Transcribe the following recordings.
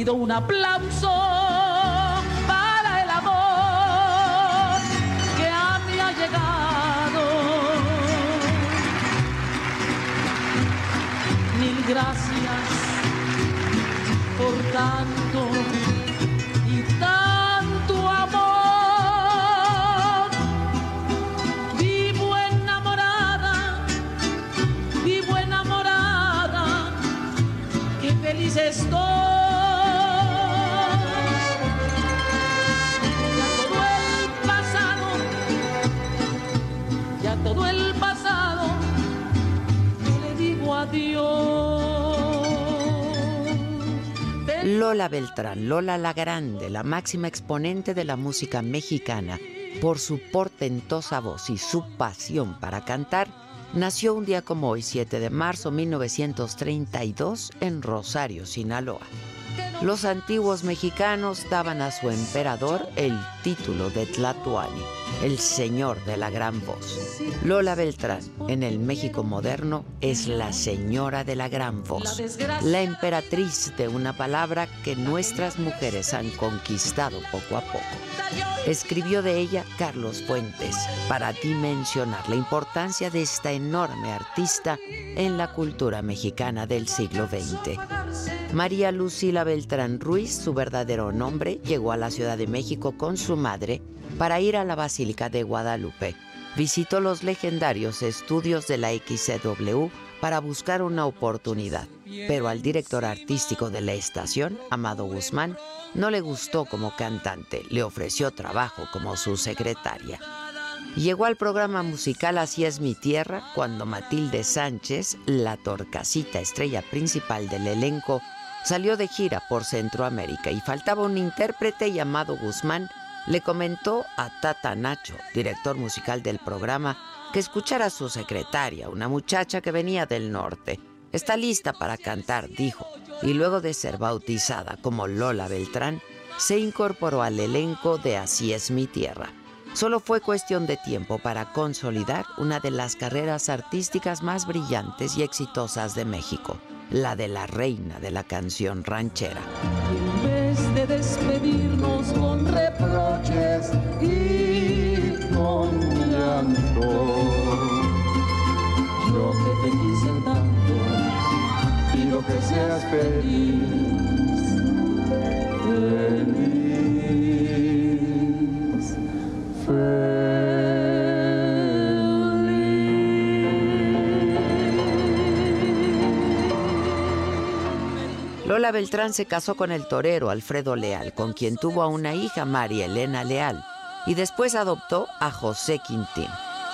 Pido un aplauso para el amor que a mí ha llegado. Mil gracias por tanto Lola Beltrán, Lola la Grande, la máxima exponente de la música mexicana, por su portentosa voz y su pasión para cantar, nació un día como hoy, 7 de marzo de 1932, en Rosario, Sinaloa. Los antiguos mexicanos daban a su emperador el título de Tlatoani, el señor de la gran voz. Lola Beltrán, en el México moderno, es la señora de la gran voz, la emperatriz de una palabra que nuestras mujeres han conquistado poco a poco. Escribió de ella Carlos Fuentes para dimensionar la importancia de esta enorme artista en la cultura mexicana del siglo XX. María Lucila Beltrán Ruiz, su verdadero nombre, llegó a la Ciudad de México con su madre para ir a la Basílica de Guadalupe. Visitó los legendarios estudios de la XCW para buscar una oportunidad, pero al director artístico de la estación, Amado Guzmán, no le gustó como cantante, le ofreció trabajo como su secretaria. Llegó al programa musical Así es mi tierra cuando Matilde Sánchez, la torcasita estrella principal del elenco, salió de gira por Centroamérica y faltaba un intérprete llamado Guzmán, le comentó a Tata Nacho, director musical del programa, que escuchara a su secretaria, una muchacha que venía del norte. Está lista para cantar, dijo, y luego de ser bautizada como Lola Beltrán, se incorporó al elenco de Así es mi tierra. Solo fue cuestión de tiempo para consolidar una de las carreras artísticas más brillantes y exitosas de México, la de la reina de la canción ranchera. En vez de con reproches y con llanto, yo que te quise tanto, pido que seas feliz, Lola Beltrán se casó con el torero Alfredo Leal, con quien tuvo a una hija, María Elena Leal, y después adoptó a José Quintín.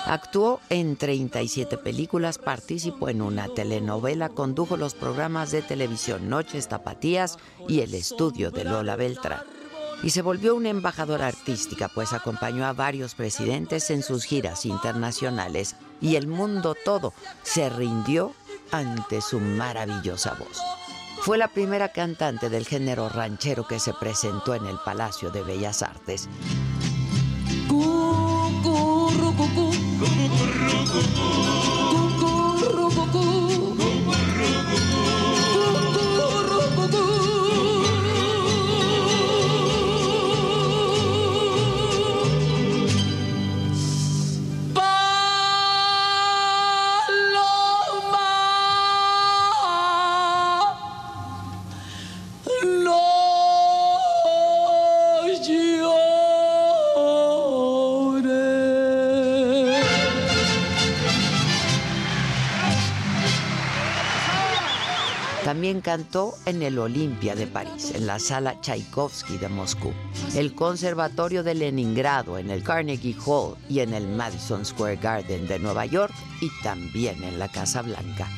Actuó en 37 películas, participó en una telenovela, condujo los programas de televisión Noches Tapatías y El Estudio de Lola Beltrán. Y se volvió una embajadora artística, pues acompañó a varios presidentes en sus giras internacionales y el mundo todo se rindió ante su maravillosa voz. Fue la primera cantante del género ranchero que se presentó en el Palacio de Bellas Artes. También cantó en el Olimpia de París, en la Sala Tchaikovsky de Moscú, el Conservatorio de Leningrado, en el Carnegie Hall y en el Madison Square Garden de Nueva York y también en la Casa Blanca.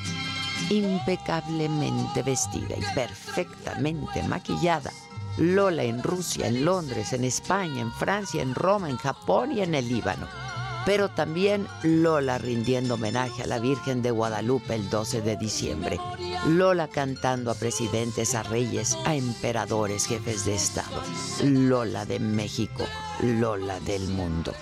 Impecablemente vestida y perfectamente maquillada, Lola en Rusia, en Londres, en España, en Francia, en Roma, en Japón y en el Líbano pero también Lola rindiendo homenaje a la Virgen de Guadalupe el 12 de diciembre. Lola cantando a presidentes, a reyes, a emperadores, jefes de Estado. Lola de México, Lola del mundo.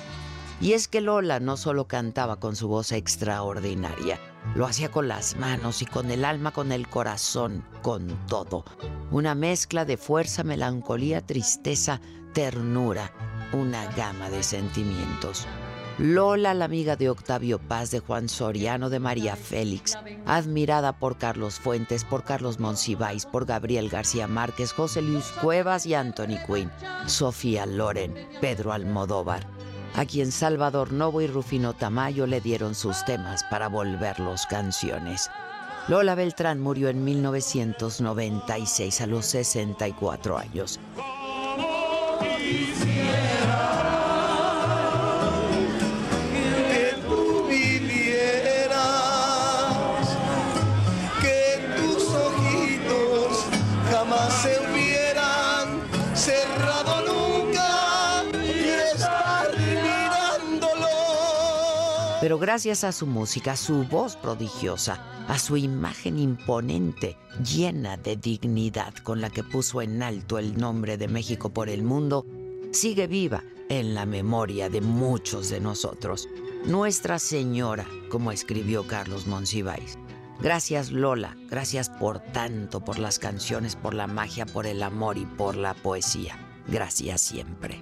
Y es que Lola no solo cantaba con su voz extraordinaria, lo hacía con las manos y con el alma, con el corazón, con todo. Una mezcla de fuerza, melancolía, tristeza, ternura, una gama de sentimientos. Lola, la amiga de Octavio Paz, de Juan Soriano, de María Félix, admirada por Carlos Fuentes, por Carlos Monsiváis, por Gabriel García Márquez, José Luis Cuevas y Anthony Quinn, Sofía Loren, Pedro Almodóvar, a quien Salvador Novo y Rufino Tamayo le dieron sus temas para volverlos canciones. Lola Beltrán murió en 1996 a los 64 años. Pero gracias a su música, a su voz prodigiosa, a su imagen imponente, llena de dignidad con la que puso en alto el nombre de México por el mundo, sigue viva en la memoria de muchos de nosotros. Nuestra Señora, como escribió Carlos Monsiváis. Gracias Lola, gracias por tanto, por las canciones, por la magia, por el amor y por la poesía. Gracias siempre.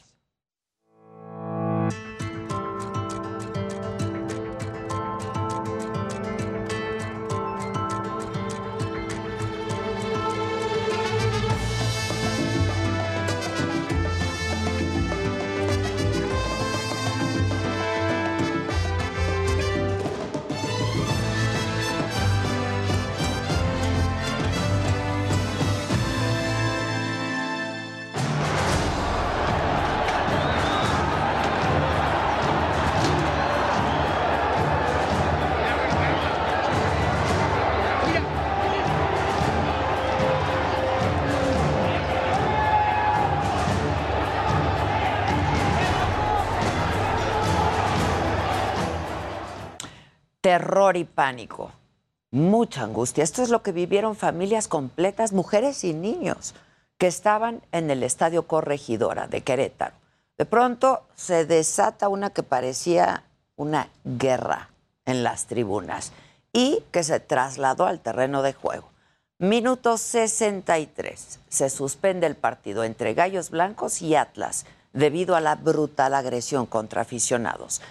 Terror y pánico, mucha angustia. Esto es lo que vivieron familias completas, mujeres y niños, que estaban en el Estadio Corregidora de Querétaro. De pronto se desata una que parecía una guerra en las tribunas y que se trasladó al terreno de juego. Minuto 63. Se suspende el partido entre Gallos Blancos y Atlas debido a la brutal agresión contra aficionados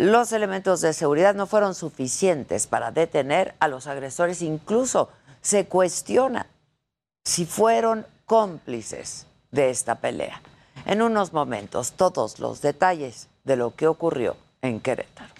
los elementos de seguridad no fueron suficientes para detener a los agresores. Incluso se cuestiona si fueron cómplices de esta pelea. En unos momentos, todos los detalles de lo que ocurrió en Querétaro.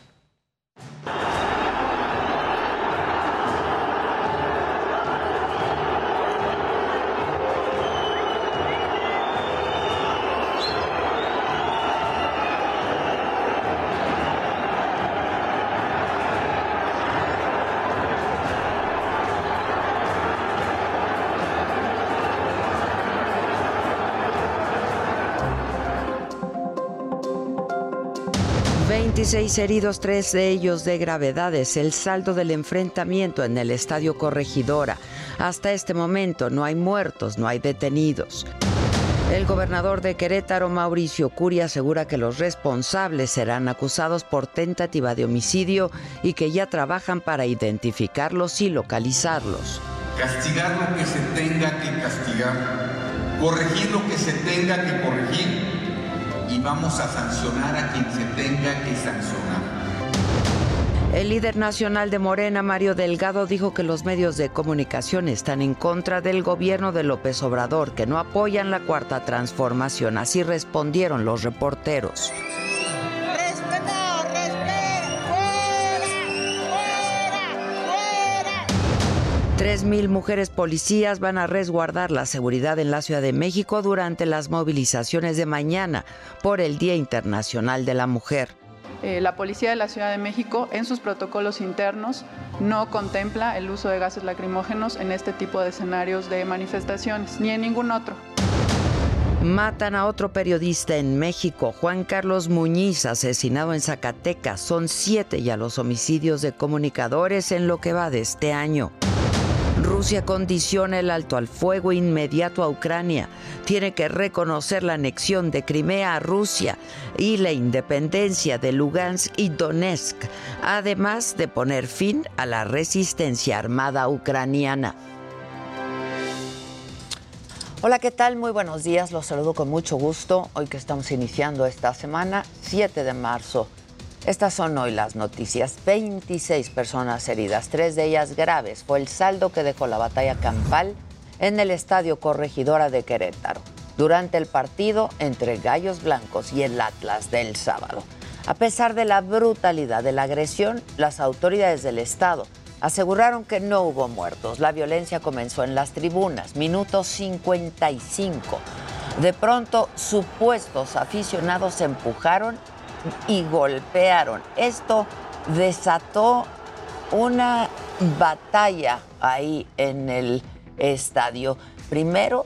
26 heridos, tres de ellos de gravedades. El saldo del enfrentamiento en el estadio Corregidora. Hasta este momento no hay muertos, no hay detenidos. El gobernador de Querétaro, Mauricio Curi, asegura que los responsables serán acusados por tentativa de homicidio y que ya trabajan para identificarlos y localizarlos. Castigar lo que se tenga que castigar, corregir lo que se tenga que corregir y vamos a sancionar a quien se tenga que sancionar. El líder nacional de Morena, Mario Delgado, dijo que los medios de comunicación están en contra del gobierno de López Obrador, que no apoyan la cuarta transformación. Así respondieron los reporteros. Tres mil mujeres policías van a resguardar la seguridad en la Ciudad de México durante las movilizaciones de mañana por el Día Internacional de la Mujer. Eh, la Policía de la Ciudad de México en sus protocolos internos no contempla el uso de gases lacrimógenos en este tipo de escenarios de manifestaciones, ni en ningún otro. Matan a otro periodista en México, Juan Carlos Muñiz, asesinado en Zacatecas. Son siete ya los homicidios de comunicadores en lo que va de este año. Rusia condiciona el alto al fuego inmediato a Ucrania. Tiene que reconocer la anexión de Crimea a Rusia y la independencia de Lugansk y Donetsk, además de poner fin a la resistencia armada ucraniana. Hola, ¿qué tal? Muy buenos días. Los saludo con mucho gusto. Hoy que estamos iniciando esta semana, 7 de marzo estas son hoy las noticias. 26 personas heridas, tres de ellas graves. Fue el saldo que dejó la batalla campal en el Estadio Corregidora de Querétaro durante el partido entre Gallos Blancos y el Atlas del sábado. A pesar de la brutalidad de la agresión, las autoridades del Estado aseguraron que no hubo muertos. La violencia comenzó en las tribunas, minuto 55. De pronto, supuestos aficionados se empujaron y golpearon. Esto desató una batalla ahí en el estadio. Primero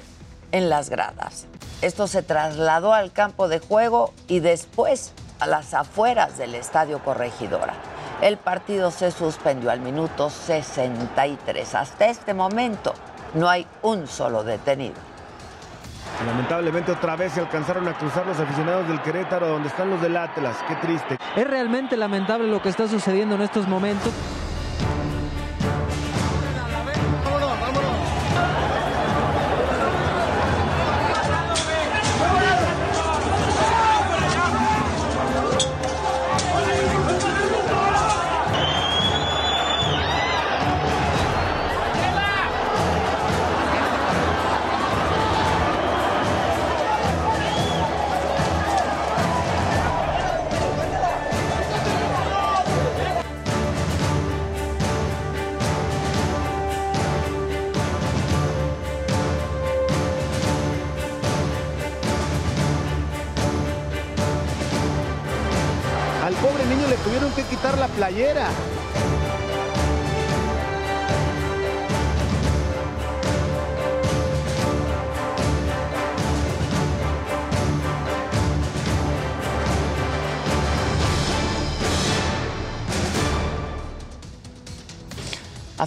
en las gradas. Esto se trasladó al campo de juego y después a las afueras del estadio Corregidora. El partido se suspendió al minuto 63. Hasta este momento no hay un solo detenido. Lamentablemente otra vez se alcanzaron a cruzar los aficionados del Querétaro donde están los del Atlas. Qué triste. Es realmente lamentable lo que está sucediendo en estos momentos.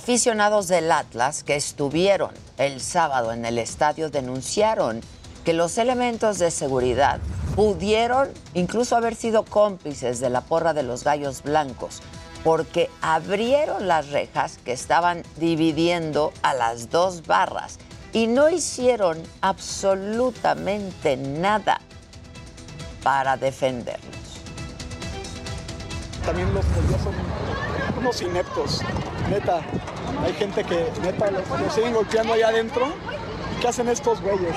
Aficionados del Atlas que estuvieron el sábado en el estadio denunciaron que los elementos de seguridad pudieron incluso haber sido cómplices de la porra de los gallos blancos, porque abrieron las rejas que estaban dividiendo a las dos barras y no hicieron absolutamente nada para defenderlos. También los policías son unos ineptos, neta. Hay gente que neta los, siguen golpeando allá adentro. ¿Qué hacen estos güeyes?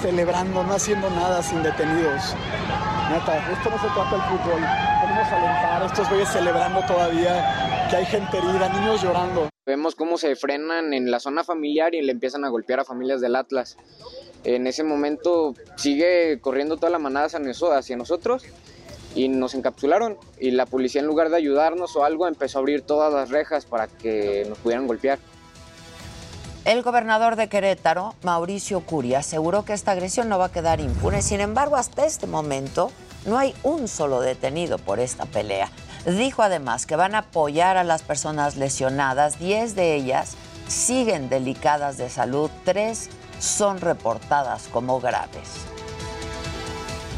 celebrando, no haciendo nada sin detenidos. Neta, esto no se trata del fútbol. Alentar a estos güeyes celebrando todavía que hay gente herida, niños llorando. Vemos cómo se frenan en la zona familiar y le empiezan a golpear a familias del Atlas. En ese momento sigue corriendo toda la manada hacia nosotros y nos encapsularon y la policía en lugar de ayudarnos o algo empezó a abrir todas las rejas para que nos pudieran golpear. El gobernador de Querétaro, Mauricio Curia, aseguró que esta agresión no va a quedar impune. Sin embargo, hasta este momento no hay un solo detenido por esta pelea. Dijo además que van a apoyar a las personas lesionadas. Diez de ellas siguen delicadas de salud. Tres son reportadas como graves.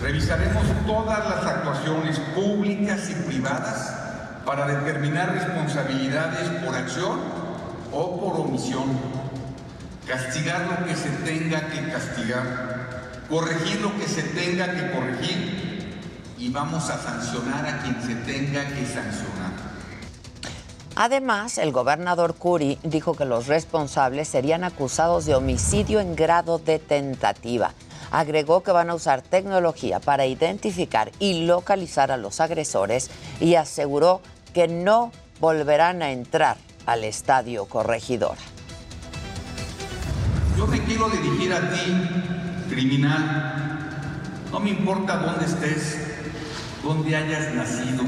Revisaremos todas las actuaciones públicas y privadas para determinar responsabilidades por acción o por omisión, castigar lo que se tenga que castigar, corregir lo que se tenga que corregir y vamos a sancionar a quien se tenga que sancionar. Además, el gobernador Curi dijo que los responsables serían acusados de homicidio en grado de tentativa. Agregó que van a usar tecnología para identificar y localizar a los agresores y aseguró que no volverán a entrar al estadio corregidora. Yo me quiero dirigir a ti, criminal. No me importa dónde estés, dónde hayas nacido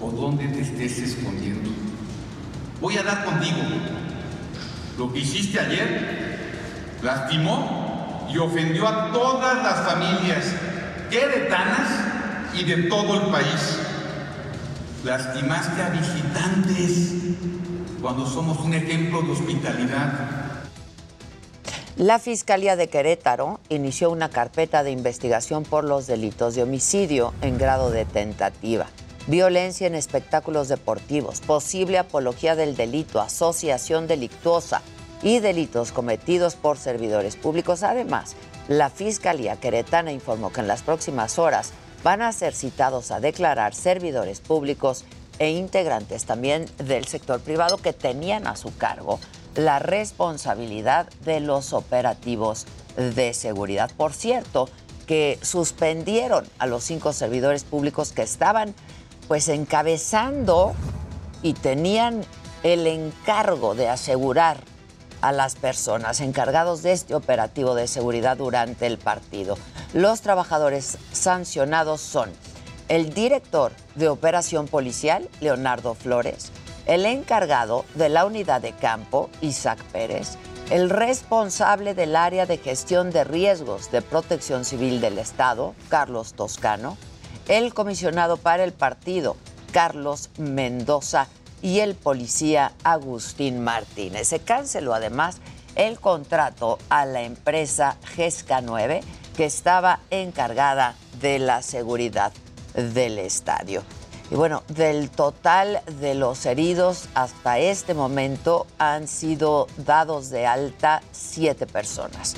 o dónde te estés escondiendo. Voy a dar contigo. Lo que hiciste ayer lastimó y ofendió a todas las familias queretanas y de todo el país. Lastimaste a visitantes cuando somos un ejemplo de hospitalidad. La Fiscalía de Querétaro inició una carpeta de investigación por los delitos de homicidio en grado de tentativa, violencia en espectáculos deportivos, posible apología del delito, asociación delictuosa y delitos cometidos por servidores públicos. Además, la Fiscalía Queretana informó que en las próximas horas van a ser citados a declarar servidores públicos e integrantes también del sector privado que tenían a su cargo la responsabilidad de los operativos de seguridad. Por cierto, que suspendieron a los cinco servidores públicos que estaban pues encabezando y tenían el encargo de asegurar a las personas encargados de este operativo de seguridad durante el partido. Los trabajadores sancionados son el director de operación policial, Leonardo Flores, el encargado de la unidad de campo, Isaac Pérez, el responsable del área de gestión de riesgos de protección civil del Estado, Carlos Toscano, el comisionado para el partido, Carlos Mendoza, y el policía Agustín Martínez. Se canceló además el contrato a la empresa GESCA 9 que estaba encargada de la seguridad del estadio. Y bueno, del total de los heridos hasta este momento han sido dados de alta siete personas.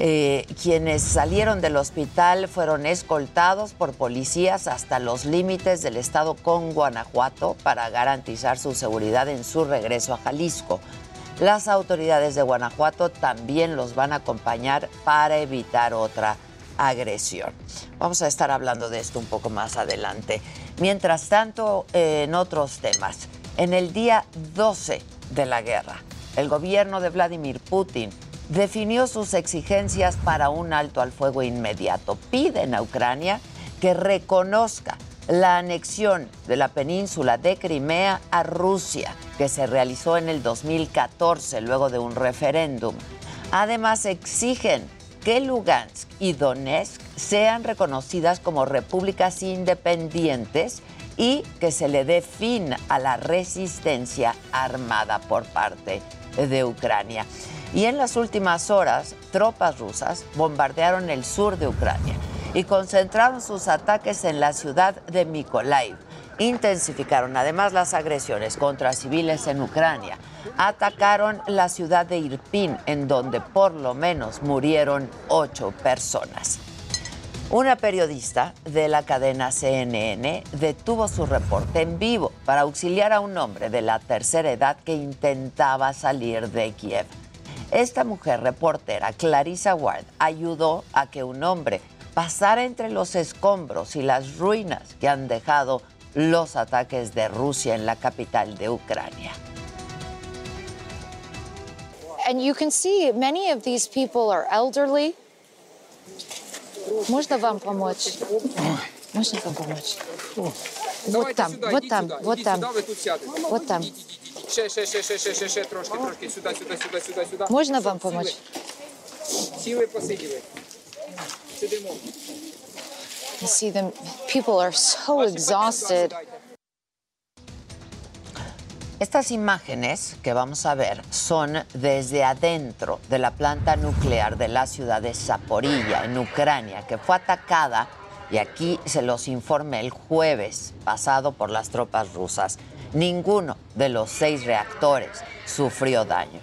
Eh, quienes salieron del hospital fueron escoltados por policías hasta los límites del estado con Guanajuato para garantizar su seguridad en su regreso a Jalisco. Las autoridades de Guanajuato también los van a acompañar para evitar otra agresión. Vamos a estar hablando de esto un poco más adelante. Mientras tanto, en otros temas, en el día 12 de la guerra, el gobierno de Vladimir Putin definió sus exigencias para un alto al fuego inmediato. Piden a Ucrania que reconozca la anexión de la península de Crimea a Rusia, que se realizó en el 2014 luego de un referéndum. Además, exigen que Lugansk y Donetsk sean reconocidas como repúblicas independientes y que se le dé fin a la resistencia armada por parte de Ucrania. Y en las últimas horas, tropas rusas bombardearon el sur de Ucrania y concentraron sus ataques en la ciudad de Mykolaiv. Intensificaron además las agresiones contra civiles en Ucrania atacaron la ciudad de Irpin, en donde por lo menos murieron ocho personas. Una periodista de la cadena CNN detuvo su reporte en vivo para auxiliar a un hombre de la tercera edad que intentaba salir de Kiev. Esta mujer reportera, Clarissa Ward, ayudó a que un hombre pasara entre los escombros y las ruinas que han dejado los ataques de Rusia en la capital de Ucrania. And you can see many of these people are elderly. Можно вам помочь? Можно вам помочь? Вот там, вот там, вот там, вот там. Ще, ще, ще, ще, ще, ще, ще, трошки, трошки, сюди, сюди, сюди, сюди, сюди. Можна вам помочь? Сіли, посиділи. Сидимо. You see them, people are so exhausted. Estas imágenes que vamos a ver son desde adentro de la planta nuclear de la ciudad de Zaporilla, en Ucrania, que fue atacada, y aquí se los informé el jueves pasado por las tropas rusas. Ninguno de los seis reactores sufrió daño.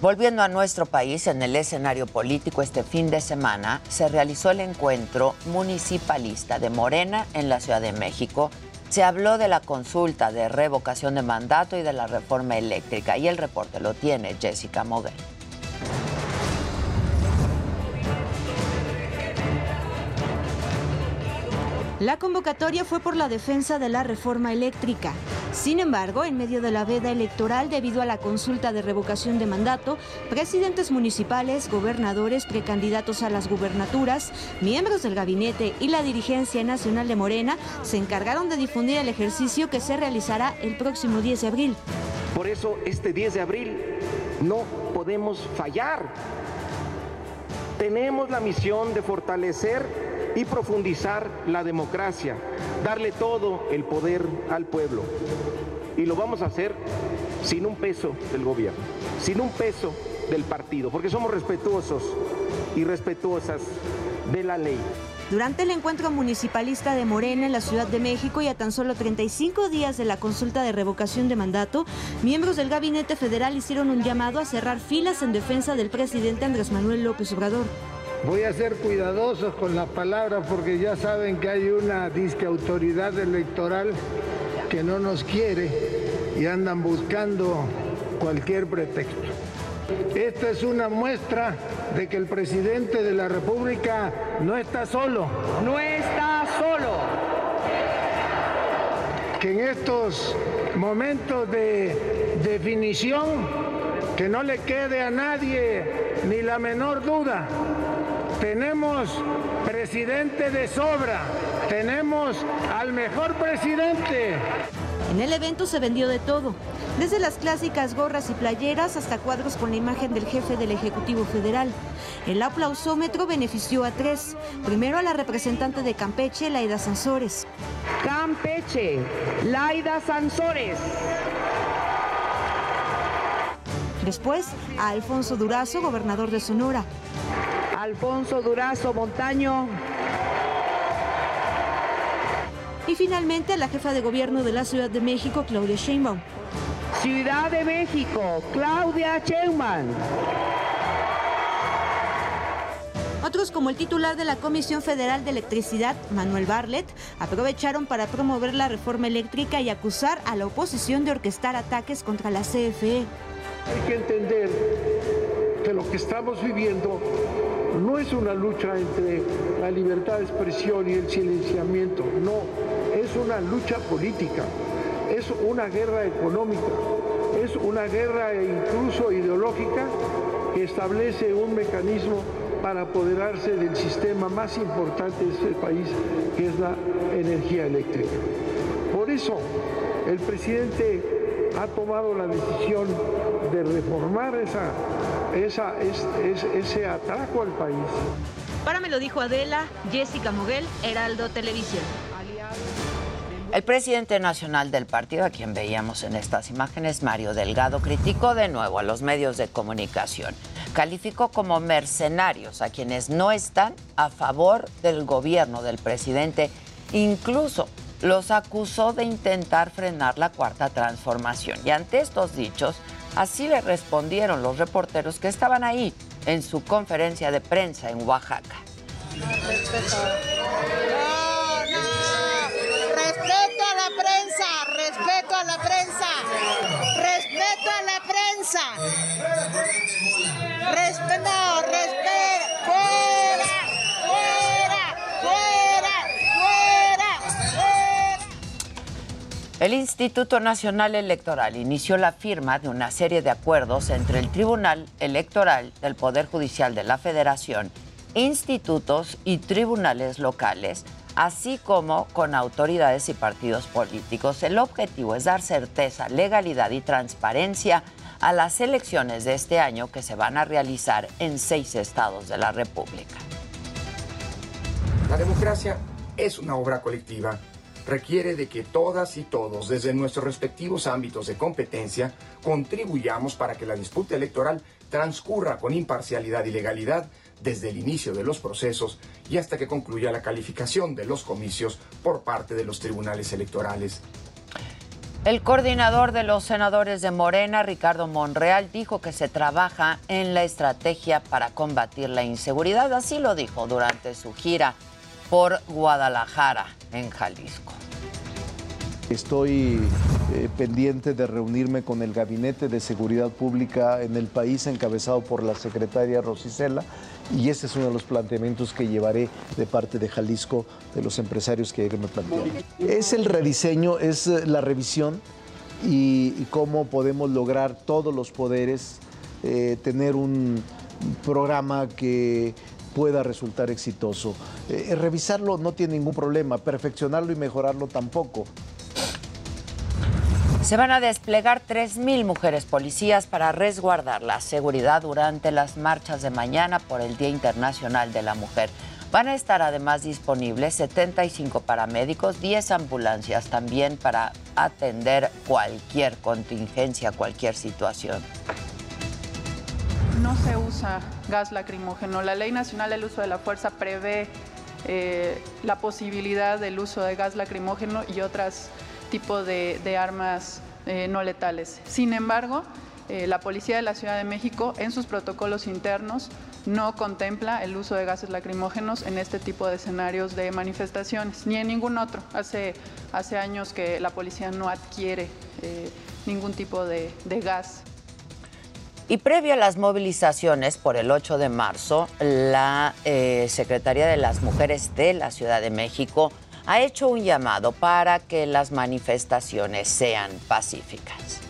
Volviendo a nuestro país, en el escenario político este fin de semana se realizó el encuentro municipalista de Morena en la Ciudad de México. Se habló de la consulta de revocación de mandato y de la reforma eléctrica y el reporte lo tiene Jessica Moguel. La convocatoria fue por la defensa de la reforma eléctrica. Sin embargo, en medio de la veda electoral debido a la consulta de revocación de mandato, presidentes municipales, gobernadores, precandidatos a las gubernaturas, miembros del gabinete y la dirigencia nacional de Morena se encargaron de difundir el ejercicio que se realizará el próximo 10 de abril. Por eso este 10 de abril no podemos fallar. Tenemos la misión de fortalecer y profundizar la democracia, darle todo el poder al pueblo. Y lo vamos a hacer sin un peso del gobierno, sin un peso del partido, porque somos respetuosos y respetuosas de la ley. Durante el encuentro municipalista de Morena en la Ciudad de México y a tan solo 35 días de la consulta de revocación de mandato, miembros del gabinete federal hicieron un llamado a cerrar filas en defensa del presidente Andrés Manuel López Obrador. Voy a ser cuidadoso con la palabra porque ya saben que hay una disque autoridad electoral que no nos quiere y andan buscando cualquier pretexto. Esta es una muestra de que el presidente de la República no está solo. No está solo. Que en estos momentos de definición, que no le quede a nadie ni la menor duda tenemos presidente de sobra, tenemos al mejor presidente. En el evento se vendió de todo, desde las clásicas gorras y playeras hasta cuadros con la imagen del jefe del Ejecutivo Federal. El aplausómetro benefició a tres. Primero a la representante de Campeche, Laida Sansores. Campeche, Laida Sansores. Después a Alfonso Durazo, gobernador de Sonora. Alfonso Durazo Montaño. Y finalmente la jefa de gobierno de la Ciudad de México, Claudia Sheinbaum. Ciudad de México, Claudia Sheinbaum. Otros como el titular de la Comisión Federal de Electricidad, Manuel Barlet, aprovecharon para promover la reforma eléctrica y acusar a la oposición de orquestar ataques contra la CFE. Hay que entender que lo que estamos viviendo no es una lucha entre la libertad de expresión y el silenciamiento, no, es una lucha política, es una guerra económica, es una guerra incluso ideológica que establece un mecanismo para apoderarse del sistema más importante de este país, que es la energía eléctrica. Por eso, el presidente ha tomado la decisión de reformar esa esa, es, ese atraco al país. Para me lo dijo Adela, Jessica Moguel, Heraldo Televisión. El presidente nacional del partido, a quien veíamos en estas imágenes, Mario Delgado, criticó de nuevo a los medios de comunicación. Calificó como mercenarios a quienes no están a favor del gobierno del presidente. Incluso los acusó de intentar frenar la cuarta transformación. Y ante estos dichos, Así le respondieron los reporteros que estaban ahí en su conferencia de prensa en Oaxaca. Respeto. Respeto a la prensa, respeto a la prensa, respeto a la prensa. Respeto, respeto, El Instituto Nacional Electoral inició la firma de una serie de acuerdos entre el Tribunal Electoral del Poder Judicial de la Federación, institutos y tribunales locales, así como con autoridades y partidos políticos. El objetivo es dar certeza, legalidad y transparencia a las elecciones de este año que se van a realizar en seis estados de la República. La democracia es una obra colectiva requiere de que todas y todos, desde nuestros respectivos ámbitos de competencia, contribuyamos para que la disputa electoral transcurra con imparcialidad y legalidad desde el inicio de los procesos y hasta que concluya la calificación de los comicios por parte de los tribunales electorales. El coordinador de los senadores de Morena, Ricardo Monreal, dijo que se trabaja en la estrategia para combatir la inseguridad. Así lo dijo durante su gira por Guadalajara, en Jalisco. Estoy eh, pendiente de reunirme con el Gabinete de Seguridad Pública en el país, encabezado por la secretaria Rosicela, y ese es uno de los planteamientos que llevaré de parte de Jalisco, de los empresarios que me plantean. Es el rediseño, es eh, la revisión y, cómo podemos lograr todos los poderes eh, tener un programa que pueda resultar exitoso. Revisarlo no tiene ningún problema, perfeccionarlo y mejorarlo tampoco. Se van a desplegar 3.000 mujeres policías para resguardar la seguridad durante las marchas de mañana por el Día Internacional de la Mujer. Van a estar además disponibles 75 paramédicos, 10 ambulancias también para atender cualquier contingencia, cualquier situación no se usa gas lacrimógeno. La Ley Nacional del Uso de la Fuerza prevé eh, la posibilidad del uso de gas lacrimógeno y otros tipos de, armas eh, no letales. Sin embargo, eh, la Policía de la Ciudad de México en sus protocolos internos no contempla el uso de gases lacrimógenos en este tipo de escenarios de manifestaciones, ni en ningún otro. Hace, hace años que la policía no adquiere ningún tipo de gas y previo a las movilizaciones por el 8 de marzo, la eh, Secretaría de las Mujeres de la Ciudad de México ha hecho un llamado para que las manifestaciones sean pacíficas.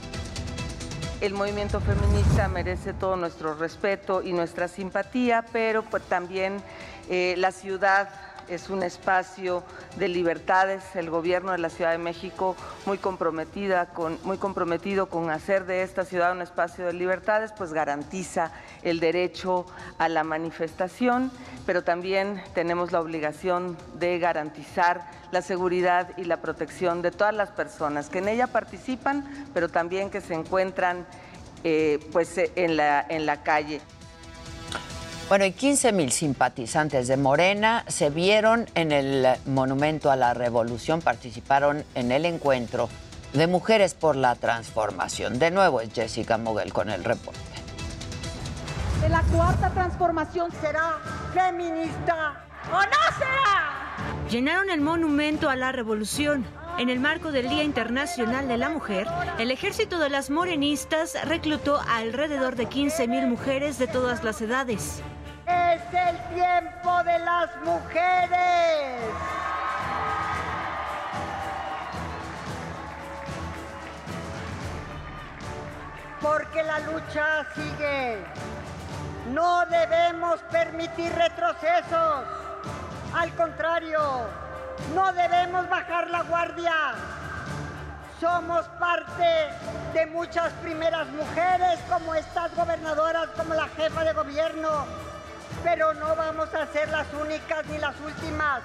El movimiento feminista merece todo nuestro respeto y nuestra simpatía, pero pues, también eh, la ciudad es un espacio de libertades. El gobierno de la Ciudad de México muy comprometida con, muy comprometido con hacer de esta ciudad un espacio de libertades, pues garantiza el derecho a la manifestación, pero también tenemos la obligación de garantizar la seguridad y la protección de todas las personas que en ella participan, pero también que se encuentran eh, pues, en, la, en la calle. Bueno, y 15 mil simpatizantes de Morena se vieron en el Monumento a la Revolución, participaron en el encuentro de Mujeres por la Transformación. De nuevo es Jessica Moguel con el reporte. La cuarta transformación será feminista o no será. Llenaron el Monumento a la Revolución. En el marco del Día Internacional de la Mujer, el ejército de las morenistas reclutó a alrededor de 15 mil mujeres de todas las edades. Es el tiempo de las mujeres. Porque la lucha sigue. No debemos permitir retrocesos. Al contrario, no debemos bajar la guardia. Somos parte de muchas primeras mujeres, como estas gobernadoras, como la jefa de gobierno, pero no vamos a ser las únicas ni las últimas.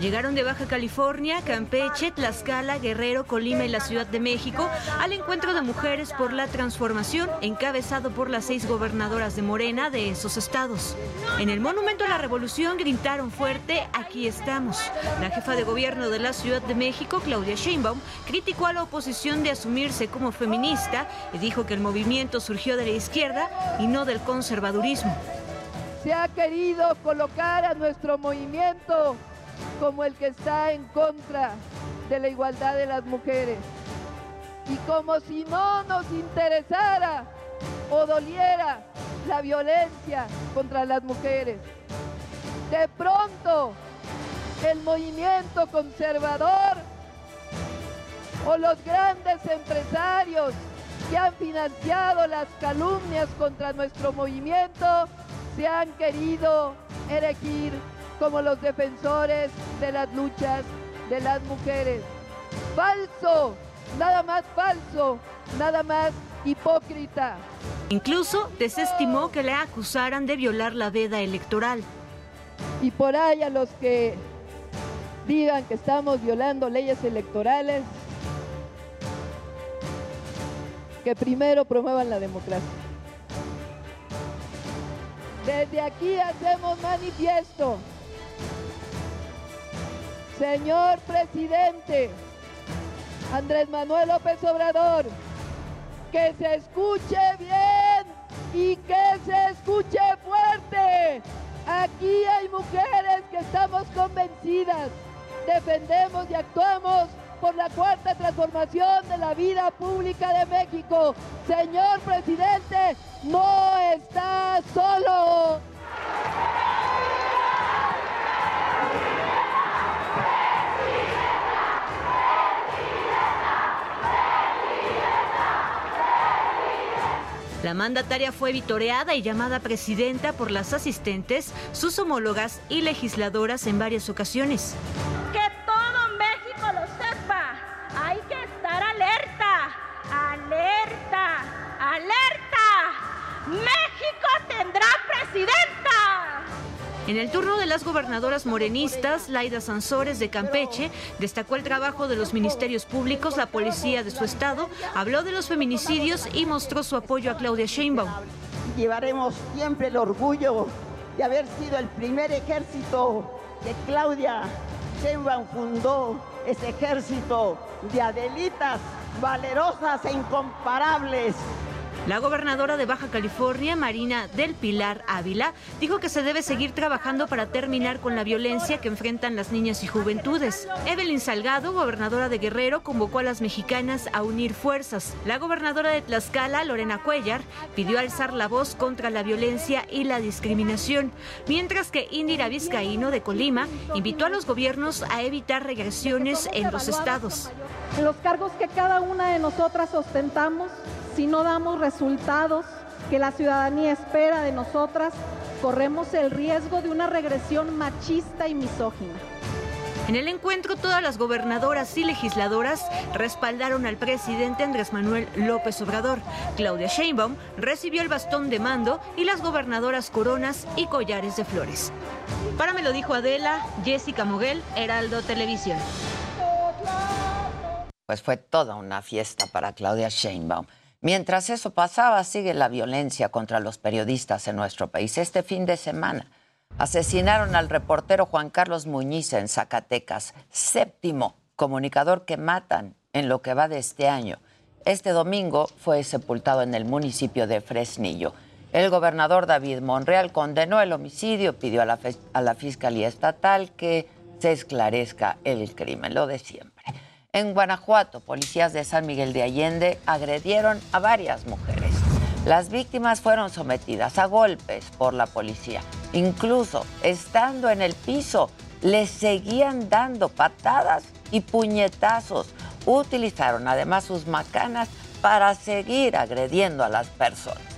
Llegaron de Baja California, Campeche, Tlaxcala, Guerrero, Colima y la Ciudad de México al encuentro de mujeres por la transformación encabezado por las seis gobernadoras de Morena de esos estados. En el Monumento a la Revolución gritaron fuerte, aquí estamos. La jefa de gobierno de la Ciudad de México, Claudia Sheinbaum, criticó a la oposición de asumirse como feminista y dijo que el movimiento surgió de la izquierda y no del conservadurismo se ha querido colocar a nuestro movimiento como el que está en contra de la igualdad de las mujeres. Y como si no nos interesara o doliera la violencia contra las mujeres. De pronto, el movimiento conservador o los grandes empresarios que han financiado las calumnias contra nuestro movimiento se han querido elegir como los defensores de las luchas de las mujeres. Falso, nada más falso, nada más hipócrita. Incluso desestimó que le acusaran de violar la veda electoral. Y por ahí a los que digan que estamos violando leyes electorales, que primero promuevan la democracia. Desde aquí hacemos manifiesto. Señor presidente Andrés Manuel López Obrador, que se escuche bien y que se escuche fuerte. Aquí hay mujeres que estamos convencidas, defendemos y actuamos por la cuarta transformación de la vida pública de México. Señor presidente, no está solo. La mandataria fue vitoreada y llamada presidenta por las asistentes, sus homólogas y legisladoras en varias ocasiones. Alerta, alerta. México tendrá presidenta. En el turno de las gobernadoras morenistas, Laida Sansores de Campeche destacó el trabajo de los ministerios públicos, la policía de su estado, habló de los feminicidios y mostró su apoyo a Claudia Sheinbaum. Llevaremos siempre el orgullo de haber sido el primer ejército que Claudia Sheinbaum fundó, ese ejército de adelitas valerosas e incomparables la gobernadora de Baja California, Marina del Pilar Ávila, dijo que se debe seguir trabajando para terminar con la violencia que enfrentan las niñas y juventudes. Evelyn Salgado, gobernadora de Guerrero, convocó a las mexicanas a unir fuerzas. La gobernadora de Tlaxcala, Lorena Cuellar, pidió alzar la voz contra la violencia y la discriminación, mientras que Indira Vizcaíno de Colima invitó a los gobiernos a evitar regresiones en los estados. Los cargos que cada una de nosotras ostentamos si no damos resultados que la ciudadanía espera de nosotras, corremos el riesgo de una regresión machista y misógina. En el encuentro, todas las gobernadoras y legisladoras respaldaron al presidente Andrés Manuel López Obrador. Claudia Sheinbaum recibió el bastón de mando y las gobernadoras coronas y collares de flores. Para me lo dijo Adela, Jessica Moguel, Heraldo Televisión. Pues fue toda una fiesta para Claudia Sheinbaum. Mientras eso pasaba, sigue la violencia contra los periodistas en nuestro país. Este fin de semana asesinaron al reportero Juan Carlos Muñiz en Zacatecas, séptimo comunicador que matan en lo que va de este año. Este domingo fue sepultado en el municipio de Fresnillo. El gobernador David Monreal condenó el homicidio, pidió a la, Fiscalía Estatal que se esclarezca el crimen, lo de. En Guanajuato, policías de San Miguel de Allende agredieron a varias mujeres. Las víctimas fueron sometidas a golpes por la policía. Incluso estando en el piso, les seguían dando patadas y puñetazos. Utilizaron además sus macanas para seguir agrediendo a las personas.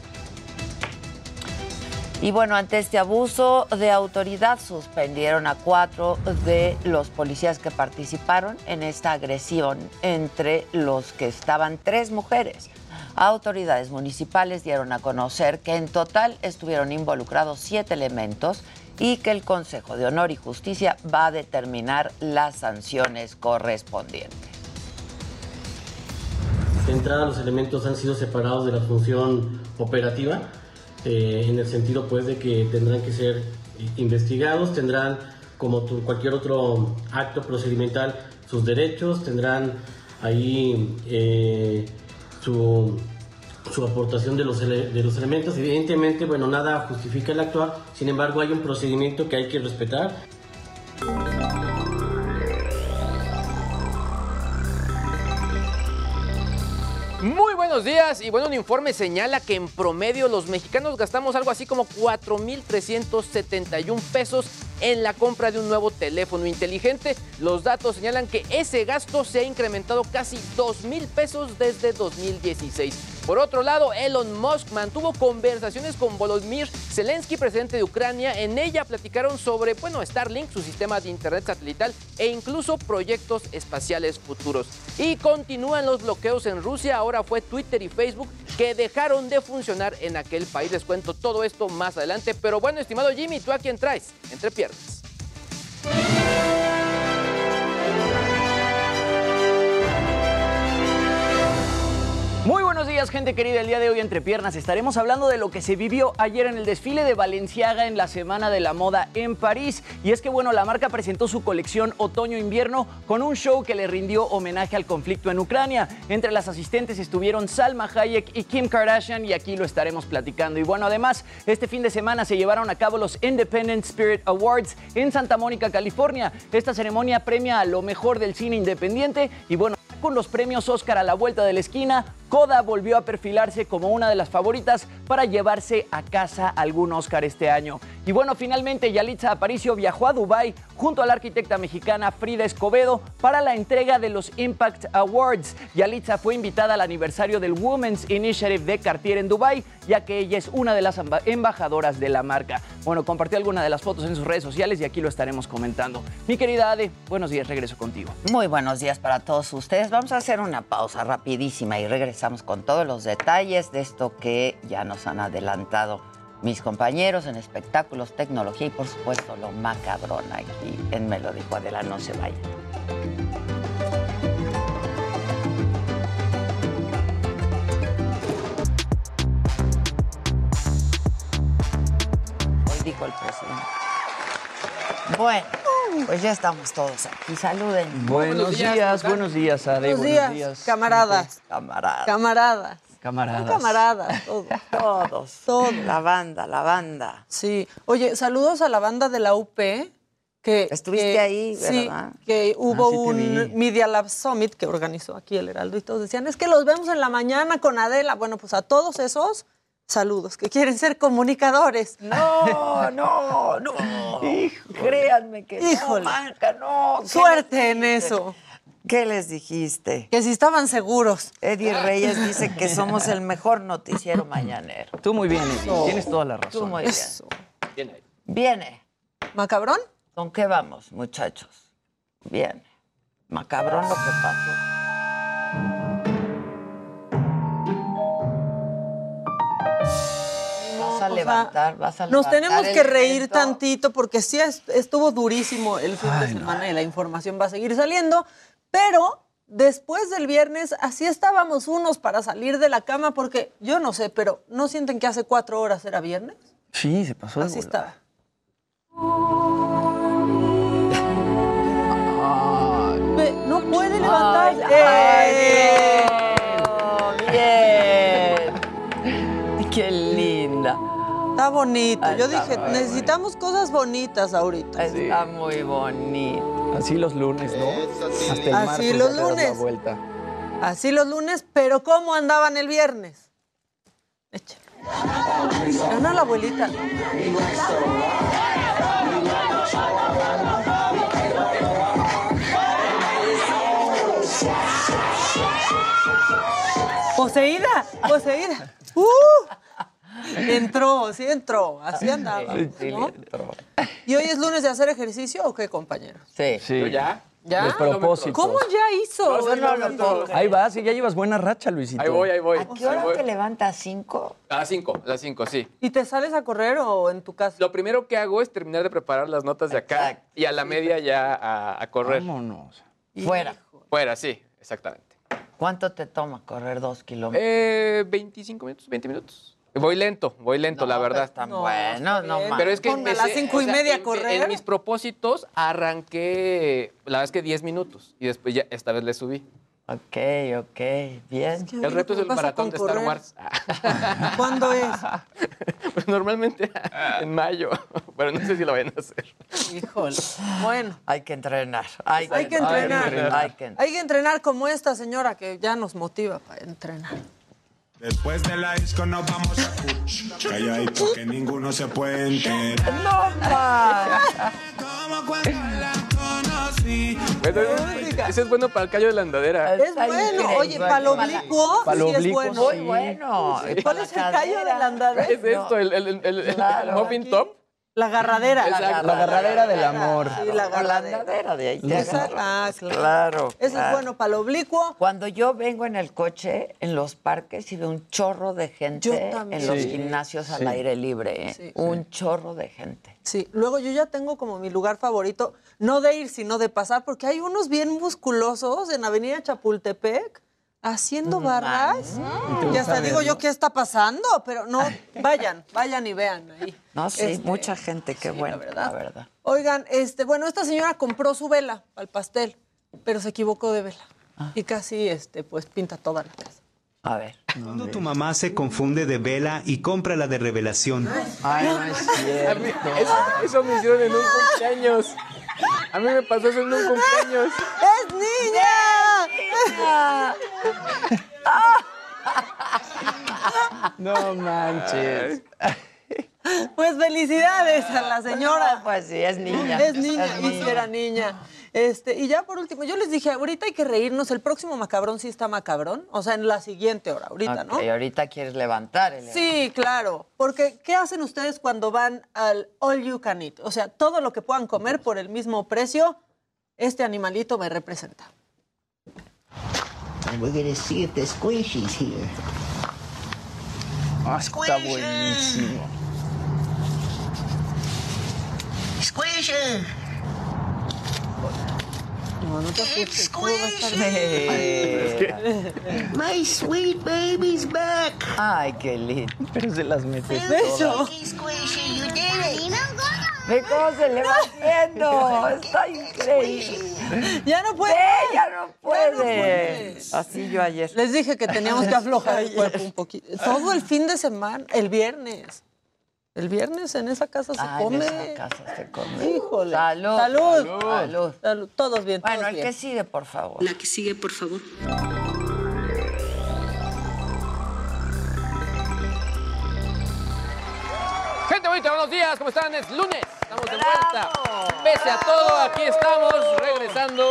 Y bueno, ante este abuso de autoridad suspendieron a cuatro de los policías que participaron en esta agresión, entre los que estaban tres mujeres. Autoridades municipales dieron a conocer que en total estuvieron involucrados siete elementos y que el Consejo de Honor y Justicia va a determinar las sanciones correspondientes. De entrada, los elementos han sido separados de la función operativa eh, en el sentido pues de que tendrán que ser investigados, tendrán como cualquier otro acto procedimental sus derechos, tendrán ahí eh, su, su, aportación de los, de los elementos. Evidentemente, bueno, nada justifica el actuar, sin embargo hay un procedimiento que hay que respetar. Buenos días. Y bueno, un informe señala que en promedio los mexicanos gastamos algo así como 4.371 pesos en la compra de un nuevo teléfono inteligente. Los datos señalan que ese gasto se ha incrementado casi 2.000 pesos desde 2016. Por otro lado, Elon Musk mantuvo conversaciones con Volodymyr Zelensky, presidente de Ucrania. En ella platicaron sobre, bueno, Starlink, su sistema de internet satelital e incluso proyectos espaciales futuros. Y continúan los bloqueos en Rusia. Ahora fue Twitter y Facebook que dejaron de funcionar en aquel país. Les cuento todo esto más adelante. Pero bueno, estimado Jimmy, ¿tú a quién traes? Entre piernas. Buenos días, gente querida. El día de hoy, entre piernas, estaremos hablando de lo que se vivió ayer en el desfile de Valenciaga en la Semana de la Moda en París. Y es que, bueno, la marca presentó su colección otoño-invierno con un show que le rindió homenaje al conflicto en Ucrania. Entre las asistentes estuvieron Salma Hayek y Kim Kardashian, y aquí lo estaremos platicando. Y bueno, además, este fin de semana se llevaron a cabo los Independent Spirit Awards en Santa Mónica, California. Esta ceremonia premia a lo mejor del cine independiente y, bueno, con los premios Oscar a la vuelta de la esquina, Coda volvió a perfilarse como una de las favoritas para llevarse a casa algún Oscar este año. Y bueno, finalmente Yalitza Aparicio viajó a Dubái junto a la arquitecta mexicana Frida Escobedo para la entrega de los Impact Awards. Yalitza fue invitada al aniversario del Women's Initiative de Cartier en Dubái, ya que ella es una de las embajadoras de la marca. Bueno, compartió alguna de las fotos en sus redes sociales y aquí lo estaremos comentando. Mi querida Ade, buenos días, regreso contigo. Muy buenos días para todos ustedes. Vamos a hacer una pausa rapidísima y regresamos con todos los detalles de esto que ya nos han adelantado mis compañeros en espectáculos, tecnología y por supuesto lo macabrón aquí en Me lo dijo Adela, no se vaya. Hoy dijo el presidente. Bueno, pues ya estamos todos aquí. Saluden. Buenos días, buenos días, Ade. Buenos días, camaradas. Camaradas. Camaradas. Camaradas. Camaradas, todos. Todos. Todos. La banda, la banda. Sí. Oye, saludos a la banda de la UP. Que, Estuviste que- ahí, Sí, ¿verdad? que hubo Ah, sí te un vi. Media Lab Summit que organizó aquí el Heraldo y todos decían, es que los vemos en la mañana con Adela. Bueno, pues a todos esos, saludos, que quieren ser comunicadores. No, no, no. Créanme que Híjole. no, Marca, no. ¿Qué Suerte en eso. ¿Qué les dijiste? Que si estaban seguros. Eddie Reyes dice que somos el mejor noticiero mañanero. Tú muy bien, Eddie. Tienes toda la razón. Tú muy bien. Eso. Viene. ¿Macabrón? ¿Con qué vamos, muchachos? Viene. Macabrón lo que pasó. Vas a O sea, levantar, vas a Nos levantar tenemos el que reír evento. tantito porque sí es- estuvo durísimo el fin de semana y la información va a seguir saliendo, pero después del viernes así estábamos unos para salir de la cama porque yo no sé, pero ¿no sienten que hace cuatro horas era viernes? Sí, se pasó de Así estaba. No puede levantarse. Está bonito. Yo Está dije, necesitamos cosas bonitas ahorita. Está muy bonito. Así los lunes, ¿no? Hasta el Así los lunes. La vuelta. Así los lunes, pero ¿cómo andaban el viernes? Échale. Gana la abuelita. Poseída, poseída. ¡Uh! Entró, sí entró, así andaba. Sí, ¿no? le entró. ¿Y hoy es lunes de hacer ejercicio o qué, compañeros? Sí. Sí. ya? ¿Ya? De propósito. ¿Cómo ya hizo? No, no, no, no. Ahí vas, y ya llevas buena racha, Luisito. Ahí voy, ahí voy. ¿A qué hora te levantas? ¿Cinco? A las 5, a las 5, sí. ¿Y te sales a correr o en tu casa? Lo primero que hago es terminar de preparar las notas de acá Exacto. y a la media ya a, a correr. Vámonos. Fuera. Fuera, sí, exactamente. ¿Cuánto te toma correr dos kilómetros? Eh, 25 minutos, 20 minutos. Voy lento, voy lento, la verdad. No, está no bien. mames. Pero es que Ponme a las cinco y o sea, media a en- correr. En mis propósitos arranqué, la verdad es que 10 minutos y después ya esta vez le subí. Ok, ok, bien. El reto es el maratón de Star? Wars. ¿Cuándo es? Pues normalmente en mayo, pero no sé si lo vayan a hacer. Híjole. Bueno, Hay que entrenar. Hay, hay que entrenar. Hay que entrenar. Hay que entrenar como esta señora que ya nos motiva para entrenar. Después de la disco nos vamos a Cuch. Calladito que ninguno se puede enterar. Bueno, ese es bueno para el callo de la andadera. Es bueno. Oye, para lo oblicuo, sí es bueno. sí. Muy bueno. ¿Cuál es el callo de la andadera? ¿Qué es esto? ¿El, el, el, el- el muffin top? La agarradera. Exacto. La agarradera del amor. Sí, la agarradera. de ahí te ah, claro. Claro. Ese es bueno para lo oblicuo. Cuando yo vengo en el coche, en los parques, y veo un chorro de gente Yo también. en los Sí. gimnasios al Sí. aire libre. ¿eh? Sí. Un chorro de gente. Sí, luego yo ya tengo como mi lugar favorito, no de ir, sino de pasar, porque hay unos bien musculosos en Avenida Chapultepec haciendo barras. ¿Te Y hasta gusta digo yo, ¿qué está pasando? Pero no, vayan, vayan y vean ahí. No, sí, Este, mucha gente, qué bueno, la verdad. Oigan, este, bueno, esta señora compró su vela al pastel, pero se equivocó de vela. Ah. Y casi, este, pues, pinta toda la casa. A ver. Cuando tu mamá se confunde de vela y compra la de revelación. Ay, no es mí- eso, eso me hicieron en un cumpleaños. A mí me pasó eso en un cumpleaños. ¡Es niña! No manches. Pues felicidades a la señora. pues sí, es niña. Es niña, Es y niña. era niña. Este, y ya por último, yo les dije, ahorita hay que reírnos, el próximo macabrón sí está macabrón, o sea, en la siguiente hora, ahorita, ¿no? ahorita quieres levantar el Sí, claro, porque ¿qué hacen ustedes cuando van al all you can eat? O sea, todo lo que puedan comer por el mismo precio, este animalito me representa. And we're gonna see if there's squishies here. Ah, está buenísimo. Squisher! No, no te asustes, bien. My sweet baby's back! Ay, qué lindo. Pero se las mete Beso. Squishy, you did it! Ve cómo se le va haciendo. Está increíble. Ya no puede. Ve, ya no puede. puede. Así yo ayer. Les dije que teníamos que aflojar el cuerpo un poquito. Todo el fin de semana, el viernes. El viernes en esa casa se Ah, en come. esa casa se come. Híjole. Salud. Salud. Salud. Salud. Todos bien. Bueno, todos el bien. que sigue, por favor. La que sigue, por favor. Gente bonita, buenos días, ¿cómo están? Es lunes, estamos de vuelta. Pese a todo, aquí estamos, regresando.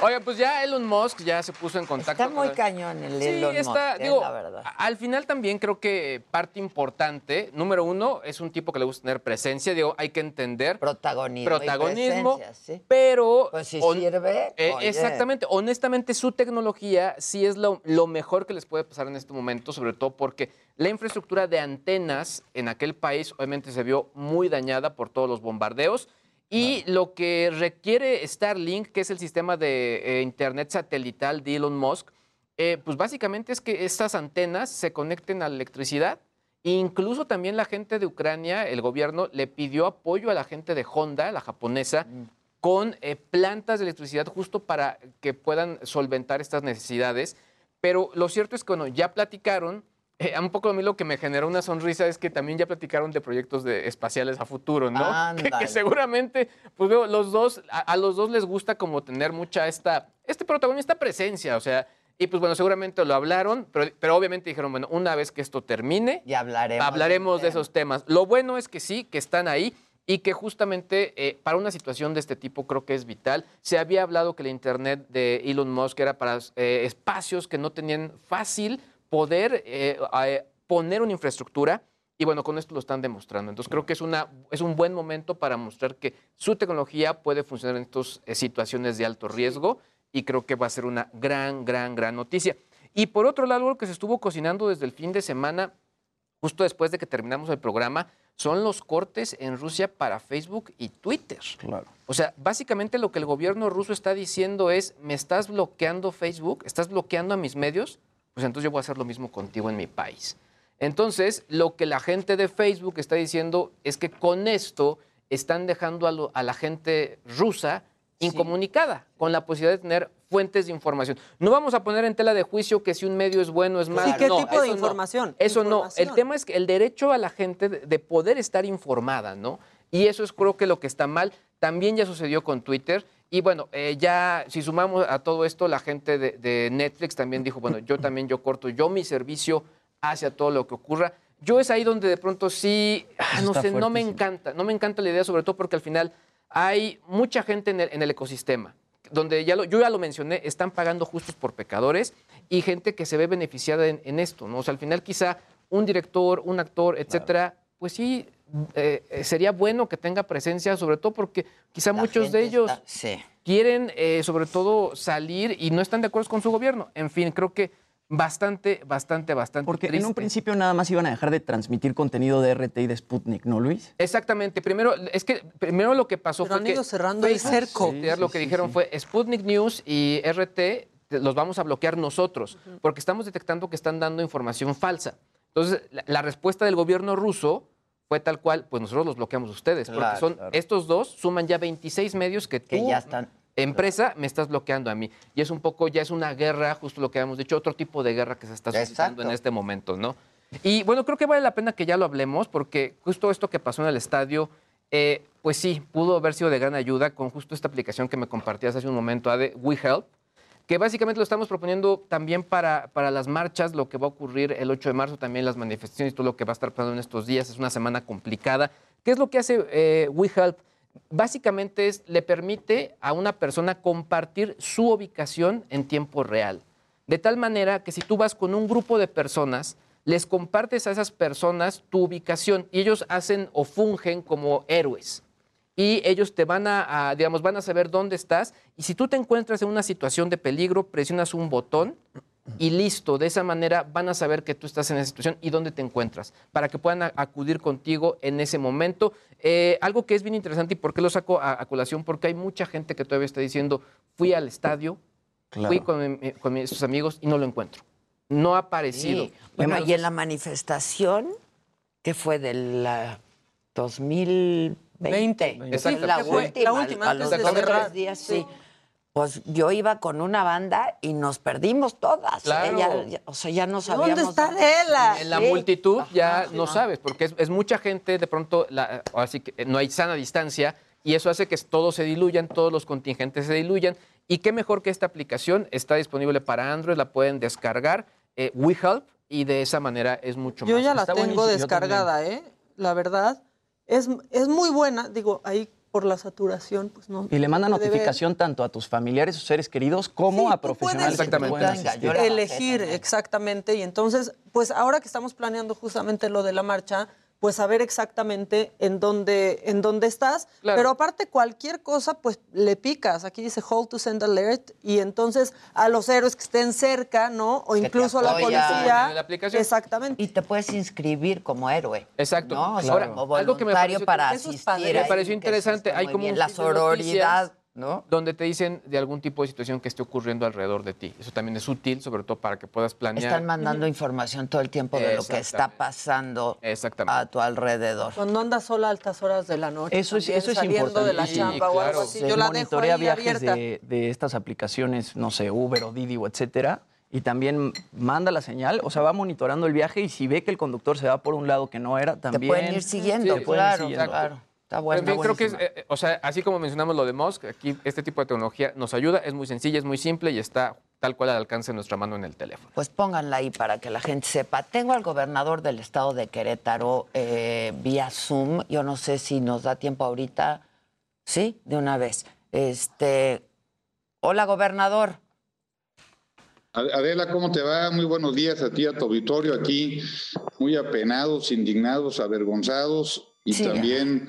Oigan, pues ya Elon Musk ya se puso en contacto. Está muy con- cañón el Sí, Elon está, Musk, eh, la verdad. al final también creo que parte importante, número uno, es un tipo que le gusta tener presencia, digo, hay que entender. Protagonismo. Protagonismo, sí. pero... Pues si sirve, eh, oye. exactamente, honestamente su tecnología sí es lo, lo mejor que les puede pasar en este momento, sobre todo porque la infraestructura de antenas en aquel país obviamente se vio muy dañada por todos los bombardeos. Y lo que requiere Starlink, que es el sistema de eh, Internet satelital de Elon Musk, eh, pues básicamente es que estas antenas se conecten a la electricidad. Incluso también la gente de Ucrania, el gobierno, le pidió apoyo a la gente de Honda, la japonesa, con eh, plantas de electricidad justo para que puedan solventar estas necesidades. Pero lo cierto es que, bueno, ya platicaron. Eh, un poco a mí lo que me generó una sonrisa es que también ya platicaron de proyectos de espaciales a futuro, ¿no? Que- Que, seguramente, pues veo, los dos, a, a los dos les gusta como tener mucha esta, este protagonismo, esta presencia, o sea, y pues bueno, seguramente lo hablaron, pero, pero obviamente dijeron, bueno, una vez que esto termine, ya hablaremos. hablaremos de esos temas. Lo bueno es que sí, que están ahí y que justamente eh, para una situación de este tipo creo que es vital. Se había hablado que la Internet de Elon Musk era para eh, espacios que no tenían fácil poder eh, eh, poner una infraestructura. Y bueno, con esto lo están demostrando. Entonces creo que es, una, es un buen momento para mostrar que su tecnología puede funcionar en estas eh, situaciones de alto riesgo y creo que va a ser una gran, gran, gran noticia. Y por otro lado, algo que se estuvo cocinando desde el fin de semana, justo después de que terminamos el programa, son los cortes en Rusia para Facebook y Twitter. Claro. O sea, básicamente lo que el gobierno ruso está diciendo es, me estás bloqueando Facebook, estás bloqueando a mis medios, pues entonces yo voy a hacer lo mismo contigo en mi país. Entonces, lo que la gente de Facebook está diciendo es que con esto están dejando a, lo- a la gente rusa incomunicada, con la posibilidad de tener fuentes de información. No vamos a poner en tela de juicio que si un medio es bueno o es malo. ¿Y qué no, tipo de no. información? Eso no. El tema es que el derecho a la gente de poder estar informada, ¿no? Y eso es creo que lo que está mal. También ya sucedió con Twitter. Y bueno, eh, ya si sumamos a todo esto, la gente de, de Netflix también dijo, bueno, yo también yo corto yo mi servicio hacia todo lo que ocurra. Yo es ahí donde de pronto sí, ah, no sé, no me encanta, no me encanta la idea, sobre todo porque al final hay mucha gente en el, en el ecosistema, donde ya lo, yo ya lo mencioné, están pagando justos por pecadores y gente que se ve beneficiada en, en esto, ¿no? O sea, al final quizá un director, un actor, etcétera, pues sí, eh, sería bueno que tenga presencia, sobre todo porque quizá muchos de ellos está- sí. quieren, eh, sobre todo, salir y no están de acuerdo con su gobierno. En fin, creo que bastante, bastante, bastante Porque en un principio nada más iban a dejar de transmitir contenido de RT y de Sputnik, ¿no, Luis? Exactamente. Primero, es que primero lo que pasó Pero fue han que ido cerrando el cerco. sí, lo que dijeron fue Sputnik News y RT los vamos a bloquear nosotros porque estamos detectando que están dando información falsa. Entonces, la, la respuesta del gobierno ruso fue tal cual, pues nosotros los bloqueamos a ustedes, porque son claro. estos dos suman ya 26 medios que tú Que ya están. empresa me estás bloqueando a mí. Y es un poco, ya es una guerra, justo lo que habíamos dicho, otro tipo de guerra que se está suscitando en este momento, ¿no? Y bueno, creo que vale la pena que ya lo hablemos, porque justo esto que pasó en el estadio, eh, pues sí, pudo haber sido de gran ayuda con justo esta aplicación que me compartías hace un momento, Ade, WeHelp, que básicamente lo estamos proponiendo también para, para las marchas, lo que va a ocurrir el 8 de marzo, también las manifestaciones todo lo que va a estar pasando en estos días. Es una semana complicada. ¿Qué es lo que hace eh, WeHelp? Básicamente es, le permite a una persona compartir su ubicación en tiempo real. De tal manera que si tú vas con un grupo de personas, les compartes a esas personas tu ubicación y ellos hacen o fungen como héroes y ellos te van a, a, digamos, van a saber dónde estás. Y si tú te encuentras en una situación de peligro, presionas un botón y listo. De esa manera van a saber que tú estás en esa situación y dónde te encuentras, para que puedan a- acudir contigo en ese momento. Eh, algo que es bien interesante y por qué lo saco a, a colación, porque hay mucha gente que todavía está diciendo, fui al estadio, Claro. fui con, mi- con mis amigos y no lo encuentro. No ha aparecido. Sí. Bueno, y en la manifestación, que fue del ah, 2020, Exacto. la, Que fue última, la última a antes los de dos, cerrar. tres días, sí. Pues yo iba con una banda y nos perdimos todas. Claro. ¿eh? Ya- ya- o sea, ya no sabíamos. ¿Dónde está Adela? En la Sí. multitud ya no sabes, porque es, es mucha gente, de pronto, la, así que no hay sana distancia y eso hace que todos se diluyan, todos los contingentes se diluyan. Y qué mejor que esta aplicación está disponible para Android, la pueden descargar, eh, WeHelp, y de esa manera es mucho Yo más. ya la Está tengo buenísimo, yo descargada, ¿eh? La verdad. Es, es muy buena. Digo, ahí por la saturación, pues no. Y le manda notificación tanto a tus familiares o seres queridos como a profesionales que te Exactamente. pueden asistir. elegir exactamente y entonces pues ahora que estamos planeando justamente lo de la marcha pues saber exactamente en dónde en dónde estás Claro. pero aparte cualquier cosa pues le picas aquí dice hold to send alert y entonces a los héroes que estén cerca no o Que incluso a la policía En la aplicación. exactamente Y te puedes inscribir como héroe. Exacto. ¿no? O sea, Ahora, como algo que me pareció- para asistir. Me interesante. Hay como bien. un la noticias sororidad, ¿no? Donde te dicen de algún tipo de situación que esté ocurriendo alrededor de ti. Eso también es útil, sobre todo para que puedas planear. Están mandando información todo el tiempo de lo que está pasando Exactamente. a tu alrededor. cuando andas sola a altas horas de la noche Eso es, también, eso es saliendo importante. de la chamba o algo así Se yo la dejo monitorea ahí viajes abierta de, de estas aplicaciones, no sé, Uber o Didi o etcétera, y también manda la señal, o sea, va monitorando el viaje y si ve que el conductor se va por un lado que no era, también... pueden ir siguiendo, te ir claro, siguiendo. claro. Está bueno. creo que es, eh, o sea, así como mencionamos lo de Musk, aquí este tipo de tecnología nos ayuda, es muy sencilla, es muy simple y está tal cual al alcance de nuestra mano en el teléfono. Pues pónganla ahí para que la gente sepa. Tengo al gobernador del estado de Querétaro eh, vía Zoom. Yo no sé si nos da tiempo ahorita. Sí, de una vez. Este, hola, gobernador. Adela, ¿cómo te va? Muy buenos días a ti, a tu auditorio aquí, muy apenados, indignados, avergonzados y Sí. también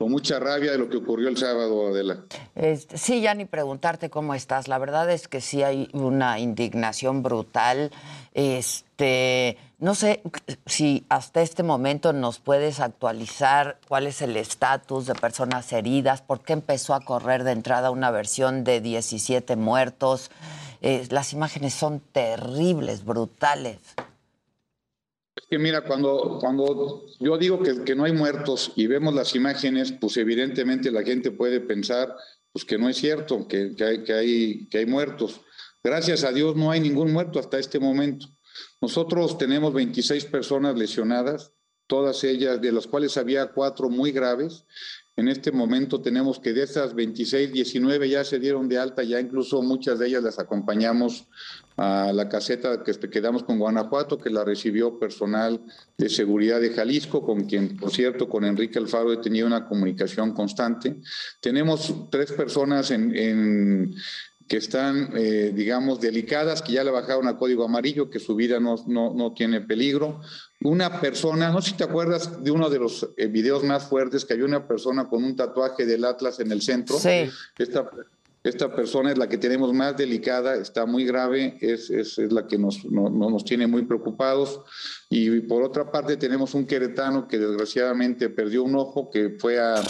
con mucha rabia de lo que ocurrió el sábado, Adela. Este, sí, ya ni preguntarte cómo estás. La verdad es que sí hay una indignación brutal. Este, no sé si hasta este momento nos puedes actualizar cuál es el estatus de personas heridas, por qué empezó a correr de entrada una versión de 17 muertos. Eh, las imágenes son terribles, brutales. Es que mira, cuando, cuando yo digo que, que no hay muertos y vemos las imágenes, pues evidentemente la gente puede pensar pues que no es cierto, que, que hay, que, hay, que hay muertos. Gracias a Dios no hay ningún muerto hasta este momento. Nosotros tenemos 26 personas lesionadas, todas ellas, de las cuales había cuatro muy graves. En este momento tenemos que de esas 26, 19 ya se dieron de alta, ya incluso muchas de ellas las acompañamos a la caseta que quedamos con Guanajuato, que la recibió personal de seguridad de Jalisco, con quien, por cierto, con Enrique Alfaro he tenido una comunicación constante. Tenemos tres personas en, en que están, eh, digamos, delicadas, que ya le bajaron a código amarillo, que su vida no, no, no, tiene peligro. Una persona, no sé si te acuerdas de uno de los eh, videos más fuertes, que había una persona con un tatuaje del Atlas en el centro. Sí. Esta, esta persona es la que tenemos más delicada, está muy grave, es, es, es la que nos, no, nos tiene muy preocupados. Y por otra parte tenemos un queretano que desgraciadamente perdió un ojo, que fue a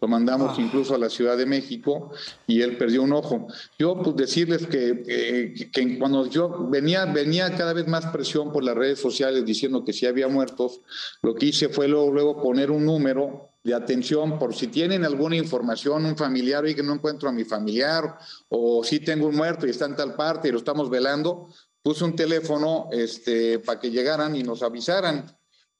lo mandamos incluso a la Ciudad de México y él perdió un ojo. Yo pues decirles que, eh, que cuando yo venía, venía cada vez más presión por las redes sociales diciendo que sí había muertos, lo que hice fue luego, luego poner un número de atención por si tienen alguna información, un familiar, y que no encuentro a mi familiar, o si tengo un muerto y está en tal parte y lo estamos velando, puse un teléfono este, para que llegaran y nos avisaran.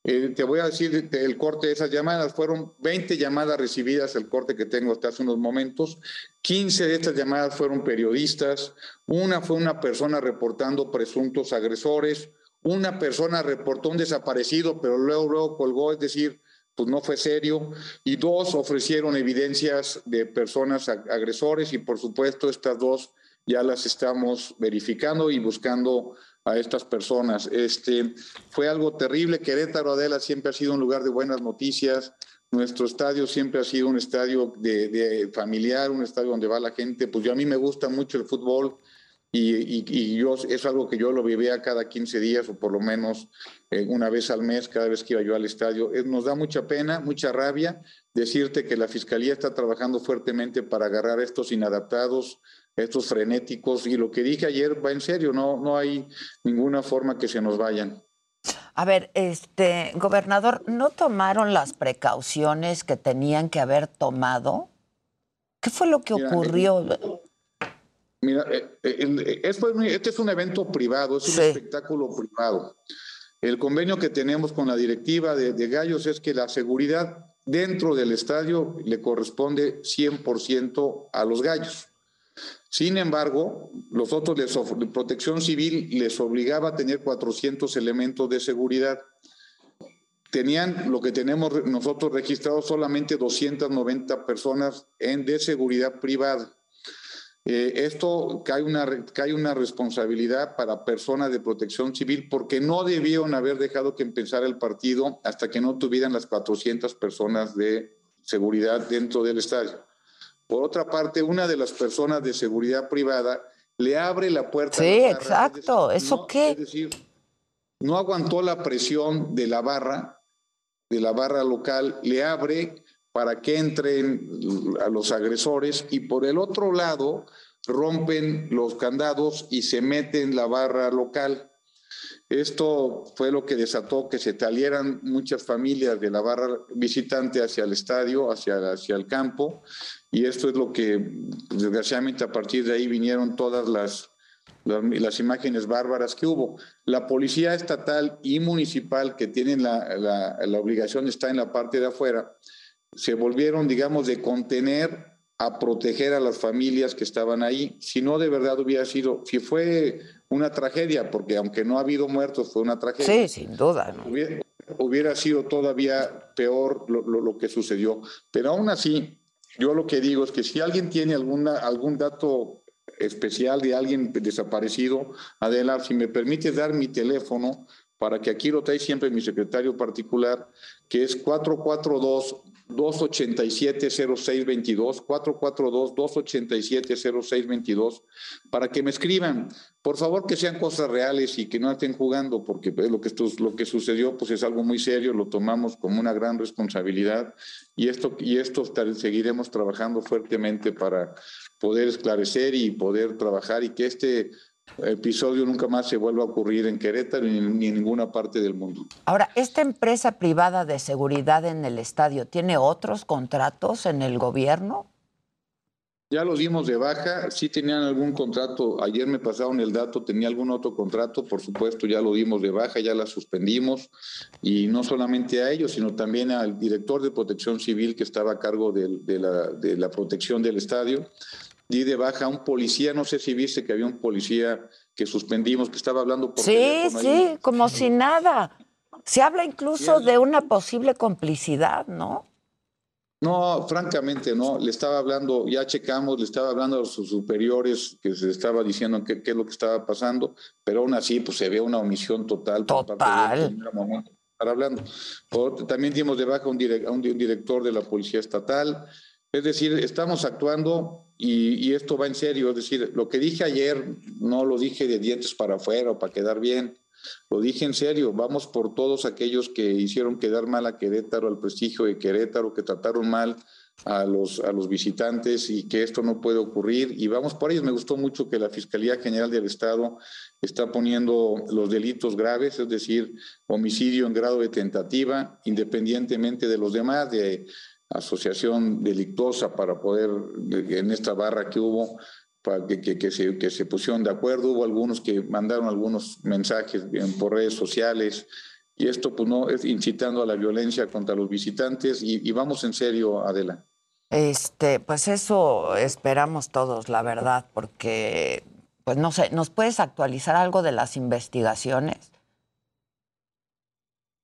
Eh, te voy a decir el corte de esas llamadas. Fueron 20 llamadas recibidas, el corte que tengo hasta hace unos momentos. 15 de estas llamadas fueron periodistas. Una fue una persona reportando presuntos agresores. Una persona reportó un desaparecido, pero luego, luego colgó, es decir, pues no fue serio. Y dos ofrecieron evidencias de personas agresores y por supuesto estas dos ya las estamos verificando y buscando a estas personas. Este, fue algo terrible. Querétaro Adela siempre ha sido un lugar de buenas noticias. Nuestro estadio siempre ha sido un estadio de, de familiar, un estadio donde va la gente. Pues yo a mí me gusta mucho el fútbol y, y, y yo es algo que yo lo vivía cada 15 días o por lo menos eh, una vez al mes, cada vez que iba yo al estadio. Eh, nos da mucha pena, mucha rabia decirte que la Fiscalía está trabajando fuertemente para agarrar a estos inadaptados, estos frenéticos, y lo que dije ayer va en serio, no, no hay ninguna forma que se nos vayan. A ver, este gobernador, ¿no tomaron las precauciones que tenían que haber tomado? ¿Qué fue lo que Mira, ocurrió? Mira, eh, eh, es- este es un evento privado, es un Sí. espectáculo privado. El convenio que tenemos con la directiva de, de Gallos es que la seguridad dentro del estadio le corresponde 100% a los Gallos. Sin embargo, los otros, les Protección Civil les obligaba a tener 400 elementos de seguridad. Tenían lo que tenemos nosotros registrado solamente 290 personas en, de seguridad privada. Eh, esto cae una, cae una responsabilidad para personas de protección civil porque no debieron haber dejado que empezara el partido hasta que no tuvieran las 400 personas de seguridad dentro del estadio. Por otra parte, una de las personas de seguridad privada le abre la puerta. Sí, la barra, exacto. ¿Eso no, qué? Es decir, no aguantó la presión de la barra, de la barra local, le abre para que entren a los agresores y por el otro lado rompen los candados y se meten la barra local. Esto fue lo que desató que se talieran muchas familias de la barra visitante hacia el estadio, hacia, hacia el campo, y esto es lo que, desgraciadamente, a partir de ahí vinieron todas las, las, imágenes bárbaras que hubo. La policía estatal y municipal, que tienen la, la, obligación estar en la parte de afuera, se volvieron, digamos, de contener a proteger a las familias que estaban ahí. Si no, de verdad hubiera sido, si fue una tragedia, porque aunque no ha habido muertos, fue una tragedia. Sí, sin duda. ¿no? Hubiera, hubiera sido todavía peor lo, lo, lo, que sucedió. Pero aún así, yo lo que digo es que si alguien tiene alguna, algún dato especial de alguien desaparecido, Adela, si me permites dar mi teléfono para que aquí lo trae siempre mi secretario particular, que es 442 287-0622, 442-287-0622, para que me escriban. Por favor, que sean cosas reales y que no estén jugando, porque lo que, esto, lo que sucedió pues es algo muy serio, lo tomamos como una gran responsabilidad y esto, y esto seguiremos trabajando fuertemente para poder esclarecer y poder trabajar y que este episodio nunca más se vuelva a ocurrir en Querétaro ni, ni, en ninguna parte del mundo. Ahora, ¿esta empresa privada de seguridad en el estadio tiene otros contratos en el gobierno? Ya los dimos de baja, sí tenían algún contrato, ayer me pasaron el dato, tenía algún otro contrato, por supuesto ya lo dimos de baja, ya la suspendimos, y no solamente a ellos, sino también al director de protección civil que estaba a cargo de, de la, de la protección del estadio. Di de baja a un policía, no sé si viste que había un policía que suspendimos, que estaba hablando por Sí, sí, ahí. como si nada. Se habla incluso de una posible complicidad, ¿no? No, francamente no. Le estaba hablando, ya checamos, le estaba hablando a sus superiores que se estaba diciendo qué, qué es lo que estaba pasando, pero aún así pues se ve una omisión total. Por Parte de era momento estar hablando. Por- también dimos de baja a un, direc- a un director de la Policía Estatal. Es decir, estamos actuando y, esto va en serio. Es decir, lo que dije ayer no lo dije de dientes para afuera o para quedar bien. Lo dije en serio, vamos por todos aquellos que hicieron quedar mal a Querétaro, al prestigio de Querétaro, que trataron mal a los, a los visitantes y que esto no puede ocurrir. Y vamos por ellos. Me gustó mucho que la Fiscalía General del Estado está poniendo los delitos graves, es decir, homicidio en grado de tentativa, independientemente de los demás, de asociación delictuosa para poder, en esta barra que hubo, para que, que, se, que se pusieron de acuerdo. Hubo algunos que mandaron algunos mensajes en- por redes sociales y esto pues no es incitando a la violencia contra los visitantes y, y vamos en serio, Adela. Este, pues eso esperamos todos, la verdad, porque, pues no sé, ¿nos puedes actualizar algo de las investigaciones?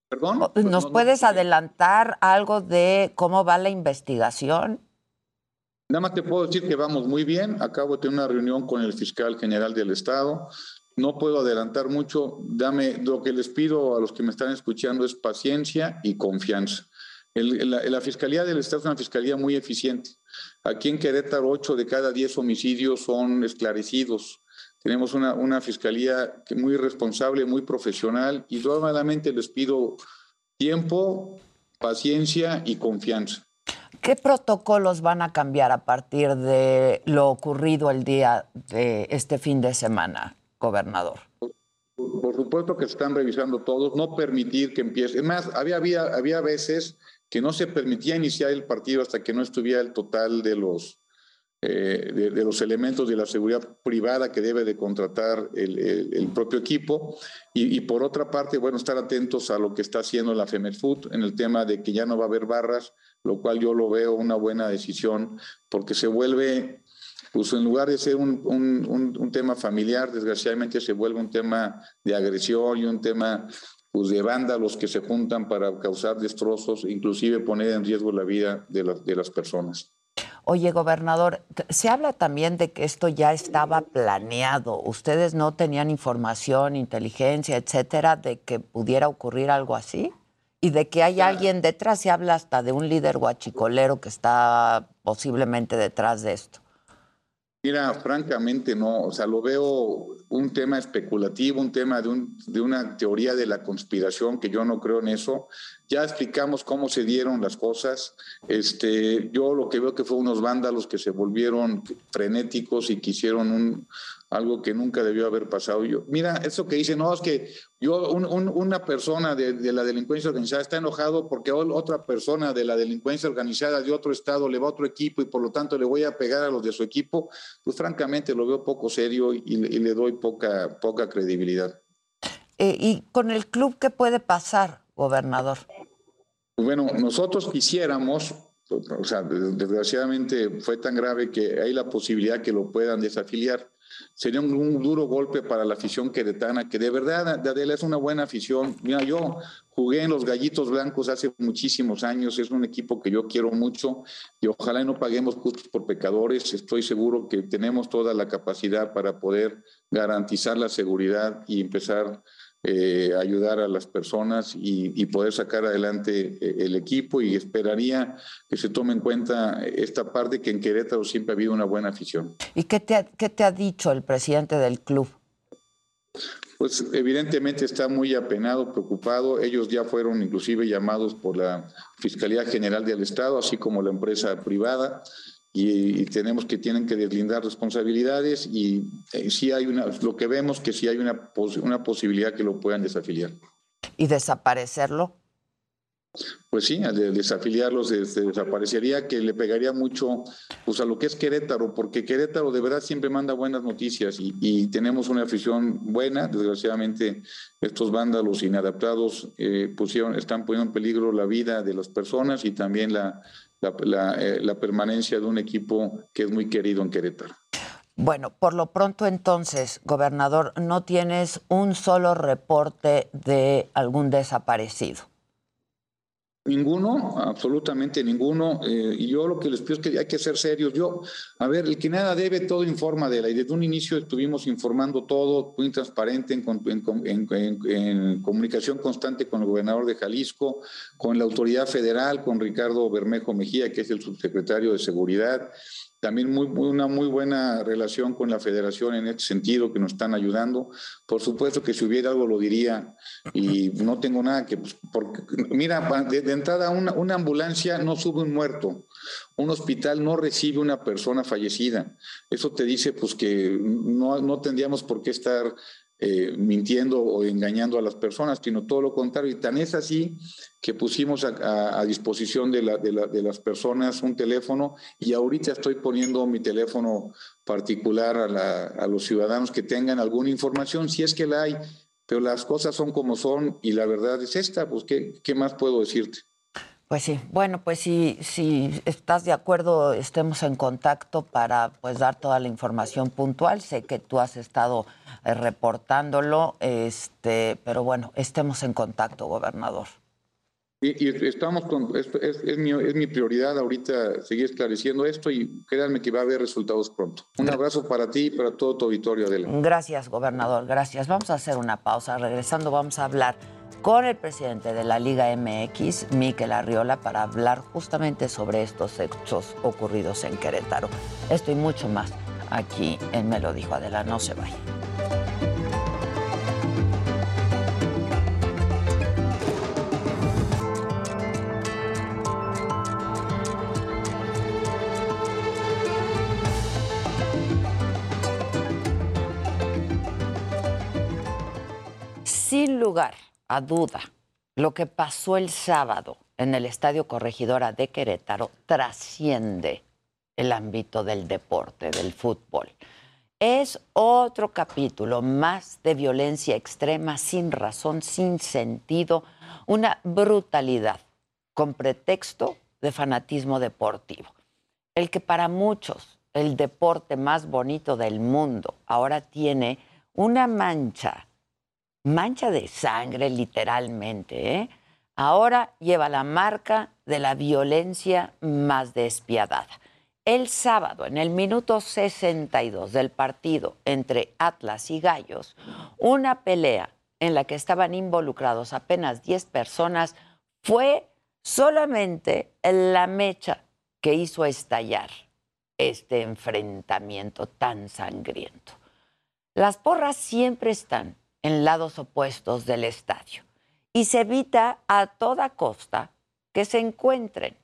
¿Perdón? ¿Nos Pues no- no- puedes adelantar algo de cómo va la investigación? Nada más te puedo decir que vamos muy bien. Acabo de tener una reunión con el fiscal general del Estado. No puedo adelantar mucho. Dame lo que les pido a los que me están escuchando es paciencia y confianza. El- la, la Fiscalía del Estado es una fiscalía muy eficiente. Aquí en Querétaro, 8 de cada 10 homicidios son esclarecidos. Tenemos una, una fiscalía muy responsable, muy profesional y nuevamente les pido tiempo, paciencia y confianza. ¿Qué protocolos van a cambiar a partir de lo ocurrido el día de este fin de semana, gobernador? Por por supuesto que se están revisando todos, no permitir que empiece. Es más, había, había, había veces que no se permitía iniciar el partido hasta que no estuviera el total de los, eh, de, los elementos de la seguridad privada que debe de contratar el, propio equipo. Y, por otra parte, bueno, estar atentos a lo que está haciendo la FEMEFUT en el tema de que ya no va a haber barras, lo cual yo lo veo una buena decisión, porque se vuelve pues en lugar de ser un, un- un- tema familiar, desgraciadamente se vuelve un tema de agresión y un tema pues, de vándalos que se juntan para causar destrozos, inclusive poner en riesgo la vida de las, de las personas. Oye, gobernador, se habla también de que esto ya estaba planeado. ¿Ustedes no tenían información, inteligencia, etcétera, de que pudiera ocurrir algo así? Y de que hay alguien detrás, se habla hasta de un líder guachicolero que está posiblemente detrás de esto. Mira, francamente no, o sea, lo veo un tema especulativo, un tema de, un- de una teoría de la conspiración, que yo no creo en eso. Ya explicamos cómo se dieron las cosas. Este, yo lo que veo que fue unos vándalos que se volvieron frenéticos y que hicieron un, algo que nunca debió haber pasado. Yo, mira, eso que dice, no, es que yo, un- un- una persona de, de la delincuencia organizada está enojado porque otra persona de la delincuencia organizada de otro estado le va a otro equipo y por lo tanto le voy a pegar a los de su equipo, pues francamente lo veo poco serio y, le- y le doy poca, poca credibilidad. Eh, ¿Y con el club qué puede pasar, gobernador? Bueno, nosotros quisiéramos, o sea, des- desgraciadamente fue tan grave que hay la posibilidad que lo puedan desafiliar. Sería un, duro golpe para la afición queretana, que de verdad, Adela, es una buena afición. Mira, yo jugué en los Gallitos Blancos hace muchísimos años, es un equipo que yo quiero mucho y ojalá no paguemos justos por pecadores. Estoy seguro que tenemos toda la capacidad para poder garantizar la seguridad y empezar eh, ayudar a las personas y, y poder sacar adelante eh, el equipo y esperaría que se tome en cuenta esta parte que en Querétaro siempre ha habido una buena afición. ¿Y qué te, ha, qué te ha dicho el presidente del club? Pues evidentemente está muy apenado, preocupado. Ellos ya fueron inclusive llamados por la Fiscalía General del Estado, así como la empresa privada, y, y tenemos que tienen que deslindar responsabilidades y eh, sí hay una, lo que vemos que sí hay una, pos- una posibilidad que lo puedan desafiliar. ¿Y desaparecerlo? Pues sí, desafiliarlos desaparecería, que le pegaría mucho pues, a lo que es Querétaro, porque Querétaro de verdad siempre manda buenas noticias y, tenemos una afición buena. Desgraciadamente, estos vándalos inadaptados eh, pusieron, están poniendo en peligro la vida de las personas y también la, eh, la permanencia de un equipo que es muy querido en Querétaro. Bueno, por lo pronto entonces, gobernador, no tienes un solo reporte de algún desaparecido. Ninguno, absolutamente ninguno. Eh, y yo lo que les pido es que hay que ser serios. Yo, a ver, el que nada debe, todo informa de la. Y desde un inicio estuvimos informando todo, muy transparente, en, en, comunicación constante con el gobernador de Jalisco, con la autoridad federal, con Ricardo Bermejo Mejía, que es el subsecretario de Seguridad. También muy, una muy buena relación con la federación en este sentido, que nos están ayudando. Por supuesto que si hubiera algo lo diría y no tengo nada que... Pues, mira, de, entrada una, una, ambulancia no sube un muerto, un hospital no recibe una persona fallecida. Eso te dice pues que no, no tendríamos por qué estar eh, mintiendo o engañando a las personas, sino todo lo contrario. Y tan es así que pusimos a, disposición de, la, de, las personas un teléfono y ahorita estoy poniendo mi teléfono particular a, los ciudadanos que tengan alguna información, si es que la hay, pero las cosas son como son y la verdad es esta, pues ¿qué, qué más puedo decirte? Pues sí, bueno, pues si, si estás de acuerdo, estemos en contacto para pues dar toda la información puntual. Sé que tú has estado eh, reportándolo, este, pero bueno, estemos en contacto, gobernador. Y, estamos con, es, es, mi, es, mi, prioridad ahorita seguir esclareciendo esto y créanme que va a haber resultados pronto. Un abrazo para ti y para todo tu auditorio, Adela. Gracias, gobernador, gracias. Vamos a hacer una pausa. Regresando vamos a hablar con el presidente de la Liga MX, Miquel Arriola, para hablar justamente sobre estos hechos ocurridos en Querétaro. Esto y mucho más aquí en Me lo dijo Adela, no se vaya. sin lugar a duda, lo que pasó el sábado en el Estadio Corregidora de Querétaro trasciende el ámbito del deporte, del fútbol. Es otro capítulo más de violencia extrema, sin razón, sin sentido, una brutalidad con pretexto de fanatismo deportivo. El que para muchos el deporte más bonito del mundo ahora tiene una mancha mancha de sangre literalmente, ¿eh? ahora lleva la marca de la violencia más despiadada. El sábado, en el minuto 62 del partido entre Atlas y Gallos, una pelea en la que estaban involucrados apenas 10 personas fue solamente la mecha que hizo estallar este enfrentamiento tan sangriento. Las porras siempre están en lados opuestos del estadio y se evita a toda costa que se encuentren.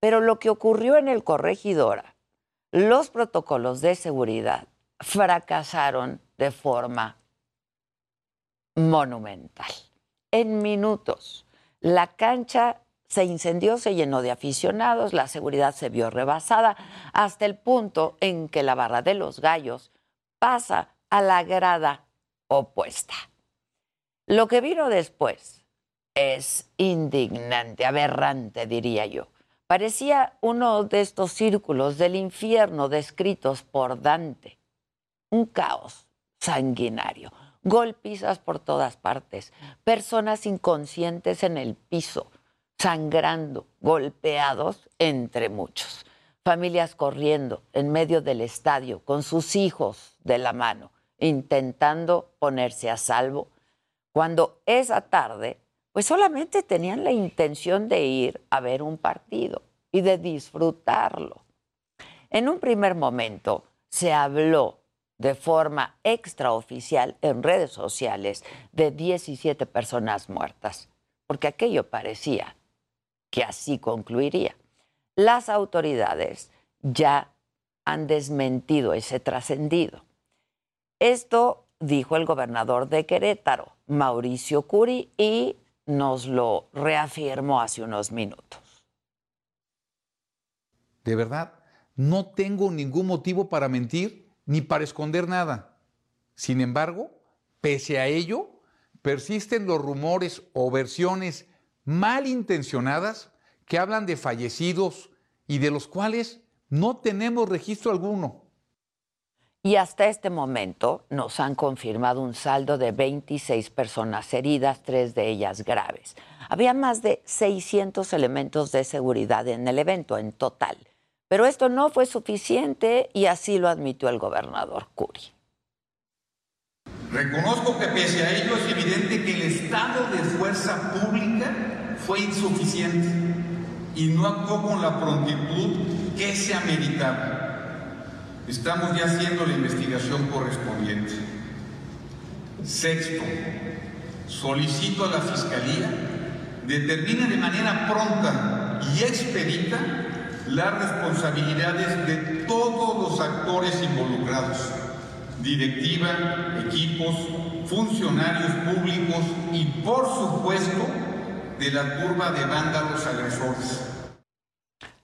Pero lo que ocurrió en el corregidora, los protocolos de seguridad fracasaron de forma monumental. En minutos, la cancha se incendió, se llenó de aficionados, la seguridad se vio rebasada, hasta el punto en que la barra de los gallos pasa a la grada opuesta. Lo que vino después es indignante, aberrante, diría yo. Parecía uno de estos círculos del infierno descritos por Dante. Un caos sanguinario, golpizas por todas partes, personas inconscientes en el piso, sangrando, golpeados entre muchos, familias corriendo en medio del estadio con sus hijos de la mano intentando ponerse a salvo, cuando esa tarde, pues solamente tenían la intención de ir a ver un partido y de disfrutarlo. En un primer momento se habló de forma extraoficial en redes sociales de 17 personas muertas, porque aquello parecía que así concluiría. Las autoridades ya han desmentido ese trascendido. Esto dijo el gobernador de Querétaro, Mauricio Curi, y nos lo reafirmó hace unos minutos. De verdad, no tengo ningún motivo para mentir ni para esconder nada. Sin embargo, pese a ello, persisten los rumores o versiones malintencionadas que hablan de fallecidos y de los cuales no tenemos registro alguno. Y hasta este momento nos han confirmado un saldo de 26 personas heridas, tres de ellas graves. Había más de 600 elementos de seguridad en el evento en total. Pero esto no fue suficiente y así lo admitió el gobernador Curi. Reconozco que pese a ello es evidente que el estado de fuerza pública fue insuficiente y no actuó con la prontitud que se ameritaba. Estamos ya haciendo la investigación correspondiente. Sexto, solicito a la Fiscalía determine de manera pronta y expedita las responsabilidades de todos los actores involucrados, directiva, equipos, funcionarios públicos y por supuesto de la turba de vándalos agresores.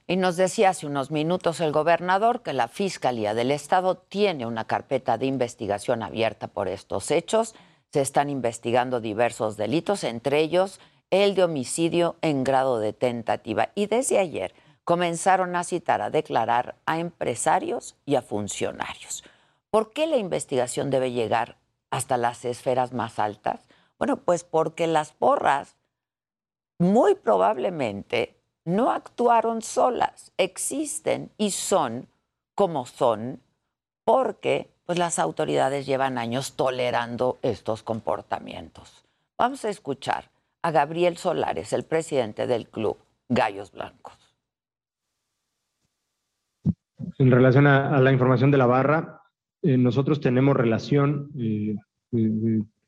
Y nos decía hace unos minutos el gobernador que la Fiscalía del Estado tiene una carpeta de investigación abierta por estos hechos. Se están investigando diversos delitos, entre ellos el de homicidio en grado de tentativa. Y desde ayer comenzaron a citar, a declarar a empresarios y a funcionarios. ¿Por qué la investigación debe llegar hasta las esferas más altas? Bueno, pues porque las porras muy probablemente no actuaron solas, existen y son como son porque pues, las autoridades llevan años tolerando estos comportamientos. Vamos a escuchar a Gabriel Solares, el presidente del club Gallos Blancos. En relación a, la información de la barra, eh, nosotros tenemos relación, eh,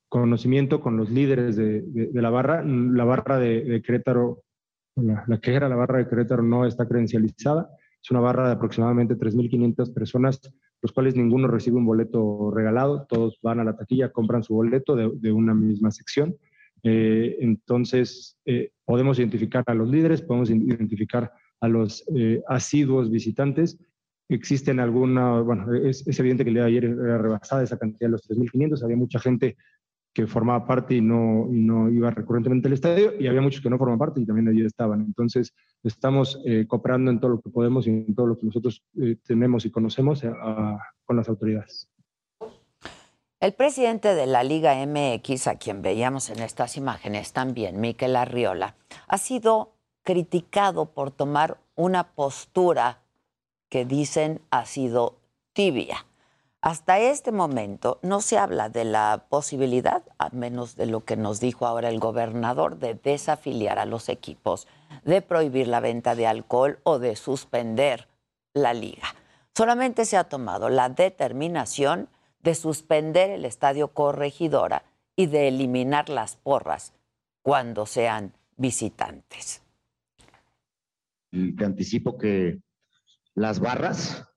conocimiento con los líderes de, la barra. La barra de, de Querétaro la, que era la barra de Querétaro no está credencializada. Es una barra de aproximadamente 3.500 personas, los cuales ninguno recibe un boleto regalado, todos van a la taquilla, compran su boleto de, una misma sección. Eh, entonces, eh, podemos identificar a los líderes, podemos identificar a los eh, asiduos visitantes. Existen alguna, bueno, es, es, evidente que el día de ayer era rebasada esa cantidad de los 3.500, había mucha gente que formaba parte y no, no iba recurrentemente al estadio, y había muchos que no forman parte y también allí estaban. Entonces, estamos eh, cooperando en todo lo que podemos y en todo lo que nosotros eh, tenemos y conocemos eh, con las autoridades. El presidente de la Liga MX, a quien veíamos en estas imágenes también, Miquel Arriola, ha sido criticado por tomar una postura que dicen ha sido tibia. Hasta este momento no se habla de la posibilidad, a menos de lo que nos dijo ahora el gobernador, de desafiliar a los equipos, de prohibir la venta de alcohol o de suspender la liga. Solamente se ha tomado la determinación de suspender el estadio Corregidora y de eliminar las porras cuando sean visitantes. Te anticipo que las barras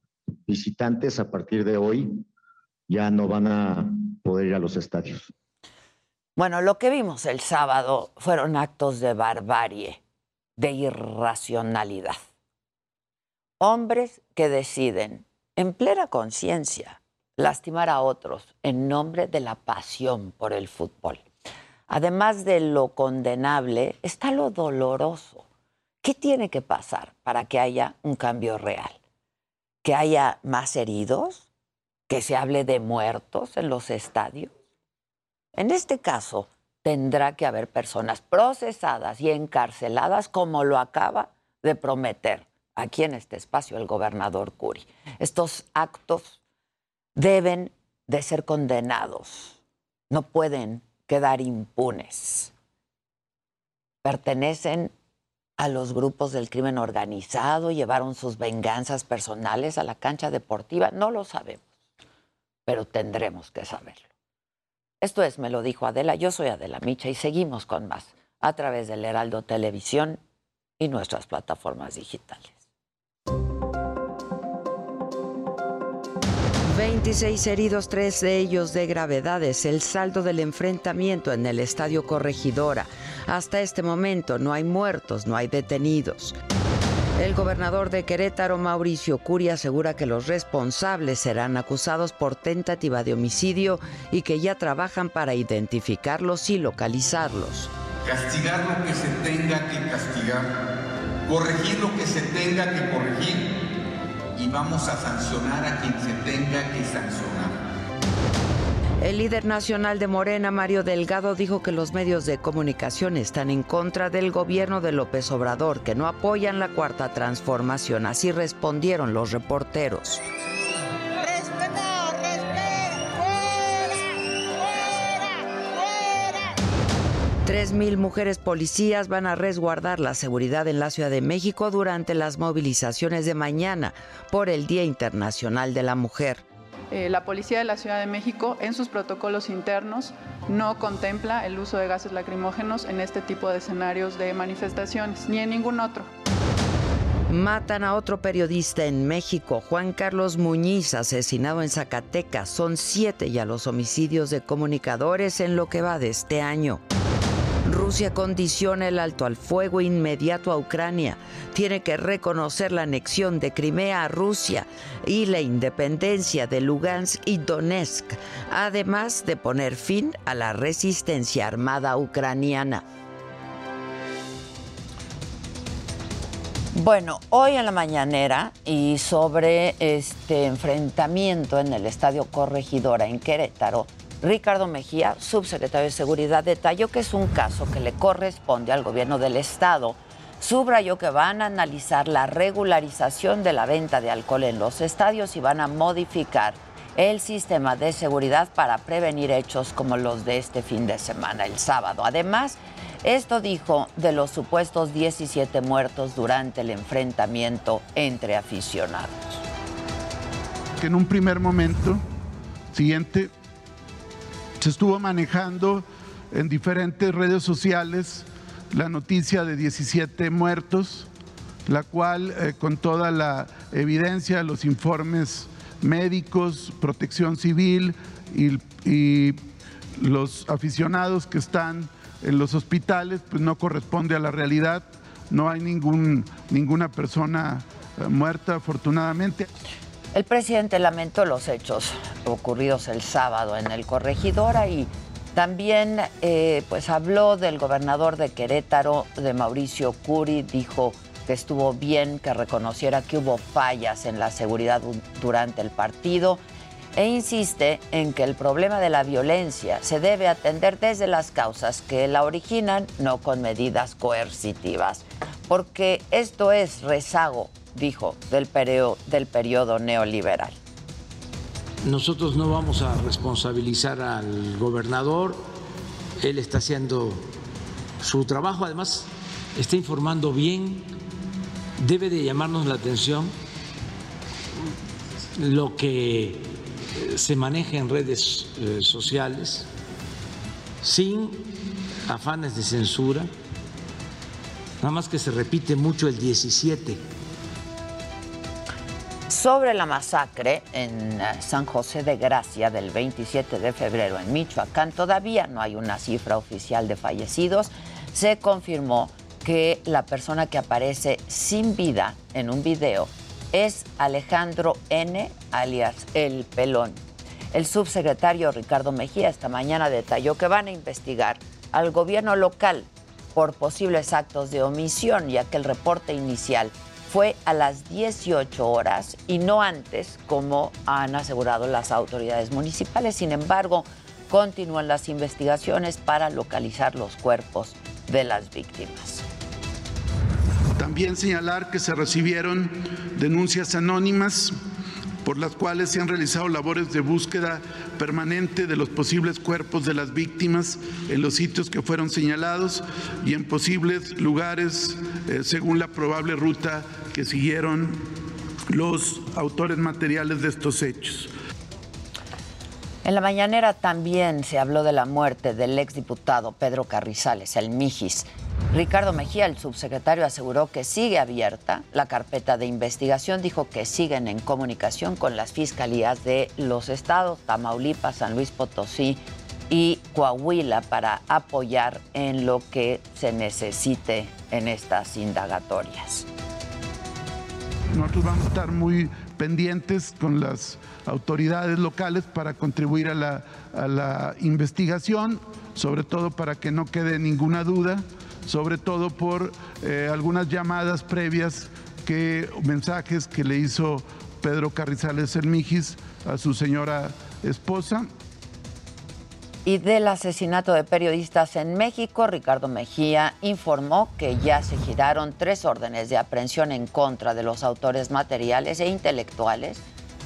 visitantes a partir de hoy ya no van a poder ir a los estadios. Bueno, lo que vimos el sábado fueron actos de barbarie, de irracionalidad. Hombres que deciden, en plena conciencia, lastimar a otros en nombre de la pasión por el fútbol. Además de lo condenable, está lo doloroso. ¿Qué tiene que pasar para que haya un cambio real? Que haya más heridos, que se hable de muertos en los estadios. En este caso, tendrá que haber personas procesadas y encarceladas como lo acaba de prometer aquí en este espacio el gobernador Curi. Estos actos deben de ser condenados, no pueden quedar impunes. Pertenecen a los grupos del crimen organizado, llevaron sus venganzas personales a la cancha deportiva, no lo sabemos, pero tendremos que saberlo. Esto es, me lo dijo Adela, yo soy Adela Micha y seguimos con más a través del Heraldo Televisión y nuestras plataformas digitales. 26 heridos, tres de ellos de gravedades. El saldo del enfrentamiento en el Estadio Corregidora Hasta este momento no hay muertos, no hay detenidos. El gobernador de Querétaro, Mauricio Curi, asegura que los responsables serán acusados por tentativa de homicidio y que ya trabajan para identificarlos y localizarlos. Castigar lo que se tenga que castigar, corregir lo que se tenga que corregir y vamos a sancionar a quien se tenga que sancionar. El líder nacional de Morena, Mario Delgado, dijo que los medios de comunicación están en contra del gobierno de López Obrador, que no apoyan la cuarta transformación. Así respondieron los reporteros. Tres mil mujeres policías van a resguardar la seguridad en la Ciudad de México durante las movilizaciones de mañana por el Día Internacional de la Mujer. Eh, la Policía de la Ciudad de México en sus protocolos internos no contempla el uso de gases lacrimógenos en este tipo de escenarios de manifestaciones, ni en ningún otro. Matan a otro periodista en México, Juan Carlos Muñiz, asesinado en Zacatecas. Son siete ya los homicidios de comunicadores en lo que va de este año. Rusia condiciona el alto al fuego inmediato a Ucrania. Tiene que reconocer la anexión de Crimea a Rusia y la independencia de Lugansk y Donetsk, además de poner fin a la resistencia armada ucraniana. Bueno, hoy en la mañanera y sobre este enfrentamiento en el Estadio Corregidora en Querétaro, Ricardo Mejía, subsecretario de Seguridad, detalló que es un caso que le corresponde al gobierno del Estado. Subrayó que van a analizar la regularización de la venta de alcohol en los estadios y van a modificar el sistema de seguridad para prevenir hechos como los de este fin de semana, el sábado. Además, esto dijo de los supuestos 17 muertos durante el enfrentamiento entre aficionados. Que en un primer momento siguiente se estuvo manejando en diferentes redes sociales la noticia de 17 muertos, la cual eh, con toda la evidencia, los informes médicos, protección civil y, y los aficionados que están en los hospitales, pues no corresponde a la realidad. No hay ningún, ninguna persona eh, muerta, afortunadamente. El presidente lamentó los hechos ocurridos el sábado en el Corregidora y también eh, pues habló del gobernador de Querétaro, de Mauricio Curi, dijo que estuvo bien que reconociera que hubo fallas en la seguridad durante el partido e insiste en que el problema de la violencia se debe atender desde las causas que la originan, no con medidas coercitivas, porque esto es rezago, dijo, del periodo, del neoliberal. Nosotros no vamos a responsabilizar al gobernador, él está haciendo su trabajo, además está informando bien, debe de llamarnos la atención lo que se maneja en redes eh, sociales sin afanes de censura, nada más que se repite mucho el 17 sobre la masacre en eh, San José de Gracia del 27 de febrero en Michoacán. Todavía no hay una cifra oficial de fallecidos. Se confirmó que la persona que aparece sin vida en un video es Alejandro N., alias El Pelón. El subsecretario Ricardo Mejía esta mañana detalló que van a investigar al gobierno local por posibles actos de omisión, ya que el reporte inicial fue a las 18 horas y no antes, como han asegurado las autoridades municipales. Sin embargo, continúan las investigaciones para localizar los cuerpos de las víctimas. También señalar que se recibieron denuncias anónimas por las cuales se han realizado labores de búsqueda permanente de los posibles cuerpos de las víctimas en los sitios que fueron señalados y en posibles lugares eh, según la probable ruta que siguieron los autores materiales de estos hechos. En la mañanera también se habló de la muerte del exdiputado Pedro Carrizales, el Mijis. Ricardo Mejía, el subsecretario, aseguró que sigue abierta la carpeta de investigación. Dijo que siguen en comunicación con las fiscalías de los estados, Tamaulipas, San Luis Potosí y Coahuila para apoyar en lo que se necesite en estas indagatorias. Nosotros vamos a estar muy pendientes con las autoridades locales para contribuir a la, a la investigación, sobre todo para que no quede ninguna duda, sobre todo por eh, algunas llamadas previas que mensajes que le hizo Pedro Carrizales Elmijis a su señora esposa. Y del asesinato de periodistas en México, Ricardo Mejía informó que ya se giraron tres órdenes de aprehensión en contra de los autores materiales e intelectuales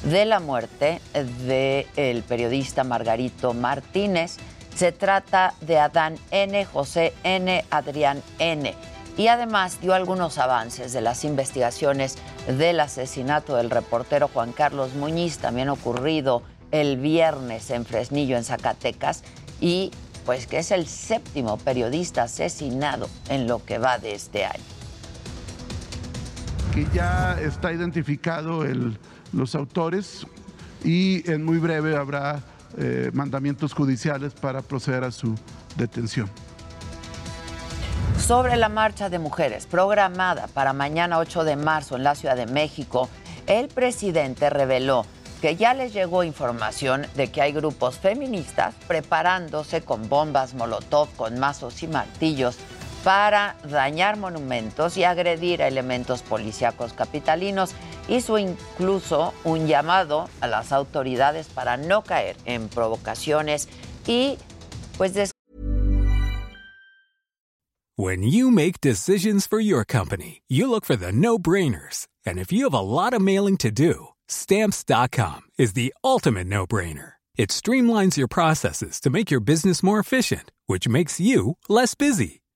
de la muerte del periodista Margarito Martínez. Se trata de Adán N., José N., Adrián N. Y además dio algunos avances de las investigaciones del asesinato del reportero Juan Carlos Muñiz, también ocurrido el viernes en Fresnillo, en Zacatecas, y pues que es el séptimo periodista asesinado en lo que va de este año. Que ya está identificado el, los autores y en muy breve habrá eh, mandamientos judiciales para proceder a su detención. Sobre la marcha de mujeres programada para mañana 8 de marzo en la Ciudad de México, el presidente reveló que ya les llegó información de que hay grupos feministas preparándose con bombas Molotov, con mazos y martillos para dañar monumentos y agredir a elementos policíacos capitalinos. Hizo incluso un llamado a las autoridades para no caer en provocaciones y pues When you make decisions for your company, you look for the no-brainers. And if you have a lot of mailing to do, Stamps.com is the ultimate no brainer. It streamlines your processes to make your business more efficient, which makes you less busy.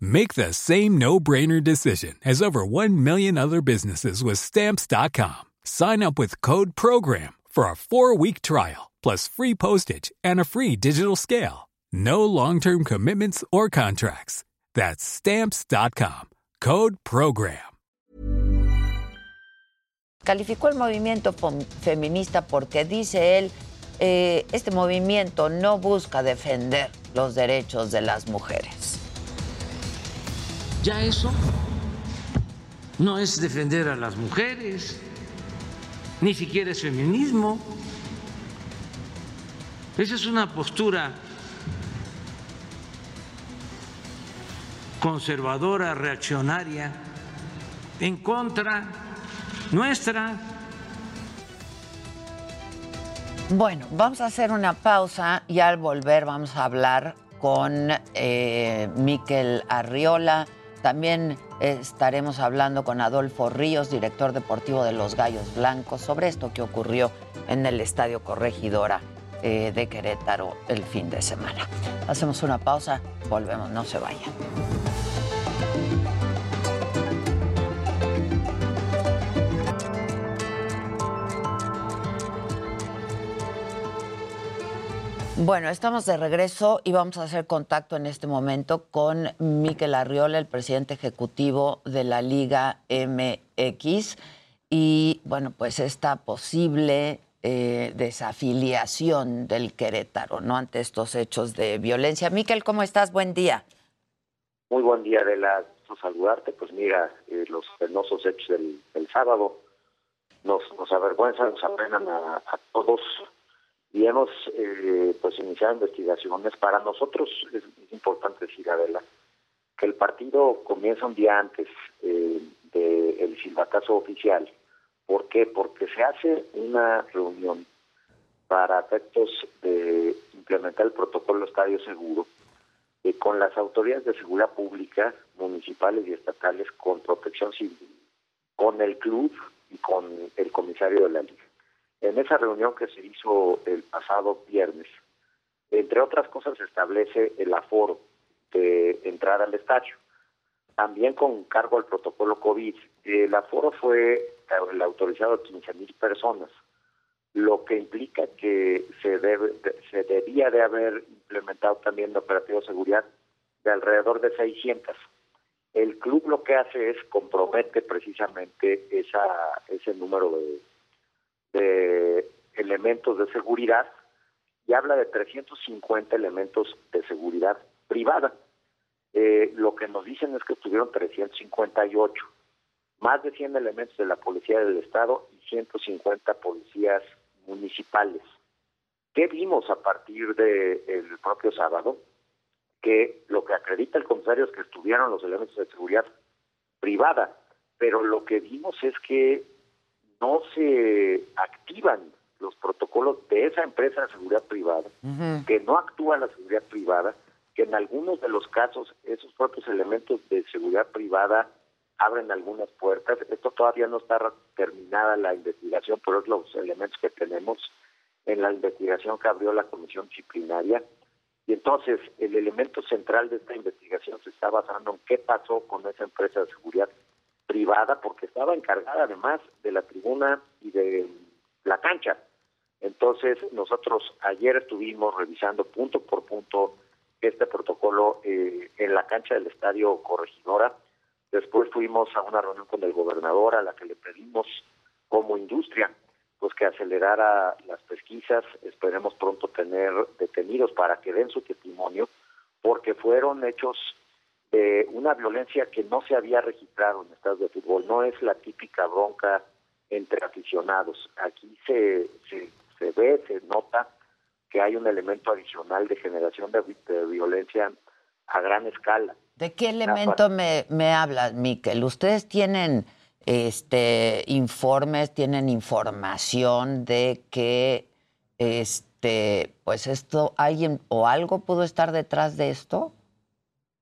Make the same no brainer decision as over 1 million other businesses with Stamps.com. Sign up with Code PROGRAM for a four week trial, plus free postage and a free digital scale. No long term commitments or contracts. That's Stamps.com. Code PROGRAM. Calificó el movimiento feminista porque dice él eh, este movimiento no busca defender los derechos de las mujeres. Ya eso no es defender a las mujeres, ni siquiera es feminismo. Esa es una postura conservadora, reaccionaria, en contra nuestra Bueno, vamos a hacer una pausa y al volver vamos a hablar con eh, Miquel Arriola. También estaremos hablando con Adolfo Ríos, director deportivo de los Gallos Blancos, sobre esto que ocurrió en el Estadio Corregidora eh, de Querétaro el fin de semana. Hacemos una pausa, volvemos, no se vayan. Bueno, estamos de regreso y vamos a hacer contacto en este momento con Miquel Arriola, el presidente ejecutivo de la Liga MX. Y bueno, pues esta posible eh, desafiliación del Querétaro, ¿no? Ante estos hechos de violencia. Miquel, ¿cómo estás? Buen día. Muy buen día, Adela. saludarte. Pues mira, eh, los penosos hechos del, sábado nos, nos avergüenzan, nos apenan a todos y hemos eh, pues iniciado investigaciones. Para nosotros es, importante decir, Adela, que el partido comienza un día antes eh, del silbatazo oficial. ¿Por qué? Porque se hace una reunión para efectos de implementar el protocolo Estadio Seguro eh, con las autoridades de seguridad pública, municipales y estatales, con protección civil, con el club y con el comisario de la liga. En esa reunión que se hizo el pasado viernes, entre otras cosas, se establece el aforo de entrada al estadio. también con cargo al protocolo COVID. El aforo fue eh, el autorizado a 15 mil personas, lo que implica que se, debe, se debía de haber implementado también operativo de seguridad de alrededor de 600. El club lo que hace es compromete precisamente esa, ese número de, de elementos de seguridad y habla de 350 elementos de seguridad privada. Eh, lo que nos dicen es que estuvieron 358, más de 100 elementos de la Policía del Estado y 150 policías municipales. ¿Qué vimos a partir del propio sábado? Que lo que acredita el comisario es que estuvieron los elementos de seguridad privada, pero lo que vimos es que no se activan los protocolos de esa empresa de seguridad privada, que no actúa la seguridad privada, que en algunos de los casos esos propios elementos de seguridad privada abren algunas puertas. Esto todavía no está terminada la investigación, pero es los elementos que tenemos en la investigación que abrió la comisión disciplinaria. Y entonces el elemento central de esta investigación se está basando en qué pasó con esa empresa de seguridad privada, porque estaba encargada además de la tribuna y de la cancha. Entonces nosotros ayer estuvimos revisando punto por punto este protocolo eh, en la cancha del Estadio Corregidora. Después fuimos a una reunión con el gobernador a la que le pedimos como industria pues que acelerara las pesquisas, esperemos pronto tener detenidos para que den su testimonio, porque fueron hechos de una violencia que no se había registrado en estados de fútbol, no es la típica bronca entre aficionados, aquí se, se, se ve, se nota que hay un elemento adicional de generación de, violencia a gran escala. ¿De qué elemento me, me hablas, Miquel? ¿Ustedes tienen este informes, tienen información de que este, pues esto, alguien o algo pudo estar detrás de esto?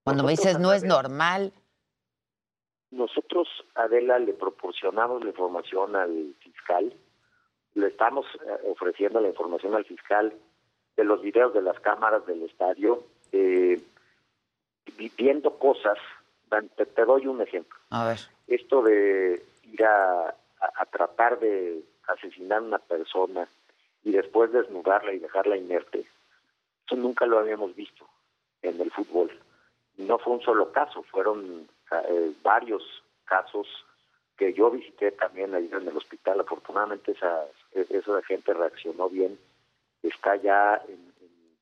Cuando me dices no es normal. Nosotros, Adela, le proporcionamos la información al fiscal, le estamos eh, ofreciendo la información al fiscal de los videos de las cámaras del estadio, eh, viendo cosas. Te, doy un ejemplo. A ver. Esto de ir a, tratar de asesinar a una persona y después desnudarla y dejarla inerte, eso nunca lo habíamos visto en el fútbol. No fue un solo caso, fueron eh, varios casos que yo visité también ahí en el hospital. Afortunadamente esa, esa gente reaccionó bien. Está ya en,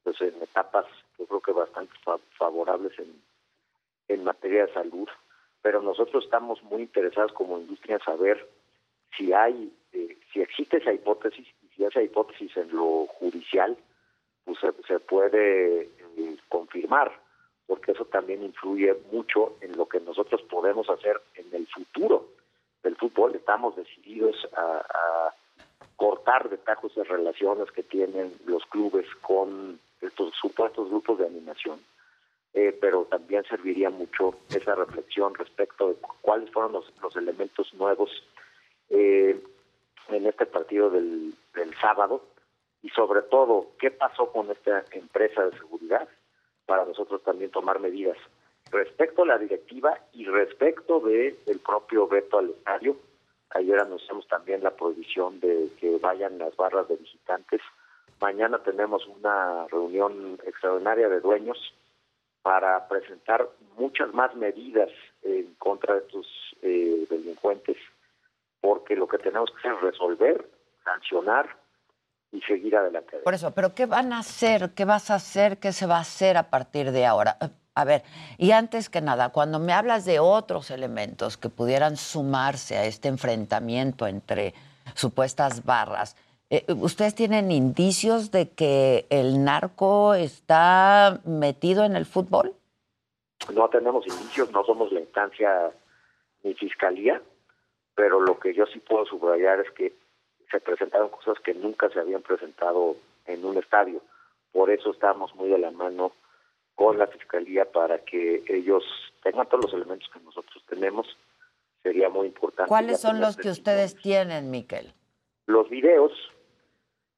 pues en etapas, yo creo que bastante favorables en, en materia de salud, pero nosotros estamos muy interesados como industria en saber si hay, eh, si existe esa hipótesis. Y si esa hipótesis en lo judicial pues se, puede eh, confirmar, porque eso también influye mucho en lo que nosotros podemos hacer en el futuro del fútbol. Estamos decididos a cortar de tajos de relaciones que tienen los clubes con estos supuestos grupos de animación, eh, pero también serviría mucho esa reflexión respecto de cuáles fueron los, elementos nuevos eh, en este partido del, del sábado y sobre todo qué pasó con esta empresa de seguridad para nosotros también tomar medidas respecto a la directiva y respecto de el propio veto al estadio Ayer anunciamos también la prohibición de que vayan las barras de visitantes. Mañana tenemos una reunión extraordinaria de dueños para presentar muchas más medidas en contra de estos eh, delincuentes, porque lo que tenemos que hacer es resolver, sancionar y seguir adelante. Por eso, pero ¿qué van a hacer? ¿Qué vas a hacer? ¿Qué se va a hacer a partir de ahora? A ver, y antes que nada, cuando me hablas de otros elementos que pudieran sumarse a este enfrentamiento entre supuestas barras, eh, ¿ustedes tienen indicios de que el narco está metido en el fútbol? No tenemos indicios, no somos la instancia ni fiscalía, pero lo que yo sí puedo subrayar es que se presentaron cosas que nunca se habían presentado en un estadio. Por eso estamos muy de la mano con la Fiscalía para que ellos tengan todos los elementos que nosotros tenemos. Sería muy importante. ¿Cuáles son los que ustedes tienen, Miquel? Los videos,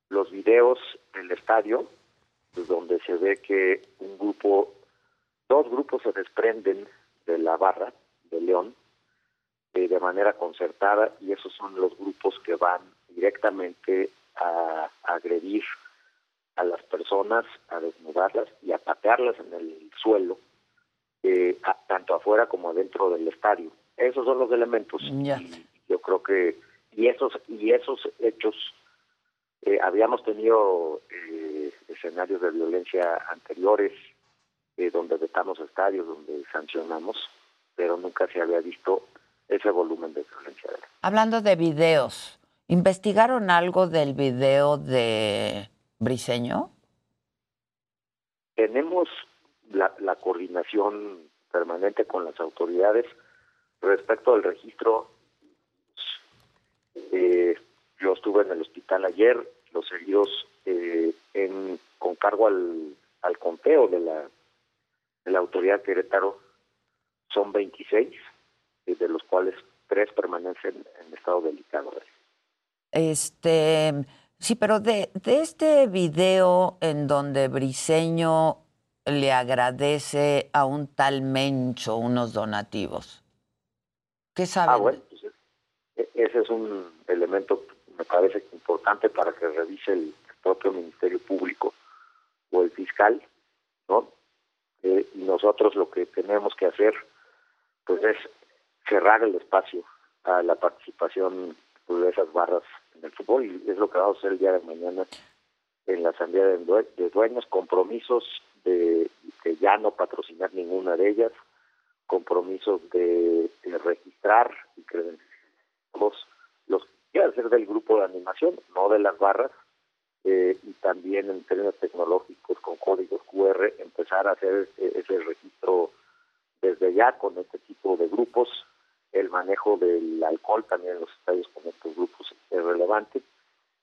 los videos del estadio, pues, donde se ve que un grupo, dos grupos se desprenden de la barra de León eh, de manera concertada y esos son los grupos que van directamente a, a agredir a las personas, a desnudarlas y a patearlas en el suelo, eh, a- tanto afuera como adentro del estadio. Esos son los elementos. Y yo creo que y esos y esos hechos eh, habíamos tenido eh, escenarios de violencia anteriores eh, donde vetamos estadios, donde sancionamos, pero nunca se había visto ese volumen de violencia. Hablando de videos, ¿investigaron algo del video de Briseño? Tenemos la, la coordinación permanente con las autoridades respecto al registro. Eh, yo estuve en el hospital ayer, los heridos eh, en, con cargo al, conteo de la, de la autoridad Querétaro son 26, eh, de los cuales tres permanecen en estado delicado. Este, sí, pero de, de este video en donde Briseño le agradece a un tal Mencho unos donativos. ¿Qué saben? Ah, bueno, pues, e- ese es un elemento, me parece importante para que revise el propio Ministerio Público o el fiscal, ¿no? Eh, y nosotros lo que tenemos que hacer, pues es cerrar el espacio a la participación de esas barras en el fútbol y es lo que vamos a hacer el día de mañana en la Asamblea de, Due- de Dueños, compromisos de, de ya no patrocinar ninguna de ellas, compromisos de, registrar y los, los que quieran ser del grupo de animación, no de las barras, eh, y también en términos tecnológicos con códigos QR empezar a hacer eh, ese registro desde ya con este tipo de grupos. El manejo del alcohol también en los estadios con estos grupos es relevante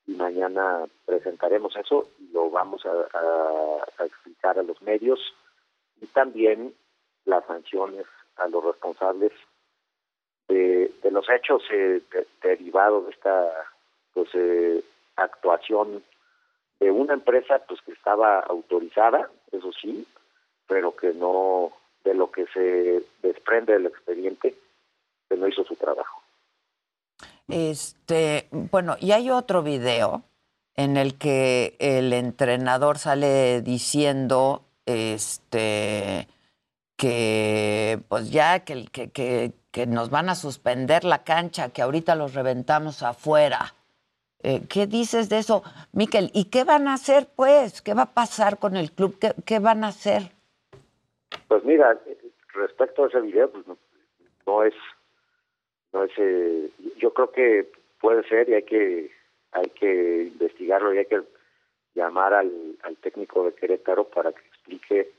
y mañana presentaremos eso y lo vamos a, explicar a los medios y también las sanciones a los responsables de, de los hechos eh, de- derivados de esta pues eh, actuación de una empresa pues que estaba autorizada eso sí pero que no de lo que se desprende del expediente que no hizo su trabajo Este, bueno, y hay otro video en el que el entrenador sale diciendo este que pues ya que, que, que, que nos van a suspender la cancha, que ahorita los reventamos afuera. Eh, ¿Qué dices de eso, Miquel? ¿Y qué van a hacer, pues? ¿Qué va a pasar con el club? ¿Qué, qué van a hacer? Pues mira, respecto a ese video, pues no, no es, no es, eh, yo creo que puede ser y hay que, hay que investigarlo y hay que llamar al, al técnico de Querétaro para que explique,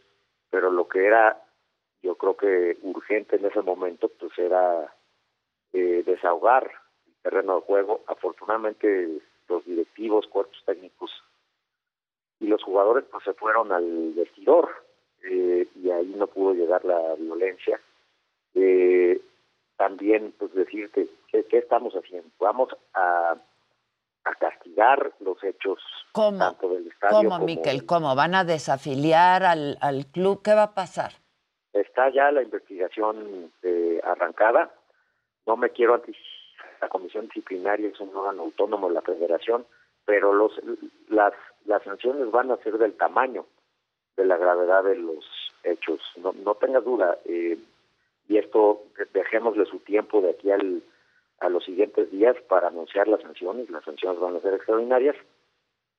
pero lo que era, yo creo que urgente en ese momento, pues era eh, desahogar el terreno de juego. Afortunadamente los directivos, cuerpos técnicos y los jugadores pues se fueron al vestidor eh, y ahí no pudo llegar la violencia. Eh, también, pues decirte, ¿qué, qué estamos haciendo? Vamos a, a castigar los hechos ¿Cómo? tanto del estadio ¿Cómo, como Miquel? ¿Cómo? ¿Van a desafiliar al, al club? ¿Qué va a pasar? está ya la investigación eh, arrancada. No me quiero anticipar, la comisión disciplinaria es un órgano autónomo de la federación, pero los las las sanciones van a ser del tamaño de la gravedad de los hechos. No, no tenga duda. eh, y esto de- dejémosle su tiempo de aquí al, a los siguientes días para anunciar las sanciones. Las sanciones van a ser extraordinarias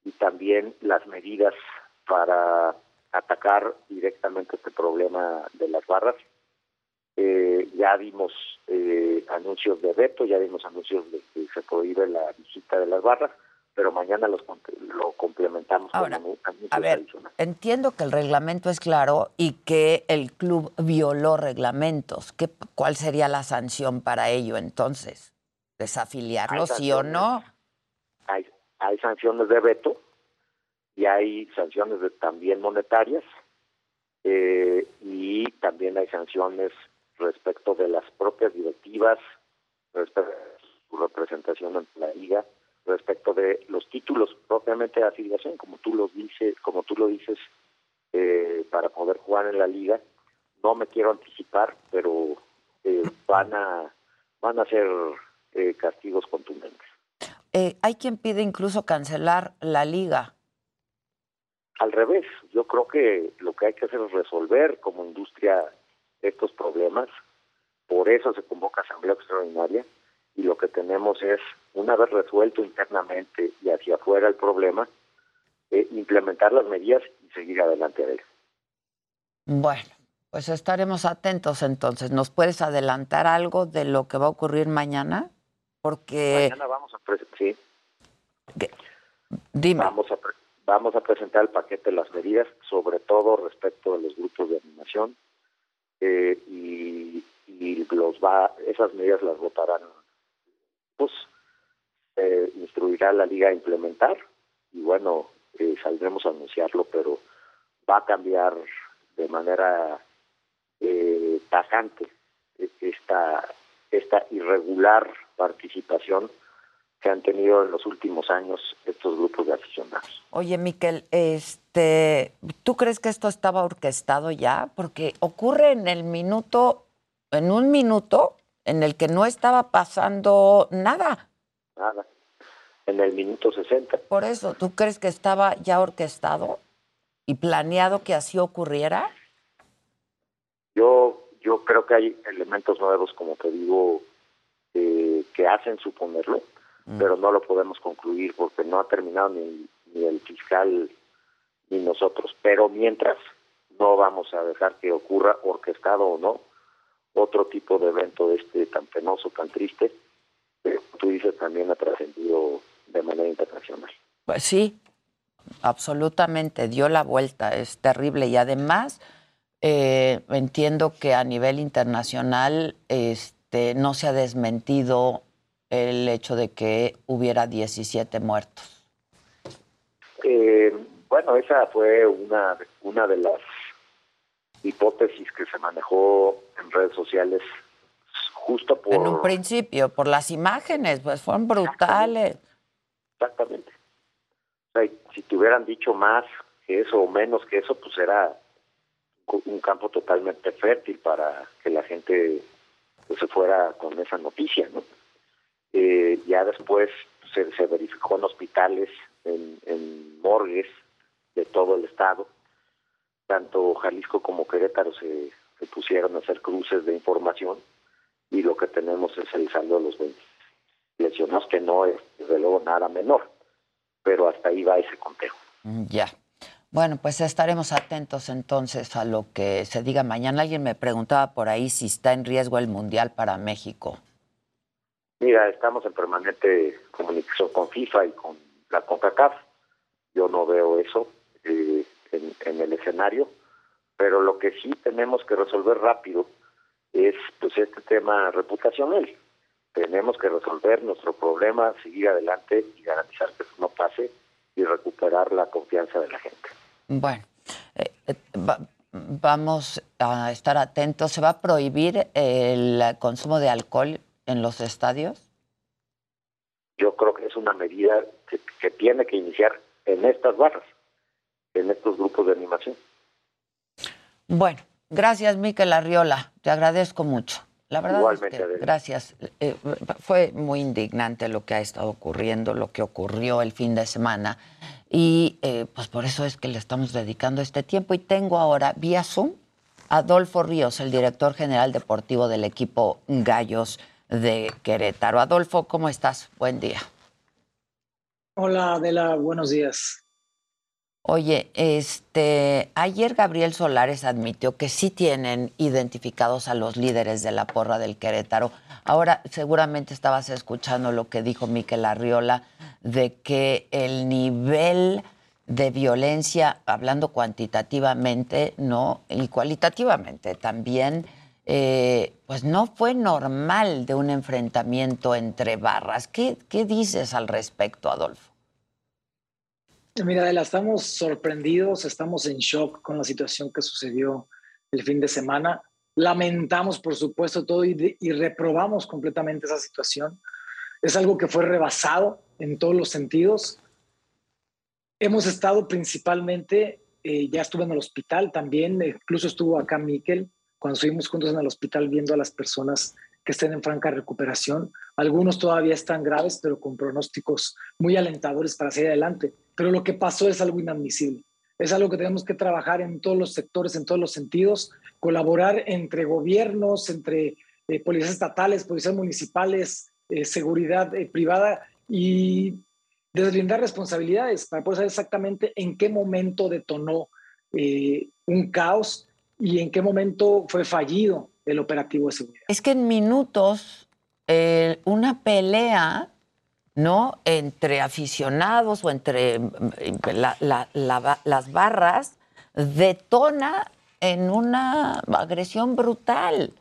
y también las medidas para atacar directamente este problema de las barras. Eh, ya vimos eh, anuncios de veto, ya vimos anuncios de que se prohíbe la visita de las barras, pero mañana los, lo complementamos Ahora, con A ver, entiendo que el reglamento es claro y que el club violó reglamentos. ¿Qué, ¿Cuál sería la sanción para ello entonces? ¿Desafiliarlo, sí o no? hay, hay sanciones de veto y hay sanciones de- también monetarias eh, y también hay sanciones respecto de las propias directivas, respecto su representación ante la liga, respecto de los títulos propiamente de afiliación, como tú los dices, como tú lo dices, eh, para poder jugar en la liga. No me quiero anticipar, pero eh, van a van a ser eh, castigos contundentes. Eh, hay quien pide incluso cancelar la liga. Al revés, yo creo que lo que hay que hacer es resolver como industria estos problemas. Por eso se convoca asamblea extraordinaria y lo que tenemos es, una vez resuelto internamente y hacia afuera el problema, eh, implementar las medidas y seguir adelante de él. Bueno, pues estaremos atentos entonces. ¿Nos puedes adelantar algo de lo que va a ocurrir mañana? Porque... Mañana vamos a presentar, sí. Dime. Vamos a, pre- vamos a presentar el paquete de las medidas, sobre todo respecto a los grupos de animación, eh, y, y los va, esas medidas las votarán, pues, instruirá la liga a implementar, y bueno, eh, saldremos a anunciarlo, pero va a cambiar de manera eh, tajante eh, esta, esta irregular participación que han tenido en los últimos años estos grupos de aficionados. Oye, Miquel, este, ¿tú crees que esto estaba orquestado ya? Porque ocurre en el minuto, en un minuto en el que no estaba pasando nada. Nada. En el minuto 60. Por eso, ¿tú crees que estaba ya orquestado y planeado que así ocurriera? Yo, yo creo que hay elementos nuevos, como te digo, eh, que hacen suponerlo, pero no lo podemos concluir porque no ha terminado ni, ni el fiscal ni nosotros. Pero mientras, no vamos a dejar que ocurra, orquestado o no, otro tipo de evento de este tan penoso, tan triste, tú dices también ha trascendido de manera internacional. Pues sí, absolutamente, dio la vuelta, es terrible. Y además, eh, entiendo que a nivel internacional este, no se ha desmentido el hecho de que hubiera 17 muertos. Eh, bueno, esa fue una, una de las hipótesis que se manejó en redes sociales justo por... En un principio, por las imágenes, pues fueron brutales. Exactamente. O sea, si te hubieran dicho más que eso o menos que eso, pues era un campo totalmente fértil para que la gente pues, se fuera con esa noticia, ¿no? Eh, ya después se, se verificó en hospitales, en, en morgues de todo el estado. Tanto Jalisco como Querétaro se, se pusieron a hacer cruces de información y lo que tenemos es el saldo de los 20 lesionados, que no es desde luego nada menor, pero hasta ahí va ese conteo. Mm, Ya. Bueno, pues estaremos atentos entonces a lo que se diga mañana. Alguien me preguntaba por ahí si está en riesgo el Mundial para México. Mira, estamos en permanente comunicación con FIFA y con la CONCACAF. Yo no veo eso eh, en, en el escenario, pero lo que sí tenemos que resolver rápido es pues este tema reputacional. Tenemos que resolver nuestro problema, seguir adelante y garantizar que eso no pase y recuperar la confianza de la gente. Bueno, eh, eh, va- vamos a estar atentos. ¿Se va a prohibir el consumo de alcohol en los estadios? Yo creo que es una medida que, que tiene que iniciar en estas barras, en estos grupos de animación. Bueno, gracias, Miquel Arriola. Te agradezco mucho. La verdad Igualmente, es que Adela. gracias. Eh, fue muy indignante lo que ha estado ocurriendo, lo que ocurrió el fin de semana. Y eh, pues por eso es que le estamos dedicando este tiempo. Y tengo ahora vía Zoom a Adolfo Ríos, el director general deportivo del equipo Gallos de Querétaro. Adolfo, ¿cómo estás? Buen día. Hola Adela, buenos días. Oye, este, ayer Gabriel Solares admitió que sí tienen identificados a los líderes de la porra del Querétaro. Ahora, seguramente estabas escuchando lo que dijo Miquel Arriola de que el nivel de violencia, hablando cuantitativamente, no, y cualitativamente también, eh, pues no fue normal de un enfrentamiento entre barras. ¿Qué, qué dices al respecto, Adolfo? Mira, Adela, estamos sorprendidos, estamos en shock con la situación que sucedió el fin de semana. Lamentamos, por supuesto, todo y, de- y reprobamos completamente esa situación. Es algo que fue rebasado en todos los sentidos. Hemos estado principalmente, eh, ya estuve en el hospital también, incluso estuvo acá Miquel, cuando estuvimos juntos en el hospital viendo a las personas que estén en franca recuperación. Algunos todavía están graves, pero con pronósticos muy alentadores para seguir adelante. Pero lo que pasó es algo inadmisible. Es algo que tenemos que trabajar en todos los sectores, en todos los sentidos, colaborar entre gobiernos, entre eh, policías estatales, policías municipales, eh, seguridad eh, privada y deslindar responsabilidades para poder saber exactamente en qué momento detonó un caos y en qué momento fue fallido el operativo de seguridad. Es que en minutos una pelea ¿no? Entre aficionados o entre mm, las barras, detona en una agresión brutal.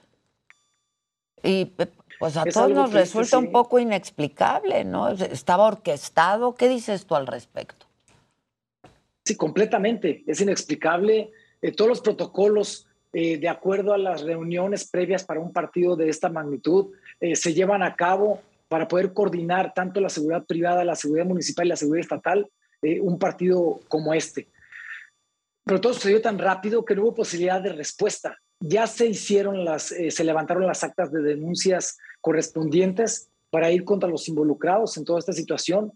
Y pues a todos nos resulta un poco inexplicable, ¿no? Estaba orquestado. ¿Qué dices tú al respecto? Sí, completamente. Es inexplicable. Eh, todos los protocolos, eh, de acuerdo a las reuniones previas para un partido de esta magnitud, eh, se llevan a cabo para poder coordinar tanto la seguridad privada, la seguridad municipal y la seguridad estatal, eh, un partido como este. Pero todo sucedió tan rápido que no hubo posibilidad de respuesta. Ya se hicieron las, eh, se levantaron las actas de denuncias correspondientes para ir contra los involucrados en toda esta situación,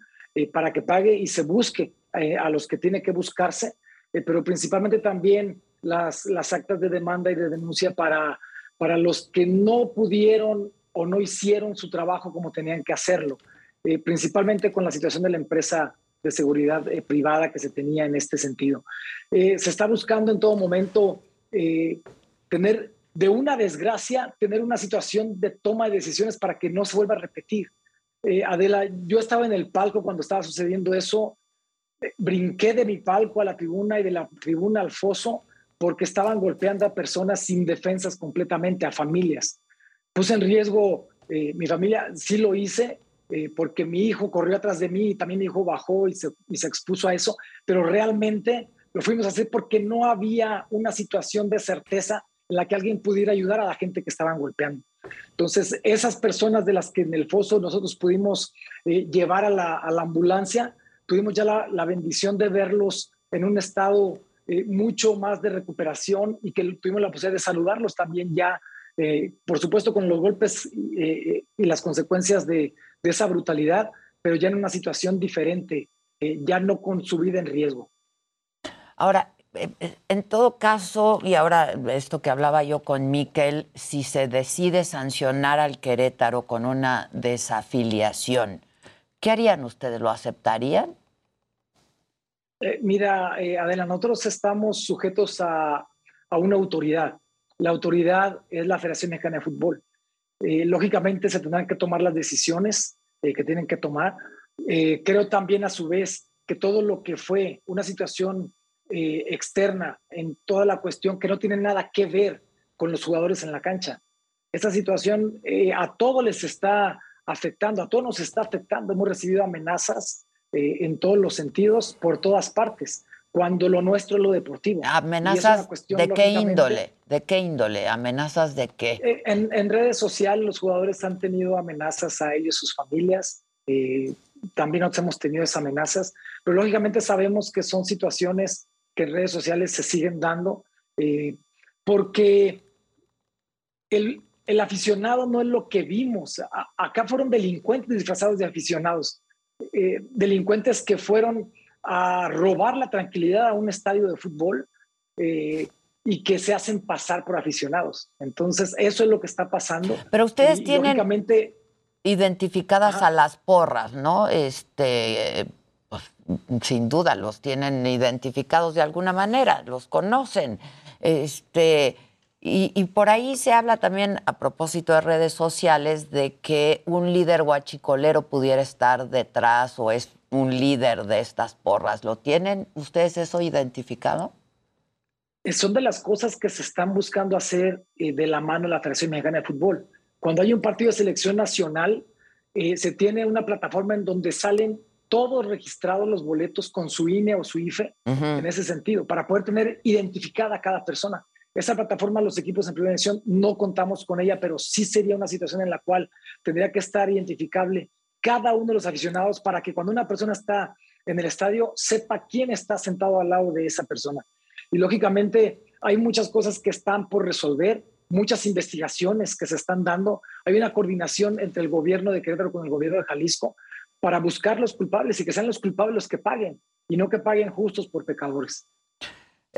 para que pague y se busque a los que tiene que buscarse, pero principalmente también las, las actas de demanda y de denuncia para, para los que no pudieron o no hicieron su trabajo como tenían que hacerlo, eh, principalmente con la situación de la empresa de seguridad eh, privada que se tenía en este sentido. Eh, se está buscando en todo momento tener, de una desgracia, tener una situación de toma de decisiones para que no se vuelva a repetir. Adela, yo estaba en el palco cuando estaba sucediendo eso, brinqué de mi palco a la tribuna y de la tribuna al foso porque estaban golpeando a personas sin defensas completamente, a familias puse en riesgo eh, mi familia, sí lo hice, eh, porque mi hijo corrió atrás de mí y también mi hijo bajó y se, expuso a eso, pero realmente lo fuimos a hacer porque no había una situación de certeza en la que alguien pudiera ayudar a la gente que estaban golpeando. Entonces, esas personas de las que en el foso nosotros pudimos eh, llevar a la, ambulancia, tuvimos ya la, bendición de verlos en un estado mucho más de recuperación y que tuvimos la posibilidad de saludarlos también ya eh, por supuesto con los golpes eh, y las consecuencias de, esa brutalidad, pero ya en una situación diferente, eh, ya no con su vida en riesgo. Ahora, en todo caso, y ahora esto que hablaba yo con Miquel, si se decide sancionar al Querétaro con una desafiliación, ¿qué harían ustedes? ¿Lo aceptarían? Mira, Adela, nosotros estamos sujetos a, a una autoridad la autoridad es la Federación Mexicana de Fútbol. Eh, lógicamente se tendrán que tomar las decisiones eh, que tienen que tomar. Eh, creo también a su vez que todo lo que fue una situación externa en toda la cuestión que no tiene nada que ver con los jugadores en la cancha. Esta situación a todos les está afectando, a todos nos está afectando. Hemos recibido amenazas en todos los sentidos, por todas partes cuando lo nuestro es lo deportivo. ¿Amenazas de qué índole? ¿De qué índole? ¿Amenazas de qué? Eh, en, redes sociales los jugadores han tenido amenazas a ellos, sus familias. Eh, también nosotros hemos tenido esas amenazas, pero lógicamente sabemos que son situaciones que en redes sociales se siguen dando, eh, porque el, el, aficionado no es lo que vimos. acá fueron delincuentes disfrazados de aficionados, delincuentes que fueron a robar la tranquilidad a un estadio de fútbol eh, y que se hacen pasar por aficionados. Entonces, eso es lo que está pasando. Pero ustedes tienen identificadas a las porras, ¿no? Este, pues, sin duda los tienen identificados de alguna manera, los conocen. Este, y, y, por ahí se habla también, a propósito de redes sociales, de que un líder guachicolero pudiera estar detrás o es un líder de estas porras. ¿Lo tienen ustedes eso identificado? Eh, son de las cosas que se están buscando hacer eh, de la mano de la Federación Mexicana de Fútbol. Cuando hay un partido de selección nacional, eh, se tiene una plataforma en donde salen todos registrados los boletos con su INE o su IFE, en ese sentido, para poder tener identificada a cada persona. Esa plataforma, los equipos en división, no contamos con ella, pero sí sería una situación en la cual tendría que estar identificable cada uno de los aficionados para que cuando una persona está en el estadio sepa quién está sentado al lado de esa persona. Y lógicamente hay muchas cosas que están por resolver. muchas investigaciones que se están dando. Hay una coordinación entre el gobierno de Querétaro con el gobierno de Jalisco para buscar los culpables y que sean los culpables los que paguen y no que paguen justos por pecadores.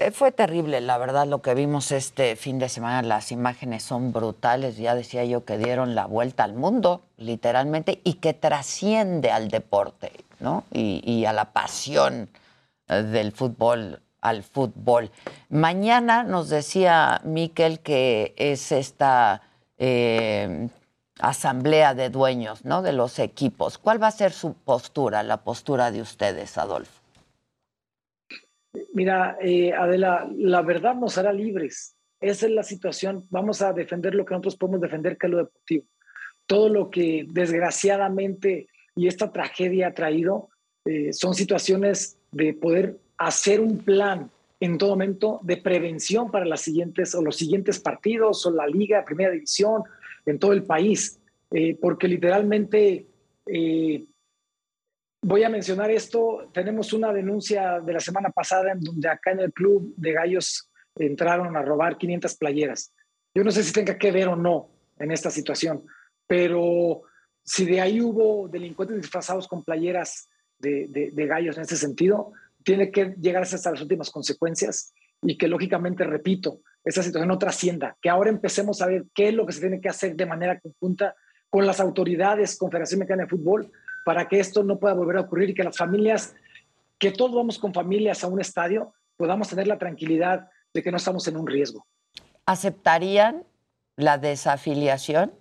Eh, fue terrible, la verdad, lo que vimos este fin de semana. Las imágenes son brutales. Ya decía yo que dieron la vuelta al mundo, literalmente, y que trasciende al deporte, ¿no? Y, a la pasión eh, del fútbol al fútbol. Mañana nos decía Miquel que es esta eh, asamblea de dueños ¿no? de los equipos. ¿Cuál va a ser su postura, la postura de ustedes, Adolfo? Mira, eh, Adela, la verdad nos hará libres. Esa es la situación. Vamos a defender lo que nosotros podemos defender, que es lo deportivo. Todo lo que desgraciadamente y esta tragedia ha traído eh, son situaciones de poder hacer un plan en todo momento de prevención para las siguientes o los siguientes partidos o la liga, primera división en todo el país, eh, porque literalmente voy a mencionar esto. Tenemos una denuncia de la semana pasada en donde acá en el club de gallos entraron a robar 500 playeras. Yo no sé si tenga que ver o no en esta situación, pero si de ahí hubo delincuentes disfrazados con playeras de, de gallos en ese sentido, tiene que llegar hasta las últimas consecuencias y que lógicamente, repito, esa situación no trascienda, que ahora empecemos a ver qué es lo que se tiene que hacer de manera conjunta con las autoridades, Confederación Mexicana de Fútbol, para que esto no pueda volver a ocurrir y que las familias, que todos vamos con familias a un estadio, podamos tener la tranquilidad de que no estamos en un riesgo. ¿Aceptarían la desafiliación?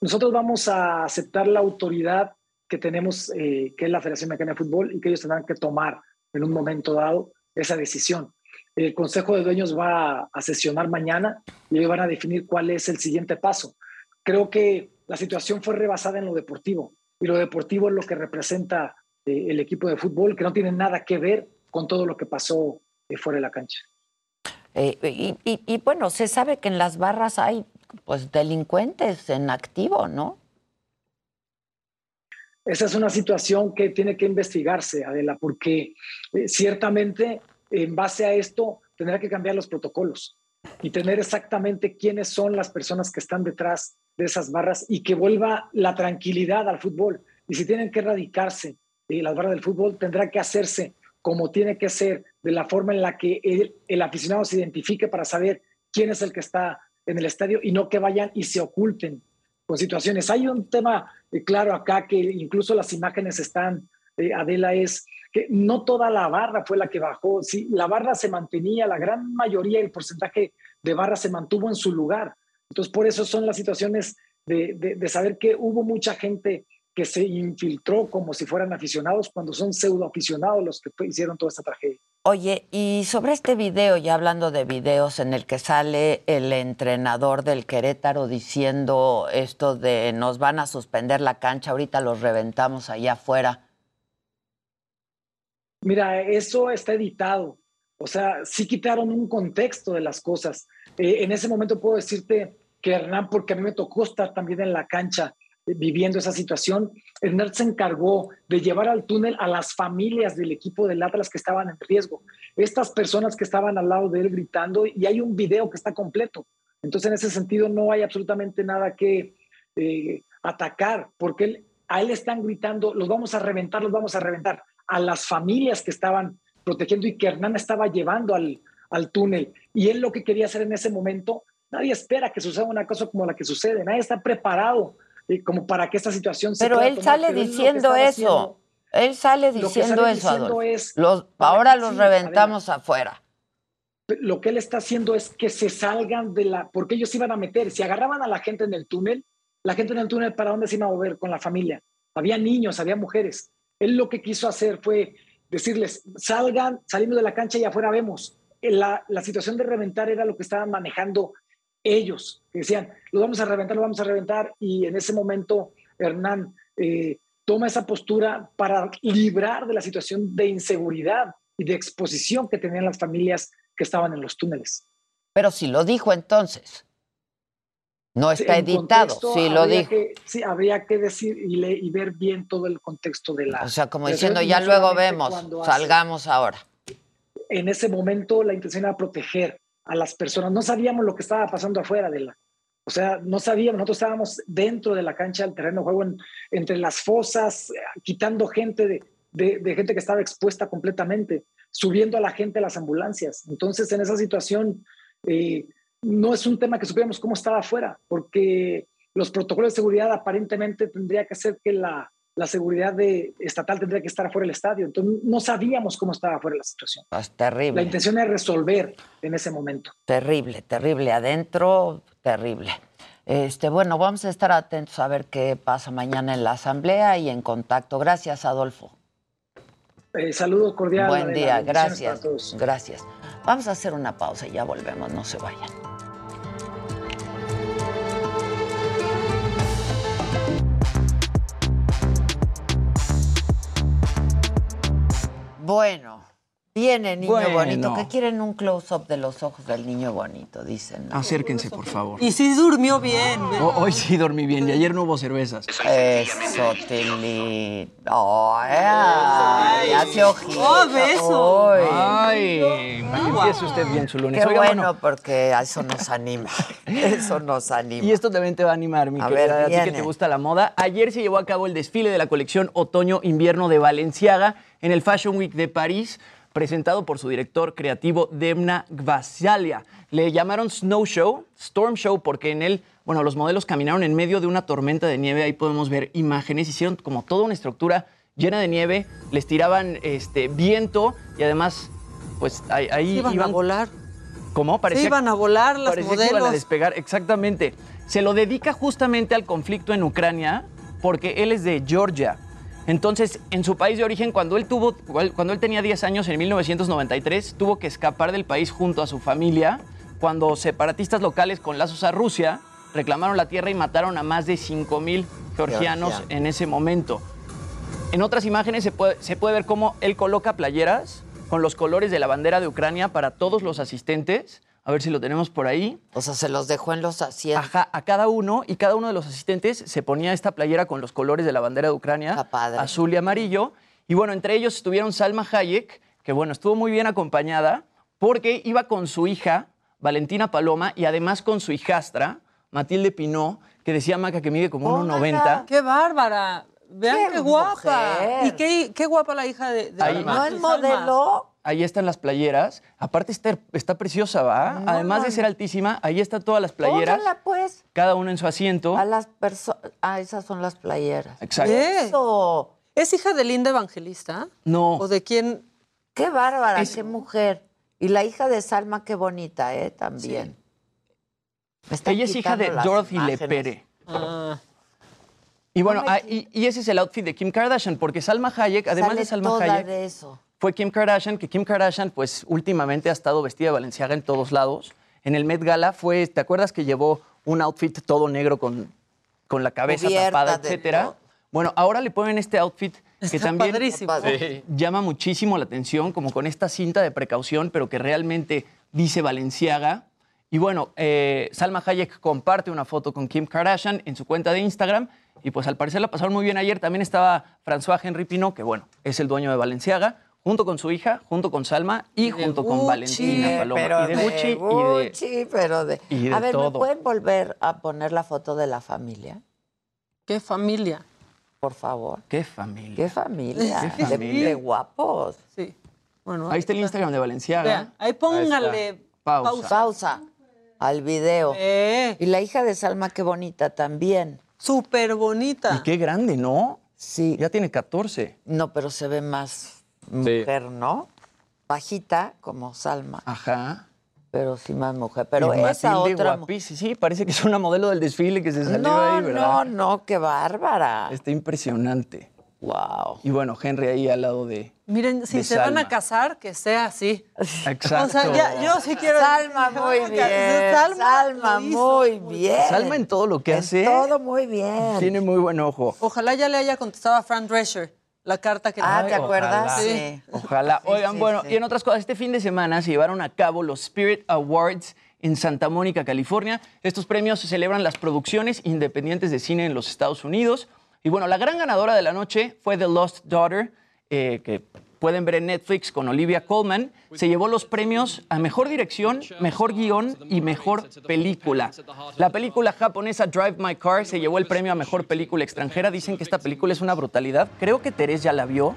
Nosotros vamos a aceptar la autoridad que tenemos, eh, que es la Federación Mexicana de Fútbol, y que ellos tendrán que tomar en un momento dado esa decisión. El Consejo de Dueños va a sesionar mañana y ellos van a definir cuál es el siguiente paso. Creo que la situación fue rebasada en lo deportivo y lo deportivo es lo que representa eh, el equipo de fútbol, que no tiene nada que ver con todo lo que pasó eh, fuera de la cancha. y, y, bueno, se sabe que en las barras hay pues delincuentes en activo, ¿no? Esa es una situación que tiene que investigarse, Adela, porque eh, ciertamente en base a esto tendrá que cambiar los protocolos y tener exactamente quiénes son las personas que están detrás de esas barras y que vuelva la tranquilidad al fútbol. Y si tienen que erradicarse las barras del fútbol, tendrá que hacerse como tiene que ser, de la forma en la que el, el aficionado se identifique para saber quién es el que está en el estadio y no que vayan y se oculten con situaciones. Hay un tema eh, claro acá que incluso las imágenes están, eh, Adela, es que no toda la barra fue la que bajó. Sí, la barra se mantenía, la gran mayoría, el porcentaje de barra se mantuvo en su lugar. Entonces, por eso son las situaciones de, de saber que hubo mucha gente que se infiltró como si fueran aficionados cuando son pseudo aficionados los que hicieron toda esta tragedia. Oye, y sobre este video, ya hablando de videos en el que sale el entrenador del Querétaro diciendo esto de nos van a suspender la cancha, ahorita los reventamos allá afuera. Mira, eso está editado. O sea, sí quitaron un contexto de las cosas. Eh, en ese momento puedo decirte que Hernán, porque a mí me tocó estar también en la cancha, viviendo esa situación. Hernán se encargó de llevar al túnel a las familias del equipo del Atlas que estaban en riesgo. Estas personas que estaban al lado de él gritando y hay un video que está completo. Entonces, en ese sentido, no hay absolutamente nada que eh, atacar, porque él, a él están gritando, los vamos a reventar, los vamos a reventar, a las familias que estaban protegiendo y que Hernán estaba llevando al, al túnel. Y él lo que quería hacer en ese momento, nadie espera que suceda una cosa como la que sucede, nadie está preparado como para que esta situación se Pero él sale diciendo eso. él sale diciendo eso. Es, ahora los reventamos afuera. Lo que él está haciendo es que se salgan de la. Porque ellos iban a meter. Si agarraban a la gente en el túnel, la gente en el túnel, ¿para dónde se iba a mover con la familia? Había niños, había mujeres. Él lo que quiso hacer fue decirles: salgan, salimos de la cancha y afuera vemos. La, la situación de reventar era lo que estaban manejando ellos, decían, lo vamos a reventar, lo vamos a reventar, y en ese momento Hernán eh, toma esa postura para librar de la situación de inseguridad y de exposición que tenían las familias que estaban en los túneles. Pero si lo dijo entonces. No está editado, sí lo dijo. sí, habría que decir y, y, ver bien todo el contexto de la... O sea, como diciendo, ya luego vemos, salgamos ahora. En ese momento la intención era proteger a las personas. No sabíamos lo que estaba pasando afuera de la... O sea, no sabíamos, nosotros estábamos dentro de la cancha del terreno de juego, en- entre las fosas, quitando gente de, de- de gente que estaba expuesta completamente, subiendo a la gente a las ambulancias. Entonces, en esa situación, eh, no es un tema que supiéramos cómo estaba afuera, porque los protocolos de seguridad aparentemente tendría que ser que la, la seguridad de, estatal tendría que estar afuera del estadio. Entonces, no sabíamos cómo estaba afuera la situación. Pues terrible. La intención es resolver en ese momento. Terrible, terrible. Adentro, terrible. Este, bueno, vamos a estar atentos a ver qué pasa mañana en la asamblea y en contacto. Gracias, Adolfo. Eh, saludos cordiales. Buen día, gracias. Gracias. Vamos a hacer una pausa y ya volvemos, no se vayan. Bueno, viene niño Bueno. bonito. ¿Qué quieren un close-up de los ojos del niño bonito? Dicen. ¿no? Acérquense, por favor. Y sí durmió bien. Ho- Hoy sí dormí bien y ayer no hubo cervezas. Eso, Tilly. Ay, ay, hace ojitos. Oh, beso. Ay. Ay, empiece usted bien su lunes. Qué Oiga, bueno, bueno, porque a eso nos anima. Eso nos anima. Y esto también te va a animar, mi A querida, ver, a ti que te gusta la moda. Ayer se llevó a cabo el desfile de la colección Otoño-Invierno de Valenciaga en el Fashion Week de París, presentado por su director creativo Demna Gvasalia. Le llamaron Snow Show, Storm Show, porque en él, bueno, los modelos caminaron en medio de una tormenta de nieve. Ahí podemos ver imágenes. Hicieron como toda una estructura llena de nieve, les tiraban este, viento y además, pues ahí, ahí Iban a volar. ¿Cómo? Se Parecía, iban a volar las parecía que iban a modelos. despegar, exactamente. Se lo dedica justamente al conflicto en Ucrania porque él es de Georgia. Entonces, en su país de origen, cuando él, tuvo, cuando él tenía 10 años, en 1993, tuvo que escapar del país junto a su familia cuando separatistas locales con lazos a Rusia reclamaron la tierra y mataron a más de 5.000 georgianos Georgianos. en ese momento. En otras imágenes se puede, se puede ver cómo él coloca playeras con los colores de la bandera de Ucrania para todos los asistentes. A ver si lo tenemos por ahí. O sea, se los dejó en los asientos. Ajá, a cada uno y cada uno de los asistentes se ponía esta playera con los colores de la bandera de Ucrania, azul y amarillo. Y bueno, entre ellos estuvieron Salma Hayek, que bueno, estuvo muy bien acompañada porque iba con su hija, Valentina Paloma, y además con su hijastra, Matilde Pinó, que decía Maca que mide como 1,90. ¡Qué bárbara! Vean qué, ¡Qué guapa. mujer! Y qué, qué guapa la hija de, de Ahí- ¿No Salma. modelo? Ahí están las playeras. Aparte está, está preciosa, ¿va? No, Además de ser altísima, ahí están todas las playeras, Póngala, pues. cada uno en su asiento. A las personas. Ah, esas son las playeras. Exacto. Eso. ¿Es hija de Linda Evangelista? No. ¿O de quién? Qué bárbara, qué mujer. Y la hija de Salma, qué bonita, ¿eh? También. Ella es hija de Dorothy imágenes. Lepere. Ah. Y bueno, No me ah, y, y ese es el outfit de Kim Kardashian, porque Salma Hayek, además Sale de Salma toda Hayek, de eso. Fue Kim Kardashian, que Kim Kardashian, pues últimamente ha estado vestida de Valenciaga en todos lados. En el Met Gala fue, ¿te acuerdas que llevó un outfit todo negro con, con la cabeza Cubierta tapada, de etcétera? todo. Bueno, ahora le ponen este outfit que Está también padrísimo. Sí. llama muchísimo la atención, como con esta cinta de precaución, pero que realmente dice Valenciaga. Y bueno, eh, Salma Hayek comparte una foto con Kim Kardashian en su cuenta de Instagram. Y pues al parecer la pasaron muy bien ayer. También estaba François Henry Pinot, que bueno, es el dueño de Valenciaga, junto con su hija, junto con Salma y, de junto con. Valentina Paloma. Pero y de Gucci, y de- pero de... y de a ver, ¿me pueden volver a poner la foto de la familia? ¿Qué familia? Por favor. ¡Qué familia! ¿Qué familia? Qué De- familia. De, guapos. Sí. Bueno, Ahí está el Instagram de Valenciaga. Vean, ahí póngale Pausa. pausa. Pausa al video. Eh, Y la hija de Salma, qué bonita también. Súper bonita. Y qué grande, ¿no? Sí. Ya tiene 14. No, pero se ve más mujer, ¿no? Bajita, como Salma, Ajá. pero sí más mujer. Pero Y esa Matilde otra... guapísima. Sí, parece que es una modelo del desfile que se salió No, ahí, no, ¿verdad? no, qué bárbara. Está impresionante. Wow. Y bueno, Henry ahí al lado de. Miren, si de se van a casar, que sea así. Exacto. O sea, ya, yo sí quiero. Salma, muy bien. Salma, muy bien. Salma en todo lo que En hace. todo muy bien. Tiene muy buen ojo. Ojalá ya le haya contestado a Fran Drescher la carta que Ah, ¿te acuerdas? ojalá. Sí. Ojalá. Sí, Oigan, sí, bueno, sí. y en otras cosas, este fin de semana se llevaron a cabo los Spirit Awards en Santa Mónica, California. Estos premios celebran las producciones independientes de cine en los Estados Unidos. Y bueno, la gran ganadora de la noche fue The Lost Daughter. eh, que pueden ver en Netflix con Olivia Colman, se llevó los premios a Mejor Dirección, Mejor Guión y Mejor Película. La película japonesa Drive My Car se llevó el premio a Mejor Película Extranjera. Dicen que esta película es una brutalidad. Creo que Teresa ya la vio.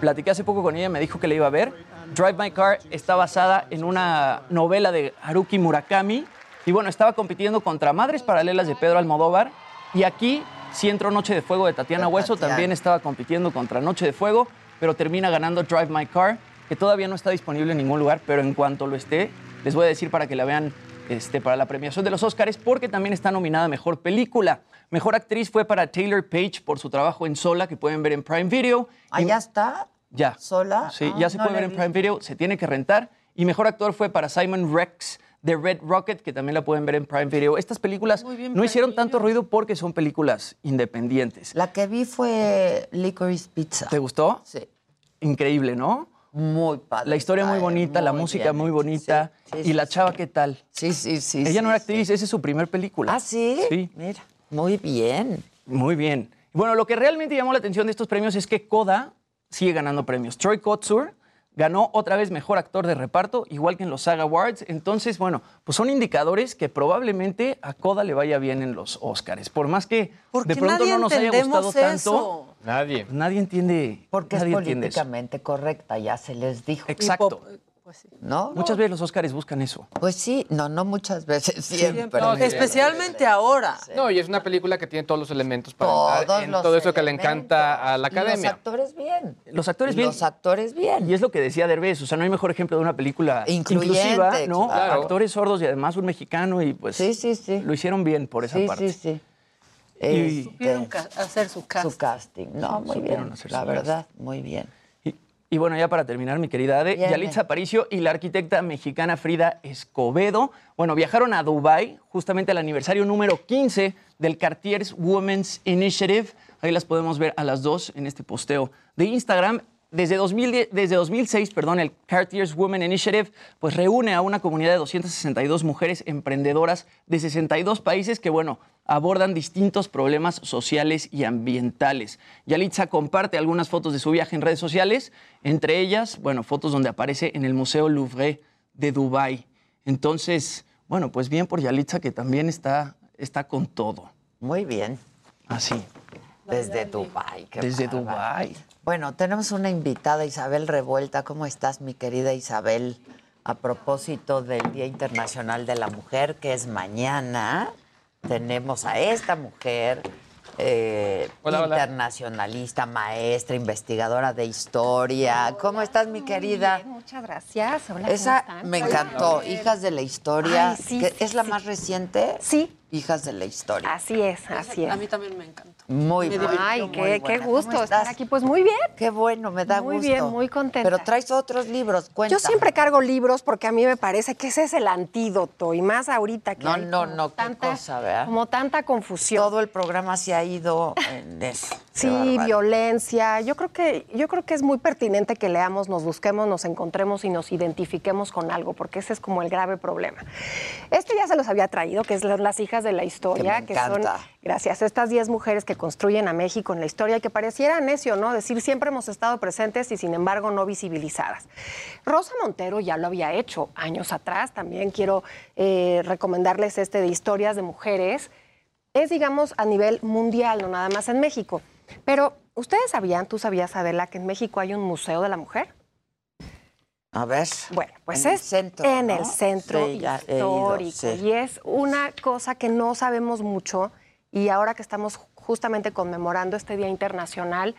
Platiqué hace poco con ella, me dijo que la iba a ver. Drive My Car está basada en una novela de Haruki Murakami. Y bueno, estaba compitiendo contra Madres Paralelas de Pedro Almodóvar. Y aquí, si entró Noche de Fuego de Tatiana Hueso, también estaba compitiendo contra Noche de Fuego, pero termina ganando Drive My Car, que todavía no está disponible en ningún lugar, pero en cuanto lo esté, les voy a decir para que la vean este, para la premiación de los Oscars, porque también está nominada Mejor Película. Mejor actriz fue para Taylor Page por su trabajo en Sola, que pueden ver en Prime Video. ¿Allá está? Ya. ¿Sola? Sí, Ah, ya se no puede ver en. Prime Video, se tiene que rentar. Y mejor actor fue para Simon Rex de Red Rocket, que también la pueden ver en Prime Video. Estas películas no hicieron tanto ruido porque son películas independientes. La que vi fue Licorice Pizza. ¿Te gustó? Sí. Increíble, ¿no? Muy padre. La historia muy bonita, la música bien muy bonita. Sí, y sí, la chava, ¿qué tal? Sí, sí, sí. Ella no era actriz, esa es su primer película. ¿Ah, sí? Sí. Mira, muy bien. Muy bien. Bueno, lo que realmente llamó la atención de estos premios es que Coda sigue ganando premios. Troy Kotsur ganó otra vez mejor actor de reparto, igual que en los SAG Awards. Entonces, bueno, pues son indicadores que probablemente a Coda le vaya bien en los Oscars. Por más que Porque de pronto no nos haya gustado tanto. eso. Nadie. Nadie entiende. Porque nadie es políticamente correcta, ya se les dijo. Exacto. ¿No? Muchas veces los Oscars buscan eso. Pues sí, no, no muchas veces, siempre. No, sí, Especialmente ahora. No, y es una película que tiene todos los elementos para Todos entrar en los todo eso que le encanta a la Y Los academia. actores bien. Los actores Y bien. Los actores bien. Y es lo que decía Derbez, o sea, no hay mejor ejemplo de una película Incluyente, inclusiva, ¿no? claro. Actores sordos y además un mexicano y pues Sí, sí, sí. lo hicieron bien por esa Sí, parte. sí, sí. Y- Este, Supieron hacer su casting. su casting. No, muy Supieron bien. hacer La verdad, muy bien. Y bueno, ya para terminar, mi querida Ade. Yalitza Aparicio y la arquitecta mexicana Frida Escobedo, bueno, viajaron a Dubai justamente al aniversario número 15 del Cartier's Women's Initiative. Ahí las podemos ver a las dos en este posteo de Instagram. Desde, 2010 desde 2006, perdón, el Cartier's Women Initiative pues reúne a una comunidad de 262 mujeres emprendedoras de 62 países que, bueno, abordan distintos problemas sociales y ambientales. Yalitza comparte algunas fotos de su viaje en redes sociales, entre ellas, bueno, fotos donde aparece en el Museo Louvre de Dubái. Entonces, bueno, pues bien por Yalitza que también está, está con todo. Muy bien. Así. Desde Dubái. Desde. Dubái. Bueno, tenemos una invitada, Isabel Revuelta. ¿Cómo estás, mi querida Isabel? A propósito del Día Internacional de la Mujer, que es mañana, tenemos a esta mujer, eh, Hola, hola. internacionalista, maestra, investigadora de historia. ¿Cómo estás, mi querida? Muchas gracias. Hola, Esa ¿cómo están? me encantó, Hijas de la Historia. Ay, sí, que sí, ¿Es la sí. más reciente? Sí. Hijas de la Historia. Así es, así es. A mí también me encantó. Muy divirtió Ay, muy qué, gusto ¿Cómo estar aquí. Pues muy bien. Qué bueno, me da Muy gusto. bien, muy contenta. Pero traes otros libros, cuenta. Yo siempre cargo libros porque a mí me parece que ese es el antídoto y más ahorita que No, hay no, como no, qué cosa, ¿verdad? como tanta confusión. Todo el programa se ha ido en eso. Sí, bárbaro. violencia. Yo creo que yo creo que es muy pertinente que leamos, nos busquemos, nos encontremos y nos identifiquemos con algo, porque ese es como el grave problema. Este ya se los había traído, que es la- las hijas de la historia, Que me son encanta. Gracias estas 10 mujeres que construyen a México en la historia y que pareciera necio, ¿no? Decir siempre hemos estado presentes y sin embargo no visibilizadas. Rosa Montero ya lo había hecho años atrás. También quiero eh, recomendarles este de historias de mujeres es, digamos, a nivel mundial, no nada más en México. Pero, ¿ustedes sabían, tú sabías, Adela, que en México hay un museo de la mujer? A ver. Bueno, pues En el centro, en ¿no? el centro Sí, ido, histórico. sí. Y es una cosa que no sabemos mucho. Y ahora que estamos justamente conmemorando este Día Internacional,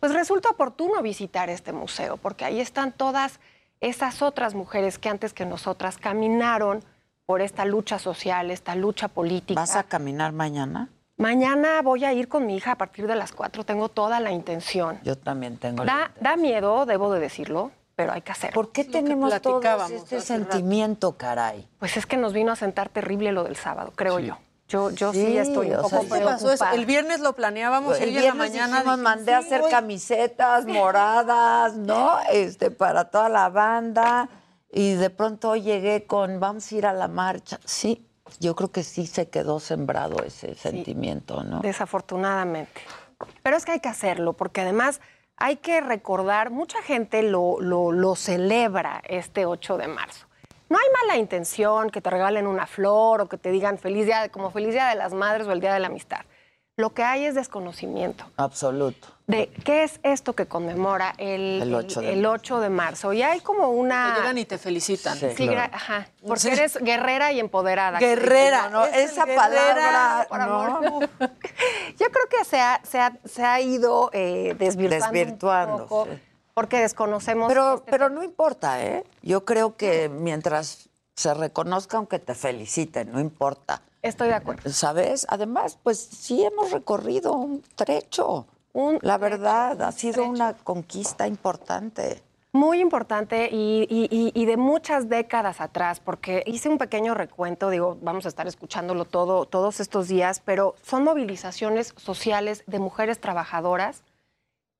pues resulta oportuno visitar este museo, porque ahí están todas esas otras mujeres que antes que nosotras caminaron por esta lucha social, esta lucha política. ¿Vas a caminar mañana? Mañana voy a ir con mi hija a partir de las 4, tengo toda la intención. Yo también tengo. la Da, da miedo, debo de decirlo, pero hay que hacerlo. ¿Por qué tenemos todos platicábamos este rato. sentimiento, caray? Pues es que nos vino a sentar terrible lo del sábado, creo Sí. yo. Yo, yo sí, Sí, estoy un poco sea, ¿Qué pasó? El viernes lo planeábamos y El hoy en la viernes mañana dijimos, mandé a hacer camisetas moradas, ¿no? Este, para toda la banda. Y de pronto llegué con, vamos a ir a la marcha. Sí, yo creo que sí se quedó sembrado ese sentimiento, ¿no? Desafortunadamente. Pero es que hay que hacerlo, porque además hay que recordar, mucha gente lo, lo, lo celebra este 8 de marzo. No hay mala intención que te regalen una flor o que te digan feliz día, como feliz día de las madres o el día de la amistad. Lo que hay es desconocimiento Absoluto. de qué es esto que conmemora el, El 8 de el 8 de marzo. Y hay como una... Te llegan y te felicitan. Sí, ajá, porque eres guerrera y empoderada. Guerrera, ¿no? es esa palabra, por ¿no? amor. Yo creo que se ha, se ha, se ha ido eh, desvirtuando, Desvirtuando, un poco sí. Porque desconocemos... Pero, este pero no importa, ¿eh? Yo creo que mientras se reconozca, aunque te feliciten, no importa. Estoy de acuerdo. ¿Sabes? Además, pues sí hemos recorrido un trecho. La verdad, ha sido una conquista importante. Muy importante y, y- y- y de muchas décadas atrás, porque hice un pequeño recuento, digo, vamos a estar escuchándolo todo, todos estos días, pero son movilizaciones sociales de mujeres trabajadoras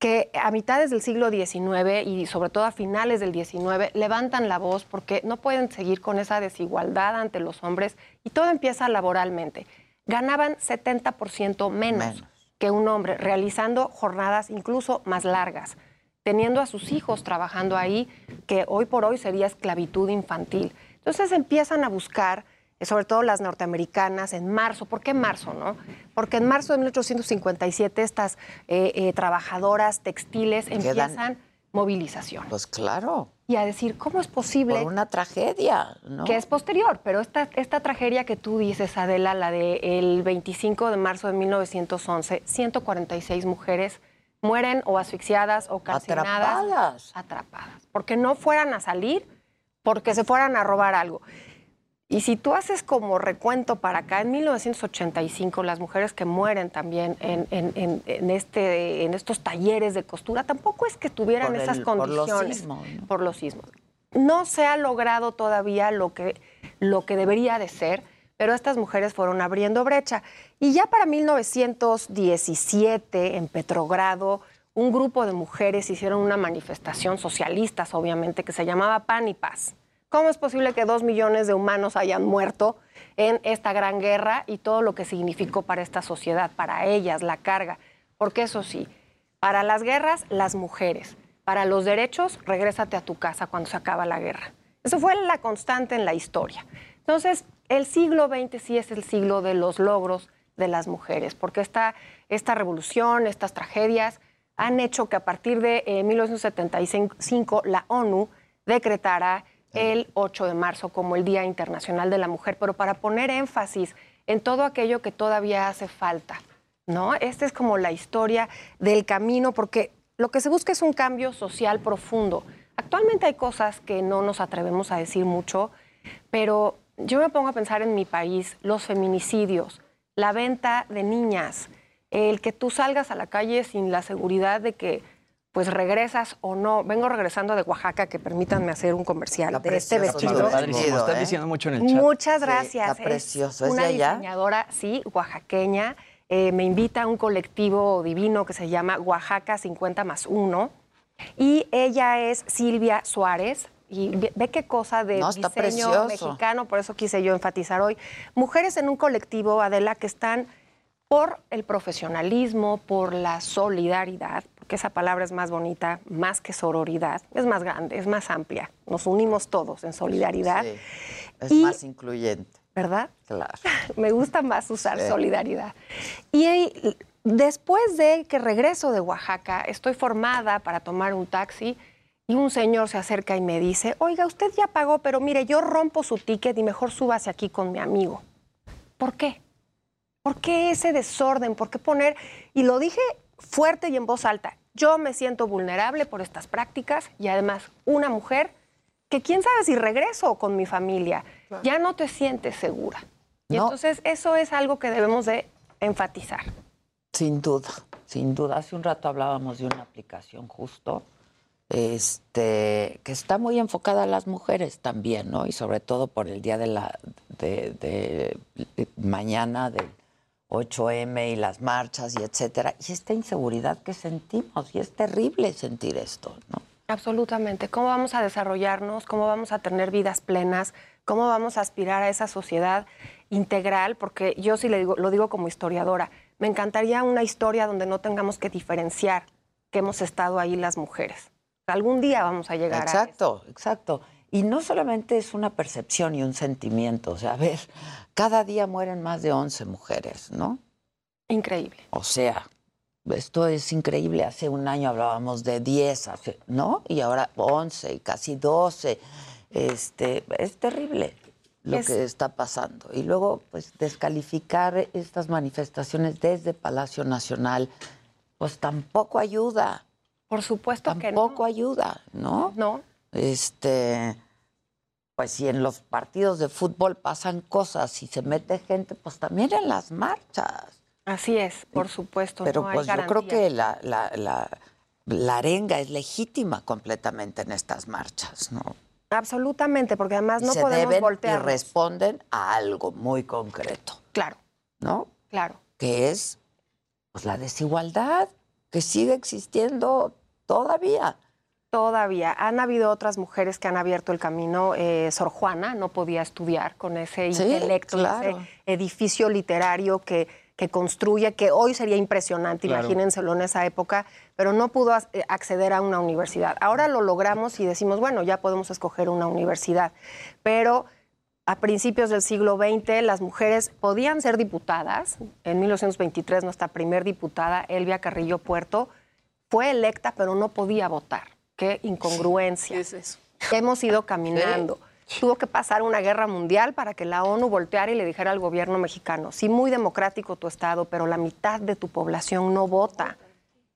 que a mitades del siglo XIX y sobre todo a finales del XIX levantan la voz porque no pueden seguir con esa desigualdad ante los hombres y todo empieza laboralmente. Ganaban 70% menos, que un hombre, realizando jornadas incluso más largas, teniendo a sus hijos trabajando ahí, que hoy por hoy sería esclavitud infantil. Entonces empiezan a buscar, sobre todo las norteamericanas, en marzo. ¿Por qué marzo, no? Porque en marzo de 1857 estas eh, eh, trabajadoras textiles Quedan- empiezan movilización. Pues claro. Y a decir, ¿cómo es posible? Por una tragedia, ¿no? que es posterior, pero esta, esta tragedia que tú dices, Adela, la del 25 de marzo de 1911, 146 mujeres mueren o asfixiadas o calcinadas. Atrapadas. Atrapadas. Porque no fueran a salir, porque se fueran a robar algo. Y si tú haces como recuento para acá, en 1985 las mujeres que mueren también en, en- en- en este, en estos talleres de costura, tampoco es que tuvieran Por esas el- por los condiciones. sismos, ¿no? por los sismos. No se ha logrado todavía lo que, lo que debería de ser, pero estas mujeres fueron abriendo brecha. Y ya para 1917, en Petrogrado, un grupo de mujeres hicieron una manifestación socialistas, obviamente, que se llamaba Pan y Paz. ¿Cómo es posible que dos millones de humanos hayan muerto en esta gran guerra y todo lo que significó para esta sociedad, para ellas, la carga? Porque eso sí, para las guerras, las mujeres. Para los derechos, regrésate a tu casa cuando se acaba la guerra. Eso fue la constante en la historia. Entonces, el siglo XX sí es el siglo de los logros de las mujeres, porque esta, esta revolución, estas tragedias, han hecho que a partir de eh, 1975 la ONU decretara el 8 de marzo como el Día Internacional de la Mujer, pero para poner énfasis en todo aquello que todavía hace falta. ¿no? Esta es como la historia del camino, porque lo que se busca es un cambio social profundo. Actualmente hay cosas que no nos atrevemos a decir mucho, pero yo me pongo a pensar en mi país, los feminicidios, la venta de niñas, el que tú salgas a la calle sin la seguridad de que pues regresas o no. Vengo regresando de Oaxaca, que permítanme hacer un comercial de este vestido. padrísimo, Estás ¿eh? diciendo mucho en el chat. Muchas Sí, gracias. está precioso. ¿Es una de allá? diseñadora, sí, oaxaqueña. Eh, me invita a un colectivo divino que se llama Oaxaca 50 más 1. Y ella es Silvia Suárez. Y ve, ve qué cosa de No, diseño precioso. mexicano, por eso quise yo enfatizar hoy. Mujeres en un colectivo, Adela, que están por el profesionalismo, por la solidaridad, porque esa palabra es más bonita, más que sororidad, es más grande, es más amplia. Nos unimos todos en solidaridad. Sí, es Y- más incluyente. ¿Verdad? Claro. Me gusta más usar Sí. solidaridad. Y después de que regreso de Oaxaca, estoy formada para tomar un taxi y un señor se acerca y me dice, oiga, usted ya pagó, pero mire, yo rompo su ticket y mejor súbase aquí con mi amigo. ¿Por qué? ¿Por qué ese desorden? ¿Por qué poner? Y lo dije fuerte y en voz alta. Yo me siento vulnerable por estas prácticas y además una mujer que quién sabe si regreso con mi familia, ya no te sientes segura. Y No. entonces eso es algo que debemos de enfatizar. Sin duda, sin duda. Hace un rato hablábamos de una aplicación justo, este, que está muy enfocada a las mujeres también, ¿no? Y sobre todo por el día de la de, de- de mañana del 8M y las marchas y etcétera. Y esta inseguridad que sentimos, y es terrible sentir esto, ¿no? Absolutamente. ¿Cómo vamos a desarrollarnos? ¿Cómo vamos a tener vidas plenas? ¿Cómo vamos a aspirar a esa sociedad integral? Porque yo sí le digo, lo digo como historiadora. Me encantaría una historia donde no tengamos que diferenciar que hemos estado ahí las mujeres. Algún día vamos a llegar a eso. Exacto, exacto. Y no solamente es una percepción y un sentimiento, o sea, a ver, cada día mueren más de 11 mujeres, ¿no? Increíble. O sea, esto es increíble. Hace un año hablábamos de 10, hace- ¿no? Y ahora 11 y casi 12. Este, es terrible lo Es- que está pasando. Y luego, pues, descalificar estas manifestaciones desde Palacio Nacional, pues tampoco ayuda. Por supuesto que no. Tampoco ayuda, ¿no? No. Este, pues si en los partidos de fútbol pasan cosas y se mete gente, pues también en las marchas. Así es, por supuesto. Pero no hay pues yo creo que la, la, la, la arenga es legítima completamente en estas marchas, ¿no? Absolutamente, porque además Y no se podemos deben y voltear. responden a algo muy concreto, Claro, ¿no? claro. Que es pues la desigualdad que sigue existiendo todavía. Todavía. Han habido otras mujeres que han abierto el camino. Eh, Sor Juana no podía estudiar con ese Sí, intelecto, claro. ese edificio literario que, que construye, que hoy sería impresionante, Claro. imagínenselo en esa época, pero no pudo eh, acceder a una universidad. Ahora lo logramos y decimos, bueno, ya podemos escoger una universidad. Pero a principios del siglo XX las mujeres podían ser diputadas. En 1923 nuestra primer diputada, Elvia Carrillo Puerto, fue electa pero no podía votar. Qué incongruencia. Hemos ido caminando. Tuvo que pasar una guerra mundial para que la ONU volteara y le dijera al gobierno mexicano, sí, muy democrático tu estado, pero la mitad de tu población no vota.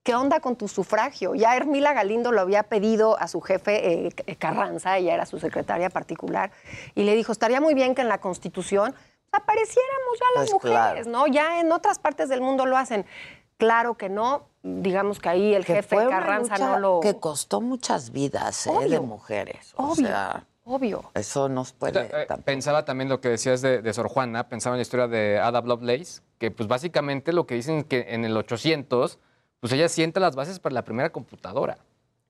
¿Qué onda con tu sufragio? Ya Hermila Galindo lo había pedido a su jefe eh, Carranza, ella era su secretaria particular, y le dijo, estaría muy bien que en la Constitución apareciéramos ya las Pues claro. mujeres, ¿no? Ya en otras partes del mundo lo hacen. Claro que no, digamos que ahí el Que jefe Carranza lucha no lo... Que costó muchas vidas ¿eh? de Obvio, mujeres. O obvio, sea, obvio. eso nos puede... Eh, Pensaba también lo que decías de, de Sor Juana, pensaba en la historia de Ada Lovelace, que pues básicamente lo que dicen que en el 800, pues ella sienta las bases para la primera computadora.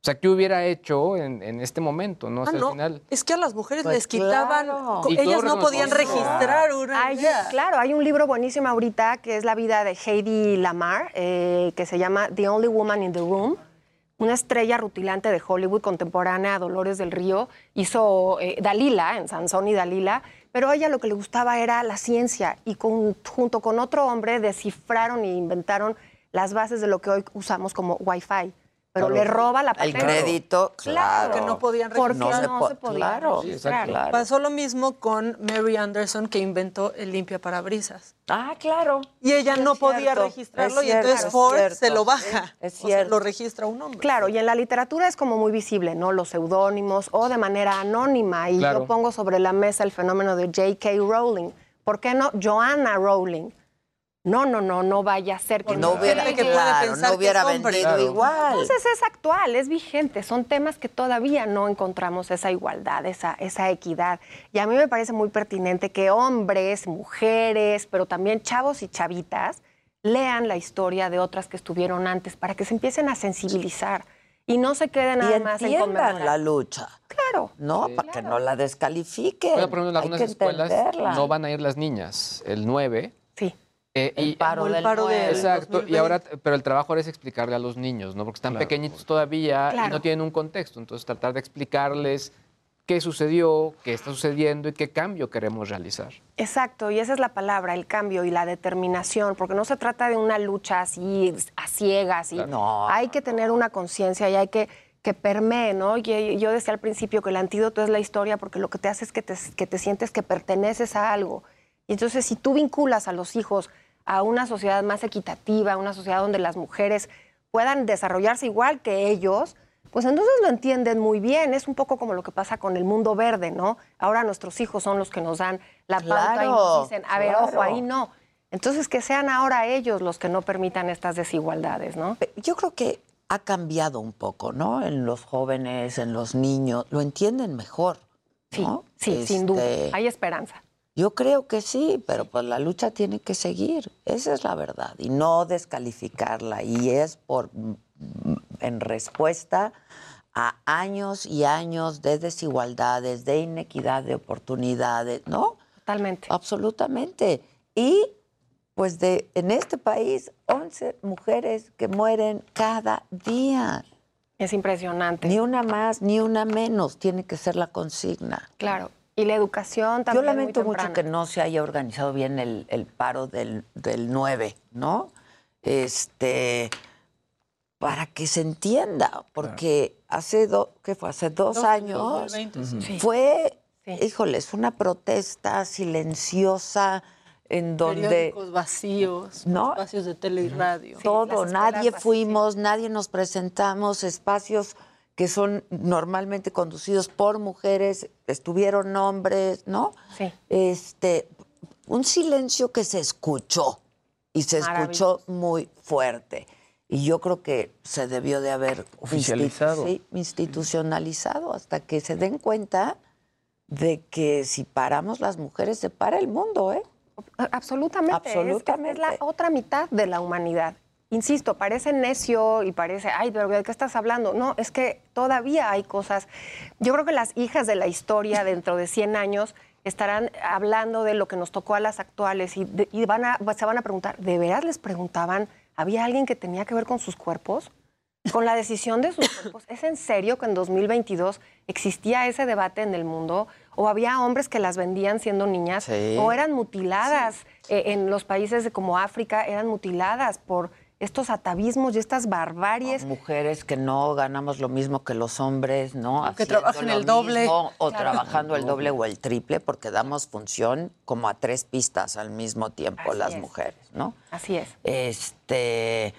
O sea, ¿qué hubiera hecho en, en este momento? ¿no? O sea, Ah, al no. final... Es que a las mujeres Pues les quitaban. claro. Ellas no podían registrar una. Hay- claro, hay un libro buenísimo ahorita que es la vida de Heidi Lamar, eh, que se llama The Only Woman in the Room. Una estrella rutilante de Hollywood contemporánea, Dolores del Río, hizo eh, Dalila, en Sansón y Dalila, pero a ella lo que le gustaba era la ciencia y con- junto con otro hombre descifraron e inventaron las bases de lo que hoy usamos como Wi-Fi. Pero Claro. le roba la El patente. crédito, claro. Que no podían Porque registrar. no se podía claro, registrar. claro. Pasó lo mismo con Mary Anderson, que inventó el limpia parabrisas. Ah, claro. Y ella Es no podía registrarlo y entonces Ford cierto. se lo baja. Es O sea, cierto. lo registra un hombre. Claro, y en la literatura es como muy visible, ¿no? Los seudónimos o de manera anónima. Y Claro. yo pongo sobre la mesa el fenómeno de J.K. Rowling. ¿Por qué no Joanna Rowling? No, no, no, no vaya a ser que No hubiera, gente que claro, pensar no que hubiera es hombre. vendido Claro. igual. Entonces es actual, es vigente. Son temas que todavía no encontramos esa igualdad, esa, esa equidad. Y a mí me parece muy pertinente que hombres, mujeres, pero también chavos y chavitas lean la historia de otras que estuvieron antes para que se empiecen a sensibilizar y no se queden nada y más en entiendan conmemorar. la lucha. Claro. No, para que no la descalifiquen. Oiga, por ejemplo, en Hay algunas que escuelas entenderla. no van a ir las niñas, el 9. Eh, El y, paro el del paro de- nueve. Exacto, y 2020. ahora, pero el trabajo ahora es explicarle a los niños, ¿no? Porque están pequeñitos todavía y Claro. no tienen un contexto. Entonces, tratar de explicarles qué sucedió, qué está sucediendo y qué cambio queremos realizar. Exacto, y esa es la palabra, el cambio y la determinación, porque no se trata de una lucha así a ciegas. Y No. Hay que tener una conciencia y hay que que permee, ¿no? Y yo decía al principio que el antídoto es la historia porque lo que te hace es que te, que te sientes que perteneces a algo. Y entonces si tú vinculas a los hijos a una sociedad más equitativa, una sociedad donde las mujeres puedan desarrollarse igual que ellos, pues entonces lo entienden muy bien. Es un poco como lo que pasa con el mundo verde, ¿no? Ahora nuestros hijos son los que nos dan la pauta y nos dicen, a ver, ojo, ahí no. Entonces que sean ahora ellos los que no permitan estas desigualdades, ¿no? Yo creo que ha cambiado un poco, ¿no? En los jóvenes, en los niños, lo entienden mejor. Sí, ¿no? sí, sin duda. Este, Hay esperanza. Yo creo que sí, pero pues la lucha tiene que seguir. Esa es la verdad. Y no descalificarla. Y es por en respuesta a años y años de desigualdades, de inequidad de oportunidades, ¿no? Totalmente. Absolutamente. Y pues de en este país 11 mujeres que mueren cada día. Es impresionante. Ni una más, ni una menos, tiene que ser la consigna. Claro. Y la educación también. Yo lamento muy mucho que no se haya organizado bien el, el paro del, del 9, ¿no? Este, para que se entienda, porque hace, do- ¿qué fue? Hace dos, Dos, años 2020, sí. Sí. fue, híjoles, una protesta silenciosa en donde Periódicos vacíos, ¿No? espacios de tele y radio. todo, nadie fuimos, nadie nos presentamos, espacios que son normalmente conducidos por mujeres, estuvieron hombres, ¿no? Sí. Este, un silencio que se escuchó y se escuchó muy fuerte. Y yo creo que se debió de haber Oficializado. sí, institucionalizado hasta que se den cuenta de que si paramos las mujeres se para el mundo, ¿eh? Absolutamente. es- Absolutamente. Es, la otra mitad de la humanidad. Insisto, parece necio y parece, ay, pero ¿de qué estás hablando? No, es que todavía hay cosas. Yo creo que las hijas de la historia dentro de 100 años estarán hablando de lo que nos tocó a las actuales y, de- y van a, se van a preguntar, ¿de veras les preguntaban, ¿había alguien que tenía que ver con sus cuerpos? Con la decisión de sus cuerpos. ¿Es en serio que en 2022 existía ese debate en el mundo? ¿O había hombres que las vendían siendo niñas? Sí. ¿O eran mutiladas eh, en los países como África? Eran mutiladas por estos atavismos y estas barbaries. Mujeres que no ganamos lo mismo que los hombres, ¿no? Que Haciendo trabajan el doble. mismo, o Claro. trabajando el doble o el triple, porque damos función como a tres pistas al mismo tiempo Así las es. mujeres, ¿no? Así es. Este,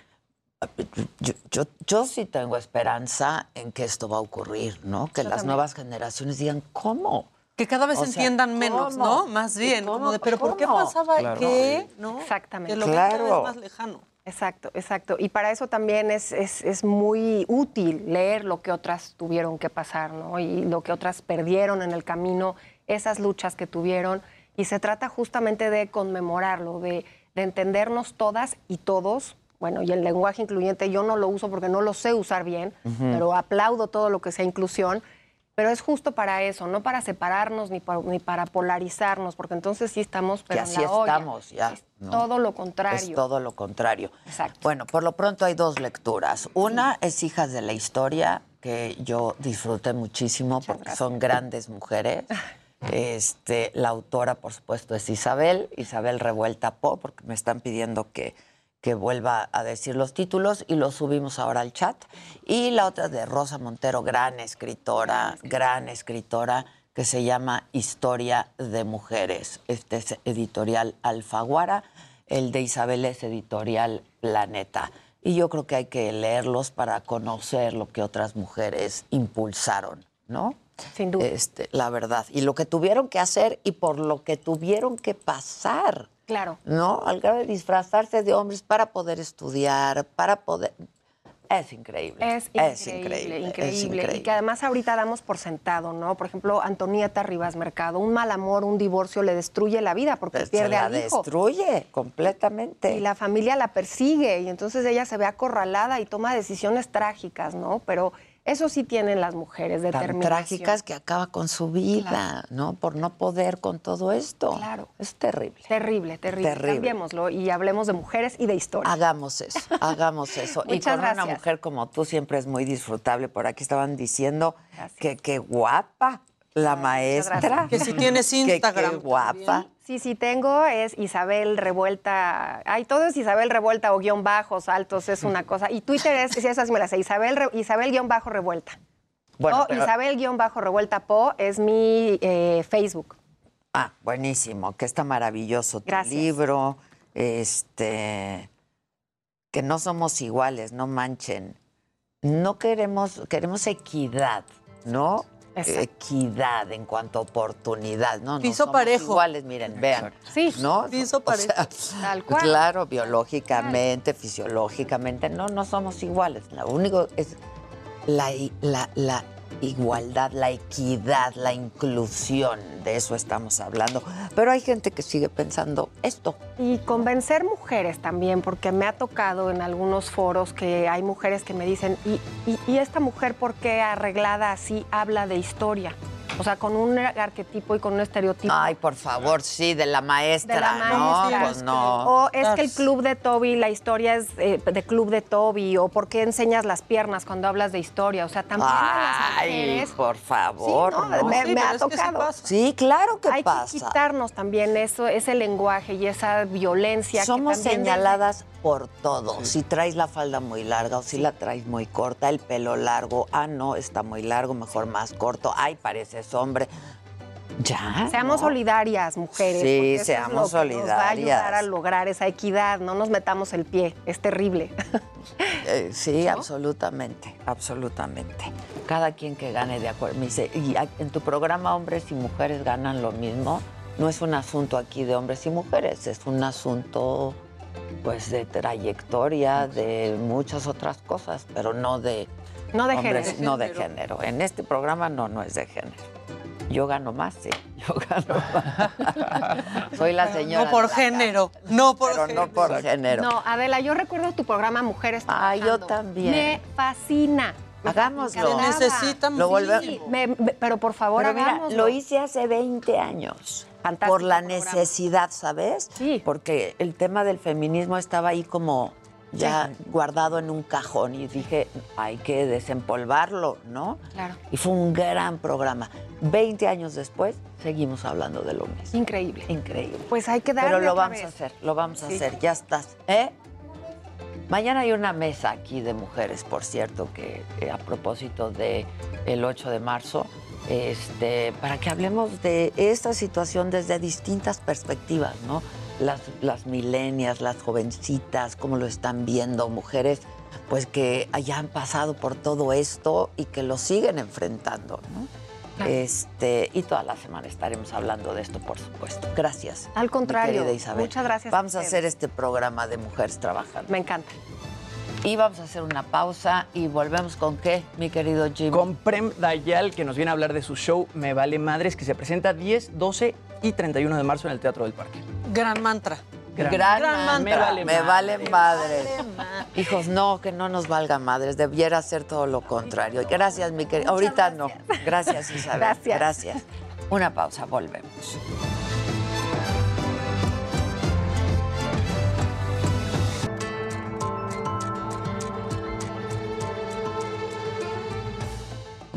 yo, yo, yo sí tengo esperanza en que esto va a ocurrir, ¿no? Que Yo las también. nuevas generaciones digan, ¿cómo? Que cada vez O sea, entiendan menos, ¿cómo? ¿no? Más bien, ¿Cómo? como de, pero ¿por qué pasaba Claro. qué? ¿No? Exactamente. Que lo ven cada vez más lejano. Exacto, exacto. Y para eso también es, es, es muy útil leer lo que otras tuvieron que pasar, ¿no? Y lo que otras perdieron en el camino, esas luchas que tuvieron. Y se trata justamente de conmemorarlo, de, de entendernos todas y todos. Bueno, y el lenguaje incluyente yo no lo uso porque no lo sé usar bien, pero aplaudo todo lo que sea inclusión. Pero es justo para eso, no para separarnos ni para, ni para polarizarnos, porque entonces sí estamos Que pero en así la olla. estamos ya. ¿no? Todo lo contrario. Es todo lo contrario. Exacto. Bueno, por lo pronto hay dos lecturas. Una es Hijas de la Historia, que yo disfruté muchísimo porque son grandes mujeres. Este, la autora, por supuesto, es Isabel, Isabel Revuelta Po, porque me están pidiendo que, que vuelva a decir los títulos y los subimos ahora al chat. Y la otra de Rosa Montero, gran escritora, gran escritora, que se llama Historia de Mujeres. Este es editorial Alfaguara, el de Isabel es editorial Planeta. Y yo creo que hay que leerlos para conocer lo que otras mujeres impulsaron, ¿no? Sin duda. Este, la verdad. Y lo que tuvieron que hacer y por lo que tuvieron que pasar. Claro. ¿No? Al grado de disfrazarse de hombres para poder estudiar, para poder. Es increíble. Es increíble, es increíble. es increíble. Y que además ahorita damos por sentado, ¿no? Por ejemplo, Antonieta Rivas Mercado, un mal amor, un divorcio le destruye la vida porque Pues Se pierde la al hijo. destruye completamente. Y la familia la persigue y entonces ella se ve acorralada y toma decisiones trágicas, ¿no? Pero eso sí tienen las mujeres, tan determinación. trágicas que acaba con su vida, ¿no? Por no poder con todo esto. Claro. Es terrible. Terrible, terrible. Terrible. Cambiémoslo y hablemos de mujeres y de historia. Hagamos eso, hagamos eso. y con una mujer como tú siempre es muy disfrutable. Por aquí estaban diciendo que qué guapa la maestra. Que si tienes Que Instagram qué guapa. Sí, sí tengo, es Isabel Revuelta. Ay, todo es Isabel Revuelta o guion bajos, altos, es una cosa. Y Twitter es, sí, esa sí me la sé, Isabel, Re- Isabel guion bajo Revuelta. Bueno, o pero- Isabel guion bajo Revuelta Po es mi eh, Facebook. Ah, buenísimo, que está maravilloso tu Gracias. libro. Este, que no somos iguales, no manchen. No queremos, queremos equidad, ¿no? Equidad en cuanto a oportunidad, ¿no? No Piso somos parejo. Iguales, miren, vean. Sí, ¿no? piso O sea, Tal cual. Claro, biológicamente, fisiológicamente, no, no somos iguales. Lo único es la, la, la igualdad, la equidad, la inclusión, de eso estamos hablando. Pero hay gente que sigue pensando esto. Y convencer mujeres también, porque me ha tocado en algunos foros que hay mujeres que me dicen, ¿y, y, esta mujer por qué arreglada así habla de historia? O sea, con un arquetipo y con un estereotipo. Ay, por favor, sí, de la maestra, de la ¿no? Pues no. O es que el club de Toby, la historia es eh, de club de Toby, o por qué enseñas las piernas cuando hablas de historia. O sea, también las Ay, mujeres. por favor. Sí, no, ¿no? me, Sí, me pero ha que sí tocado. Sí, claro que Hay pasa. que quitarnos también eso, ese lenguaje y esa violencia. que Somos también desde- señaladas por todo. Si traes la falda muy larga o si la traes muy corta, el pelo largo. Ah, no, está muy largo, mejor más corto. Ay, pareces hombre. Ya. Seamos ¿no? solidarias, mujeres. Sí, es seamos lo que Nos va a solidarias. ayudar a lograr esa equidad. No nos metamos el pie. Es terrible. Eh, sí, absolutamente, absolutamente. Cada quien que gane de acuerdo. Me dice, y en tu programa hombres y mujeres ganan lo mismo. No es un asunto aquí de hombres y mujeres, es un asunto pues de trayectoria, de muchas otras cosas, pero no de No de hombres, género. no de género. En este programa no, no es de género. Yo gano más, sí. Yo gano más. Soy la señora. No por género, no por Pero no por género. No, Adela, yo recuerdo tu programa Mujeres Ah, yo también. Me fascina. Hagámoslo. Lo me- me- pero por favor, Pero mira, hagámoslo. lo hice hace 20 años. Fantástico por la programa. necesidad, ¿sabes? Sí. Porque el tema del feminismo estaba ahí como ya guardado en un cajón y dije, hay que desempolvarlo, ¿no? Claro. Y fue un gran programa. 20 años después, seguimos hablando de lo mismo. Increíble. Increíble. Pues hay que darle Pero lo otra vamos a hacer, lo vamos a Sí. hacer, ya estás. ¿Eh? Mañana hay una mesa aquí de mujeres, por cierto, que eh, a propósito de el 8 de marzo, este, para que hablemos de esta situación desde distintas perspectivas, ¿no? Las, las milenias, las jovencitas, cómo lo están viendo, mujeres pues que hayan pasado por todo esto y que lo siguen enfrentando, ¿no? Claro. Este, y toda la semana estaremos hablando de esto, por supuesto. Gracias. Al mi contrario, querida Isabel. muchas gracias Vamos a hacer este programa de Mujeres Trabajando. Me encanta. Y vamos a hacer una pausa y volvemos con qué, mi querido Jim. Con Prem Dayal, que nos viene a hablar de su show Me Vale Madres, que se presenta 10, 12 y 31 de marzo en el Teatro del Parque. Gran mantra. Gran, Gran mantra. mantra. Me vale, Me vale madres. Hijos, no, que no nos valga madres. Debiera ser todo lo contrario. Gracias, mi querido. Ahorita no. Gracias, Isabel. Gracias. Gracias. Una pausa, volvemos.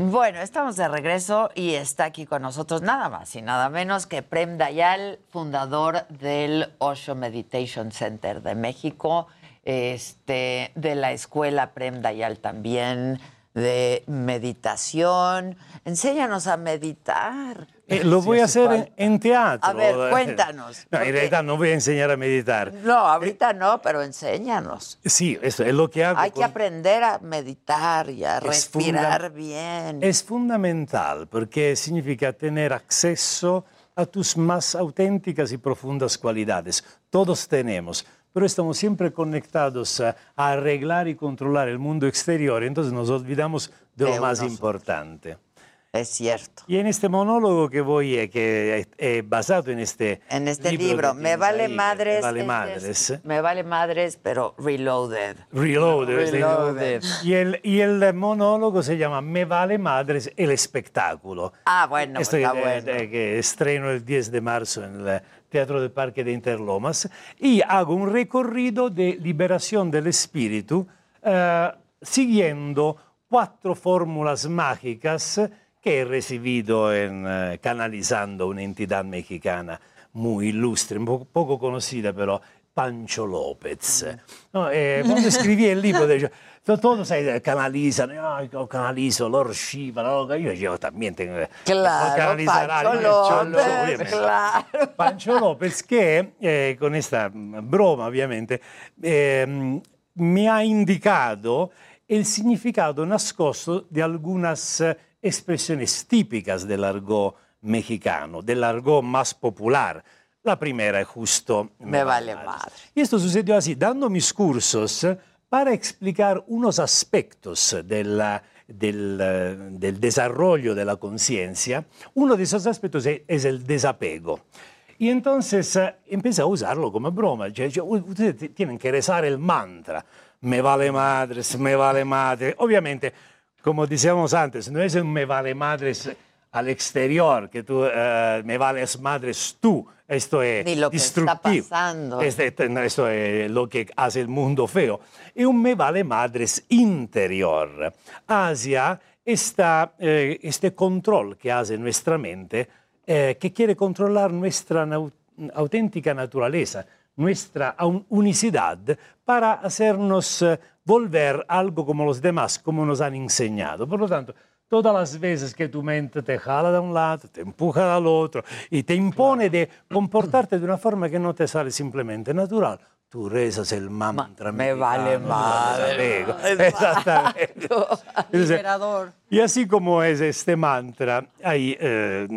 Bueno, estamos de regreso y está aquí con nosotros nada más y nada menos que Prem Dayal, fundador del Osho Meditation Center de México, este, de la escuela Prem Dayal también, de meditación. Enséñanos a meditar. Eh, lo voy a hacer en, en teatro. A ver, cuéntanos. No, en realidad no voy a enseñar a meditar. No, ahorita no, pero enséñanos. Sí, eso es lo que hago. Hay que con- aprender a meditar y a Es respirar bien. Es fundamental porque significa tener acceso a tus más auténticas y profundas cualidades. Todos tenemos, pero estamos siempre conectados a, arreglar y controlar el mundo exterior, entonces nos olvidamos de, De lo más importante. Es cierto. Y en este monólogo que voy, eh, que es eh, basado en este, En este libro, libro, Me vale ahí, madres. Me vale este madres. es- me vale madres, pero reloaded. Reloaded. es de- Reloaded. Y el, y el monólogo se llama Me vale madres el espectáculo. Ah, bueno, Esto está que, bueno. eh, que estreno el 10 de marzo en el Teatro del Parque de Interlomas y hago un recorrido de liberación del espíritu eh, siguiendo cuatro fórmulas mágicas que he recibido en, eh, canalizando una entidad mexicana muy ilustre, poco, conocida, pero Pancho López. No, eh, cuando escribí el libro, de, to- todos eh, canalizan, "Ay, yo canalizo Lord Shiva, ¿no? yo, yo también tengo Claro, canalizar Pancho López, claro. Pancho López che eh, con questa broma ovviamente eh, mi ha indicato il significato nascosto di alcune espressioni típicas del argot mexicano, del argot más popular. La primera es justo Me vale madre. y esto sucedió así, dando mis cursos para explicar unos aspectos de la- del, eh, del desarrollo de la conciencia. Uno de esos aspectos es, es el desapego. Y entonces eh, empecé a usarlo como broma. Cioè, u- ustedes tienen que rezar el mantra. Me vale madres, me vale madre. Obviamente, como decíamos antes, no es un me vale madres al exterior, que tú eh, me vales madres tú, esto es Ni lo que está destructivo. pasando. Este- esto es lo che hace il mondo feo. E un me vale madres interior. Hacia esta, eh, este control que hace nuestra mente, eh, que quiere controlar nuestra auténtica naturaleza, nuestra un- unicidad, para hacernos eh, volver algo como los demás, como nos han enseñado. Por lo tanto, todas las veces que tu mente te jala de un lado, te empuja al otro y te impone de comportarte de una forma que no te sale simplemente natural, tú rezas el mantra. me vale madre. amigo. Exactamente. Liberador. y así como es este mantra, ahí eh,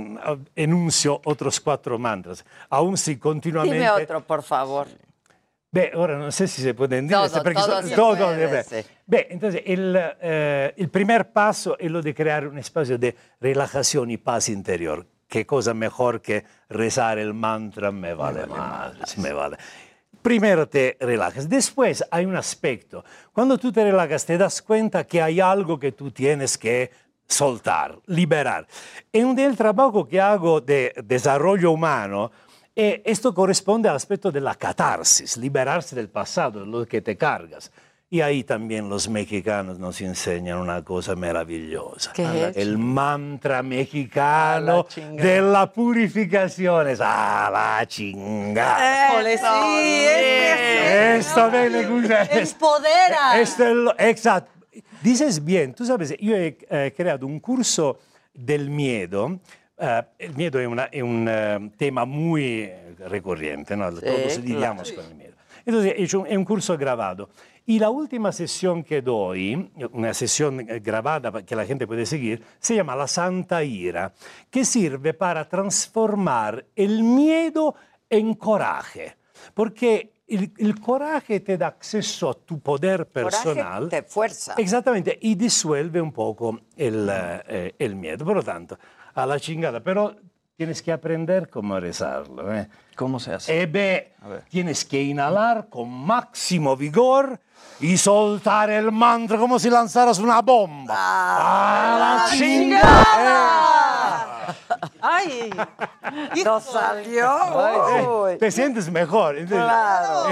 enuncio otros cuatro mantras. Aún si continuamente... Dime otro, por favor. Beh, ora non so se si può dire, Todo, perché todo so- todo, puede, sí. Beh, entonces el, eh, el primer paso es lo de crear un espacio de relajación y paz interior. ¿Qué cosa mejor que rezar el mantra? Me vale, madres, me vale. Primero te relajas, después hay un aspecto. Cuando tú te relajas te das cuenta que hay algo que tú tienes que soltar, liberar. En el trabajo que hago de desarrollo humano, eh, esto corresponde al aspecto de la catarsis, liberarse del pasado, de lo que te cargas. Y ahí también los mexicanos nos enseñan una cosa maravillosa. ¿Qué es? El mantra mexicano chingada. de la purificación. Es a la chingada. Híjole, sí, es sí. Esto me le gusta. Empodera. Esto es lo- exacto. Dices bien, tú sabes, yo he eh, creado un curso del miedo. Eh, el miedo es, una- es un eh, tema muy recurrente, ¿no? Todos lidiamos con el miedo. Entonces, he hecho un, es un curso grabado. Y la última sesión que doy, una sesión eh, grabada que la gente puede seguir, se llama La Santa Ira, que sirve para transformar el miedo en coraje. Porque el, el coraje te da acceso a tu poder personal. Coraje te fuerza. Exactamente, y disuelve un poco el, eh, el miedo. Por lo tanto, a la chingada. Pero tienes que aprender cómo rezarlo. ¿eh? ¿Cómo se hace? E beh, tienes que inhalar con máximo vigor y soltar el mantra como si lanzaras una bomba. ¡A la chingada! Ay, No salió. Eh, Te sientes mejor. Claro.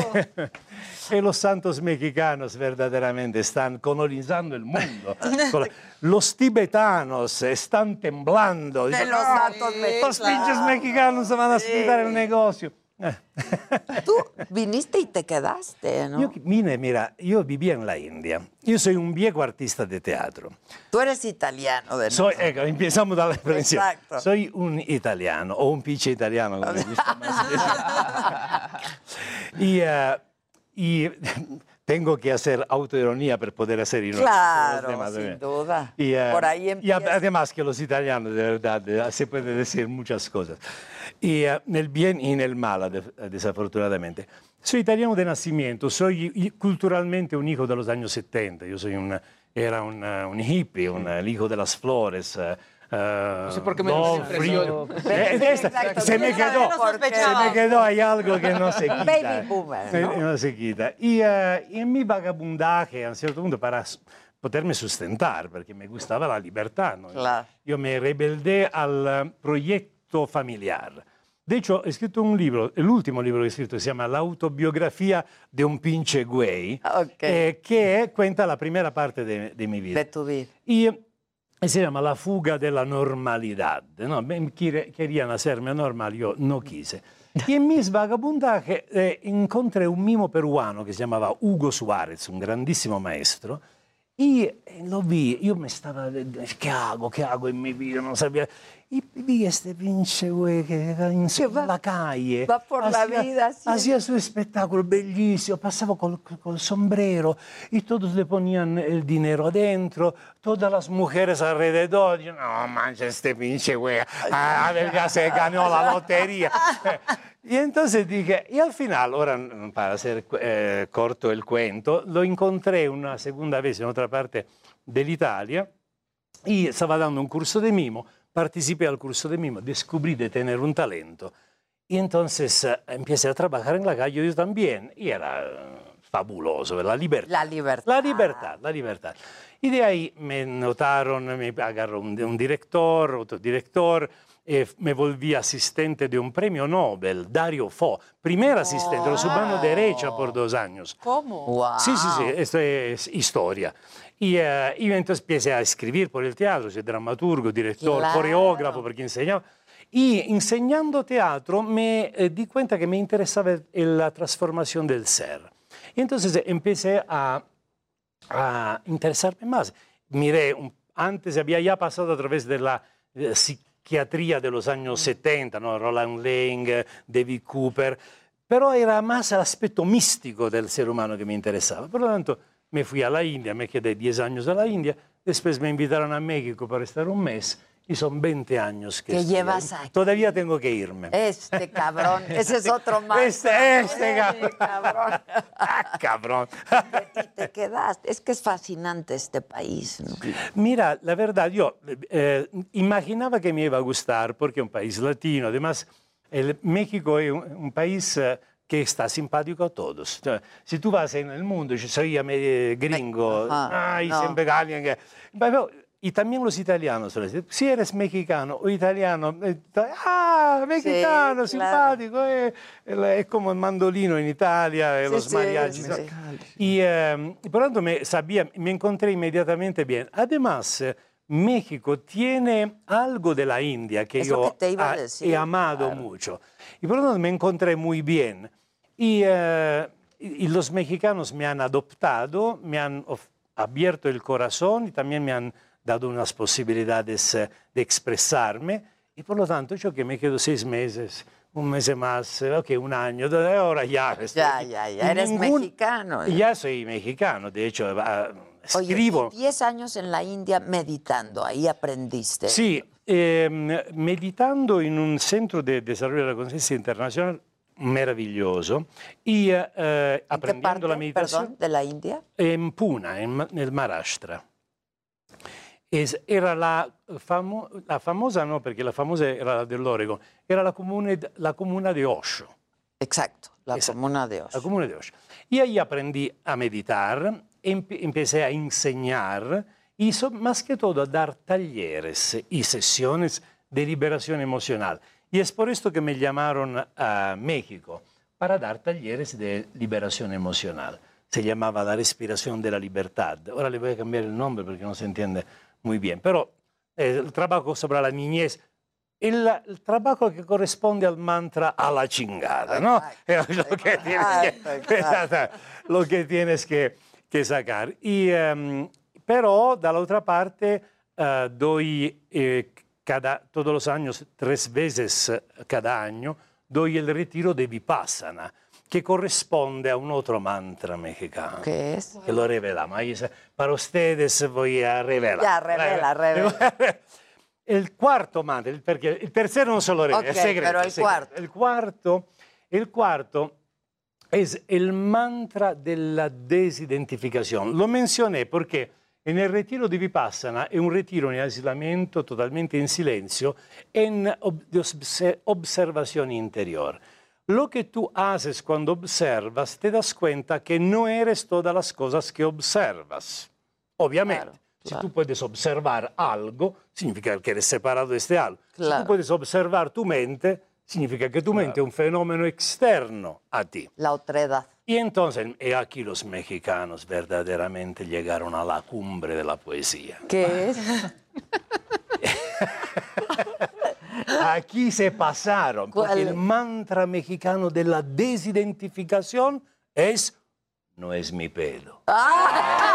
Y los santos mexicanos verdaderamente están colonizando el mundo. Los tibetanos están temblando. De los "Ah, santos Los pinches mexicanos se van a quitar el negocio. Tú viniste y te quedaste, ¿no? Yo vine, mira, yo vivía en la India. Yo soy un viejo artista de teatro. Tú eres italiano de Soy, ecco, empezamos dalla prevenzione. Exacto. Soy un italiano, o un pinche italiano, decir. y, eh, y tengo que hacer autoironía para poder hacer ironía. Claro, demás, sin ¿eh? duda. Y, eh, Por ahí y empieza. a- además que los italianos, de verdad, se puede decir muchas cosas. Y eh, nel bien y nel mal, de- desafortunadamente. Soy italiano de nacimiento, soy i- culturalmente un hijo de los años 70. Yo soy un, era un, eh, un hippie, un, el hijo de las flores. eh, eh, sé por qué me impresión. freedom. Eh, esta, Exacto, se me quedó, se me quedó, hay algo que no se quita. Baby boomer, Eh, ¿no? no se quita. Y, eh, y en mi vagabundaje, a un cierto punto, para s- poterme sustentar, porque me gustaba la libertad, ¿no? Claro. yo me rebeldé al eh, proyecto familiar. De hecho, he escrito un libro, el último libro que he escrito se llama La autobiografía de un pinche güey, Ok. eh, que cuenta la primera parte de, de mi vida. De tu vida. Y eh, se llama La fuga de la normalidad. ¿no? Me quiere- Querían hacerme anormal, yo no quise. Y en mis vagabundaje eh, encontré un mimo peruano que se llamaba Hugo Suárez, un grandísimo maestro. Y eh, lo vi, yo me estaba, de- de- ¿qué hago? ¿Qué hago en mi vida? No sabía. Y este pinche güey que in, va- la calle. va por la vida. Hacía su espectáculo bellísimo, pasaba col, col sombrero y todos le ponían el dinero adentro, todas las mujeres alrededor. Yo, no manches, este pinche güey, a, a ver ya se ganó la lotería. Y entonces dije, y al final, ahora mm, para hacer eh, corto el cuento, lo encontré una segunda vez en otra parte dell'Italia y estaba dando un curso de mimo, participé al curso de mimo, descubrí de tener un talento y entonces eh, empecé a trabajar en la calle yo también y era eh, fabuloso, la libertad. La libertad. La libertad, la libertad. Y de ahí me notaron, me agarró un, un director, otro director, eh, me volví asistente de un premio Nobel, Dario Fo, primer asistente, lo su mano derecha por dos años. ¿Cómo? Sí, sí, sí, esto es historia. Y, eh, y entonces empecé a escribir por el teatro, soy dramaturgo, director, Claro. coreógrafo, porque enseñaba. Y enseñando teatro me eh, di cuenta que me interesaba la transformación del ser. Y entonces empecé a, a interesarme más. Miré, antes había ya pasado a través de la eh, psiquiatría de los años 70, ¿no? Roland Lang, eh, David Cooper, pero era más el aspecto místico del ser humano que me interesaba. Por lo tanto, me fui a la India, me quedé 10 años en la India, después me invitaron a México para estar un mes y son 20 años que, llevas ahí. Todavía tengo que irme. Este cabrón, ese es otro más. Este, este Este cabrón. Ah, cabrón. Te quedaste. Es que es fascinante este país. ¿no? Mira, la verdad, yo eh, imaginaba que me iba a gustar porque es un país latino. Además, el México es un, un país eh, que está simpático a todos. Cioè, si tú vas en el mundo, yo soy eh, gringo, Ajá, ay, no. siempre alguien que... Pero- y también los italianos, si eres mexicano o italiano, eh, ah, mexicano, Sí, claro. simpático, eh, el- es como el mandolino en Italia, eh, Sí, los mariachis. sí. Y eh, por lo tanto me, sabía, me encontré inmediatamente bien. Además, eh, México tiene algo de la India que Es yo que te iba a decir, he amado claro. mucho. Y por lo tanto me encontré muy bien. Y, eh, y- y los mexicanos me han adoptado, me han abierto el corazón y también me han dado unas posibilidades eh, de expresarme. Y por lo tanto, yo que me quedo seis meses, un mes más, eh, ok, un año, ahora ya. estoy Ya, ya, ya. Eres ningún- mexicano. Ya soy mexicano, de hecho, Oye, escribo. y 10 años en la India meditando, ahí aprendiste. Sí, eh, meditando en un centro de desarrollo de la conciencia internacional meravilloso y eh, eh, aprendiendo la meditación Perdón, de la India. en Pune, en Ma- nel Maharashtra. Es- era la, famo- la famosa, no, perché la famosa era la dell'Oregon, era la, comune, la comuna de Osho. Exacto, la comuna de Osho. La comuna de Osho. Y ahí aprendí a meditar, empecé a enseñar y so- más que todo a dar talleres y sesiones de liberación emocional. Y es por esto que me llamaron a México, para dar talleres de liberación emocional. Se llamaba La respiración de la libertad. Ahora le voy a cambiar el nombre porque no se entiende muy bien. Pero eh, el trabajo sobre la niñez el, el trabajo que corresponde al mantra a la chingada, ¿no? Es lo que tienes que, Exacto, lo que, tienes que, que sacar. Y, em, pero, de la otra parte, eh, doy eh, cada, todos los años, tres veces eh, cada año, doy el retiro de Vipassana, que corresponde a un otro mantra mexicano. ¿Qué es? Que lo revelamos. Ahí se- para ustedes voy a revelar. Ya, revela, revela. El cuarto mantra, el- perché il tercero non se lo revela, Ok, es secreto. pero el es secreto. El cuarto, el cuarto es el mantra de la desidentificación. Lo mencioné porque en el retiro di Vipassana è un retiro in aislamiento totalmente in silenzio, en de obse- observación interior. Lo que tú haces cuando observas, te das cuenta que no eres todas las cosas que observas. Obviamente, si tú puedes observar algo, significa que eres separado de este algo. Si Claro. tú puedes observar tu mente, significa que tu mente es un fenómeno externo a ti. La otredad. Y entonces, y aquí los mexicanos verdaderamente llegaron a la cumbre de la poesía. ¿Qué es? Aquí se pasaron, porque ¿Cuál? el mantra mexicano de la desidentificación es, no es mi pedo. ¡Ah!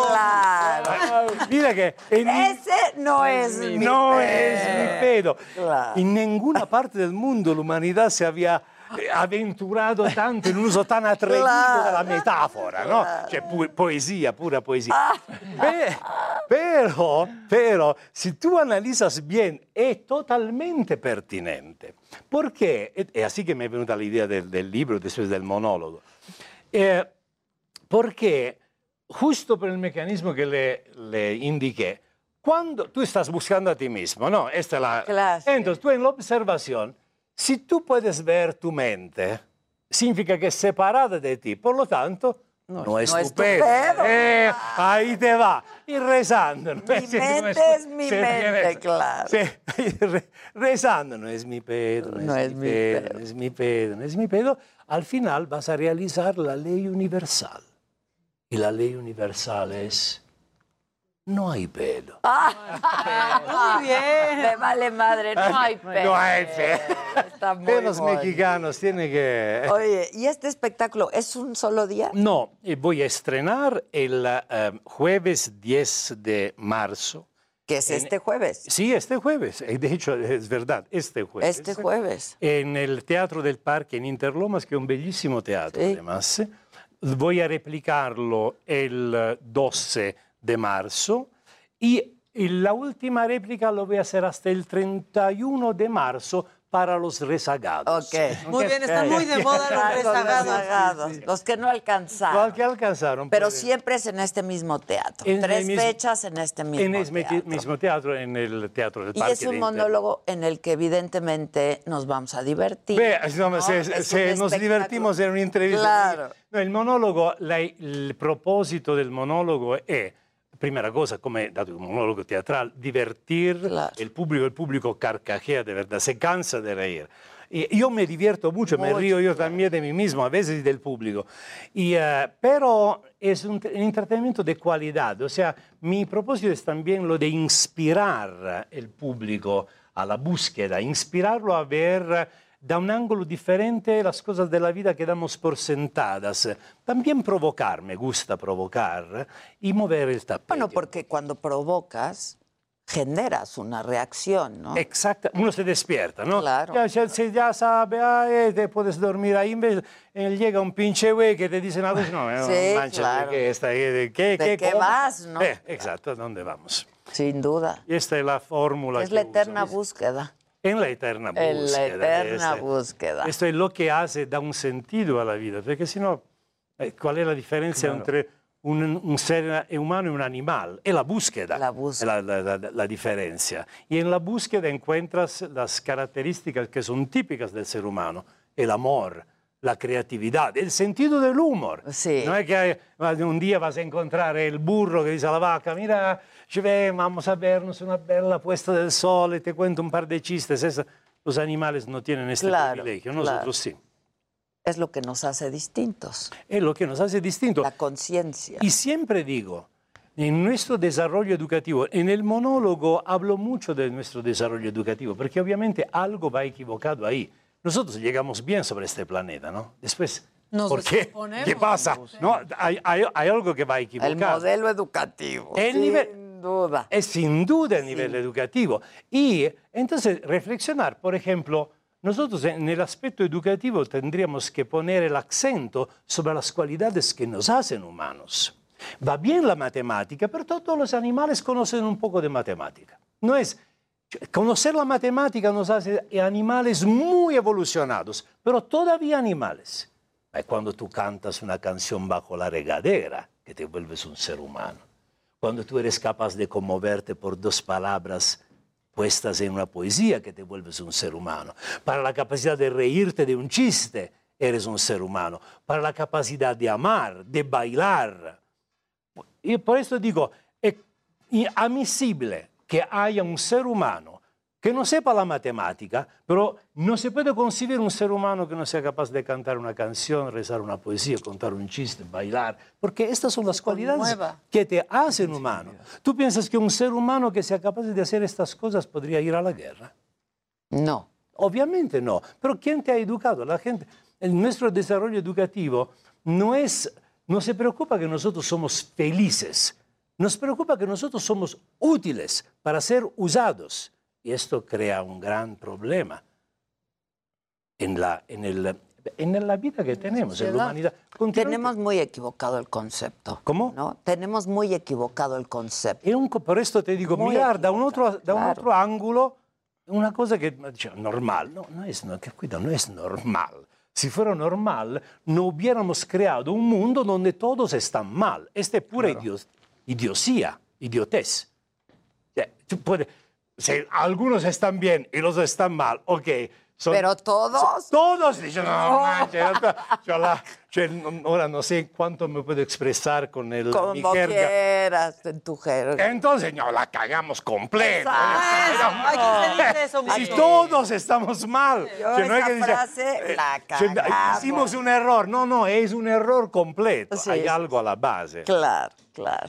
Claro! Mira que en- Ese no es mi no pedo. es mi pedo. Claro. En ninguna parte del mundo la humanidad se había eh, aventurado tanto en un uso tan Claro. della metafora, no? Cioè pu- poesia, pura poesia. Pe- pero, pero, si tú analizas bien, es totalmente pertinente. E- è así que me è venuta l'idea del, del libro del monólogo. Eh, porque justo por el mecanismo que le, le indiqué, cuando tú estás buscando a ti mismo, ¿no? Esta es la... Claro. Entonces, tú en la observación, si tú puedes ver tu mente, significa que es separada de ti. Por lo tanto, no, es, no es tu tu pedo. pedo. Eh, ahí te va. Y rezando. ¿no? Mi no mente tu- es mi mente, eso. claro. Y re- rezando, no es mi pedo, no, No es, es mi mi pedo, pedo. no es mi pedo, no es mi pedo. Al final vas a realizar la ley universal. Y la ley universal es, no hay pedo. Muy bien. Me vale madre, no hay pedo. No hay muy Pedos bonito. mexicanos tiene que... Oye, ¿y este espectáculo es un solo día? No, eh, voy a estrenar el eh, jueves 10 de marzo. Que es En- este jueves. Sí, este jueves. Eh, De hecho, es verdad, este jueves. Este jueves. En el Teatro del Parque en Interlomas, que es un bellísimo teatro, además. Voy a replicarlo el eh, 12 de marzo. Y la última réplica lo voy a hacer hasta el 31 de marzo para los rezagados. Ok. Muy bien, están muy de moda los Los rezagados. los que no alcanzaron. Los que alcanzaron. Pero pueden- siempre es en este mismo teatro. En el Tres mismo- fechas en este mismo en el teatro. mismo teatro, en el Teatro del Y Parque. es un monólogo en el que evidentemente nos vamos a divertir. Ve, no, ¿no? se- Es nos divertimos en una entrevista. Claro. No, il monologo, la- il proposito del monologo è, primera cosa, come dato un monologo teatral, divertir el público, el público carcajea de verdad, se cansa de reír. Yo me divierto mucho, me Mucho, río yo también de mí mismo, a veces del público. Y, eh, pero es un, un entretenimiento de calidad, o sea, mi propósito es también lo de inspirar el público a la búsqueda, inspirarlo a ver da un ángulo diferente las cosas de la vida que damos por sentadas. También provocar, me gusta provocar y mover el tapete. Bueno, porque cuando provocas, generas una reacción, ¿no? Exacto, uno se despierta, ¿no? Claro. Ya, ya, ya sabe, ah, eh, te puedes dormir ahí, en vez- eh, llega un pinche güey que te dice nada, no, eh, Sí, mancha, claro. ¿de qué, está, ahí? ¿De qué, ¿De qué vas, no? Eh, exacto, ¿a dónde vamos? Sin duda. Y esta es la fórmula Es que la eterna búsqueda. En la eterna búsqueda. En la eterna Este- búsqueda. Esto es lo que hace, da un sentido a la vida, porque si no, eh, ¿cuál es la diferencia Claro. entre un, un ser humano y un animal? Es la búsqueda. La La, la- la- la diferencia. Y en la búsqueda encuentras las características que son típicas del ser humano, el amor. La creatividad, el sentido del humor. No es que un día vas a encontrar el burro que dice a la vaca, mira, ci vamos a vernos una bella puesta del sol y te cuento un par de chistes. Los animales no tienen este Claro, privilegio, claro. nosotros sí. Es lo que nos hace distintos. Es lo que nos hace distintos. La conciencia. Y siempre digo, en nuestro desarrollo educativo, en el monólogo hablo mucho de nuestro desarrollo educativo, porque obviamente algo va equivocado ahí. Nosotros llegamos bien sobre este planeta, ¿no? Después, Nos ¿por qué? ¿Qué pasa? ¿No? Hay, hay- hay algo que va equivocado. El modelo educativo. El sin nivel- duda. Es sin duda el nivel educativo. Y entonces reflexionar, por ejemplo, nosotros en el aspecto educativo tendríamos que poner el acento sobre las cualidades que nos hacen humanos. Va bien la matemática, pero todos los animales conocen un poco de matemática. No es conocer la matemática nos hace animales muy evolucionados, pero todavía animales. Es cuando tú cantas una canción bajo la regadera que te vuelves un ser humano. Cuando tú eres capaz de conmoverte por dos palabras puestas en una poesía que te vuelves un ser humano. Para la capacidad de reírte de un chiste, eres un ser humano. Para la capacidad de amar, de bailar. Y por eso digo, es admisible que haya un ser humano que no sepa la matemática, pero no se puede concebir un ser humano que no sea capaz de cantar una canción, rezar una poesía, contar un chiste, bailar, porque estas son las cualidades que te hacen humano. ¿Tú piensas que un ser humano que sea capaz de hacer estas cosas podría ir a la guerra? No. Obviamente no. Pero ¿quién te ha educado? La gente, en nuestro desarrollo educativo no es, no se preocupa que nosotros somos felices. Nos preocupa que nosotros somos útiles para ser usados. Y esto crea un gran problema en la, en el, en la vida que tenemos, en la humanidad. Tenemos muy equivocado el concepto. ¿Cómo? ¿no? Tenemos muy equivocado el concepto. E un por esto te digo, Muy mirar da un otro, da un claro. otro ángulo una cosa que dice, normal. No, no es, no, que cuidado, no es normal. Si fuera normal, no hubiéramos creado un mundo donde todos están mal. Este es pura idios- idiosía, idiotez. Tú puedes- si algunos están bien y los están mal, ok, son- Pero todos. Todos dicen, no, manches, yo la- cioè, non- ora no sé cuánto me puedo expresar con el, mi Como jerga. quieras, en tu jerga. Entonces, no, la cagamos completa. Si todos estamos mal. Yo no es esa que frase eh, la cagamos. hicimos un error. No, no, es un error completo. Sí, Hay algo a la base. Claro, claro.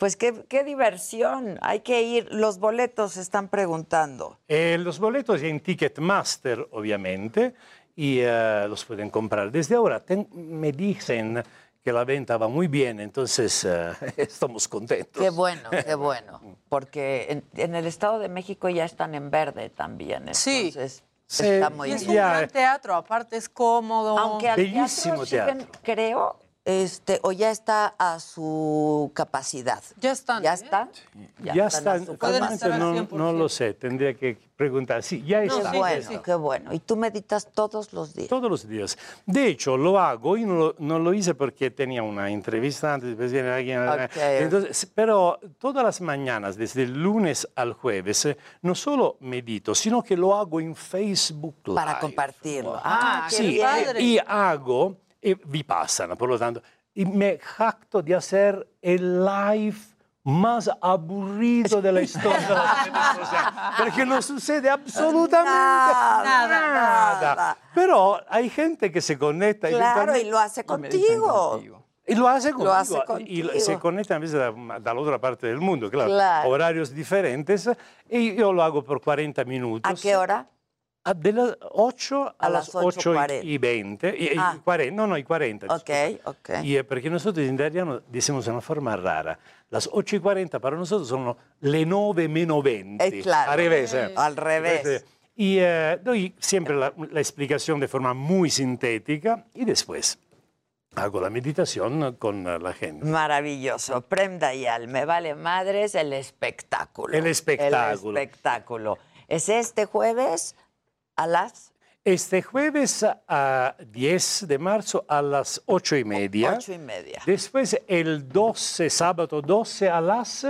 Pues qué, qué diversión. Hay que ir. Los boletos se están preguntando. Eh, los boletos en Ticketmaster, obviamente, y eh, los pueden comprar. Desde ahora ten- me dicen que la venta va muy bien, entonces eh, estamos contentos. Qué bueno, qué bueno. Porque en, en el Estado de México ya están en verde también. Sí. Entonces, Sí, está muy Y es bien. un gran teatro, aparte es cómodo. Aunque al teatro siguen, creo, este, o ya está a su capacidad. Ya están. ¿Ya están? Ya, está, a su realmente capacidad. no, no lo sé, tendría que preguntar. Sí, ya Qué está. bueno, qué bueno. Y tú meditas todos los días. Todos los días. De hecho, lo hago y no lo, no lo hice porque tenía una entrevista antes, después viene alguien. Ok. Entonces, pero todas las mañanas, desde el lunes al jueves, eh, no solo medito, sino que lo hago en Facebook Live. Para compartirlo. Ah, qué Sí, bien. y hago e Vipassana, por lo tanto, y me jacto de hacer el live más aburrido de la historia de las redes sociales, porque no sucede absolutamente Nada, nada. nada. Pero hay gente que se conecta. Claro, y lo hace contigo. y lo hace Lo contigo. hace y contigo. se conecta a veces da- dall'altra parte del mundo, claro. Claro. Horarios diferentes. Y yo lo hago por 40 minutos. ¿A qué hora? A de las 8 a, A las las 8 8:40. y 20. Y, y Ah. 40, no, no, y 40. Ok, disculpa. ok. Y, eh, perché nosotros in italiano decimos de una forma rara. Las 8 y 40 para nosotros son le 9 meno 20. Eh, claro. Al revés. eh. Al revés. Y eh, doy siempre la, la explicación de forma muy sintética y después hago la meditación con eh, la gente. Maravilloso. Prem Dayal, me vale madres el espectáculo. El espectáculo. El espectáculo. Es este jueves a las Este jueves a 10 de marzo a las 8 y media. ocho y media. Después el 12, sábado 12 a las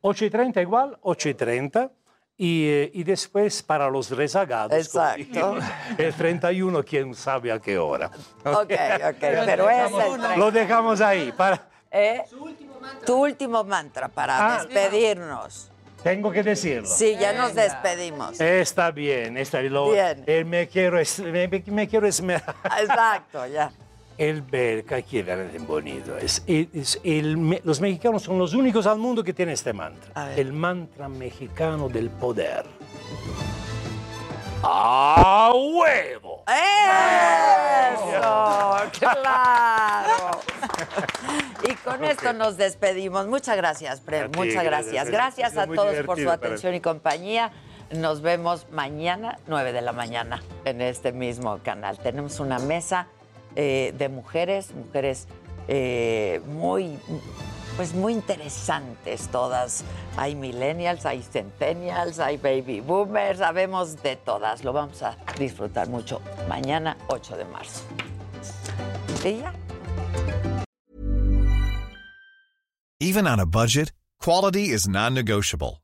8 y 30 igual, 8 y 30. Y, eh, y después para los rezagados. Exacto. El 31, quién sabe a qué hora. Ok, ok, pero es. Lo dejamos ahí. Para, ¿Eh? Tu último mantra para Ah. despedirnos. Tengo que decirlo. Sí, ya nos despedimos. Está bien, está bien. Lo- Bien. eh, me, quiero, me, me quiero esmerar. Exacto, ya. El ver, que aquí es bonito. Es, es- el me- los mexicanos son los únicos al mundo que tienen este mantra. El mantra mexicano del poder. ¡A huevo! ¡Eso! ¡Claro! Y con esto nos despedimos. Muchas gracias, ti, Muchas gracias. gracias. A todos por su atención y compañía. Nos vemos mañana, 9 de la mañana, en este mismo canal. Tenemos una mesa eh, de mujeres, mujeres eh, muy, pues muy interesantes todas. Hay millennials, hay centennials, hay baby boomers, sabemos de todas. Lo vamos a disfrutar mucho mañana, 8 de marzo. Y ya. Even on a budget, quality is non-negotiable.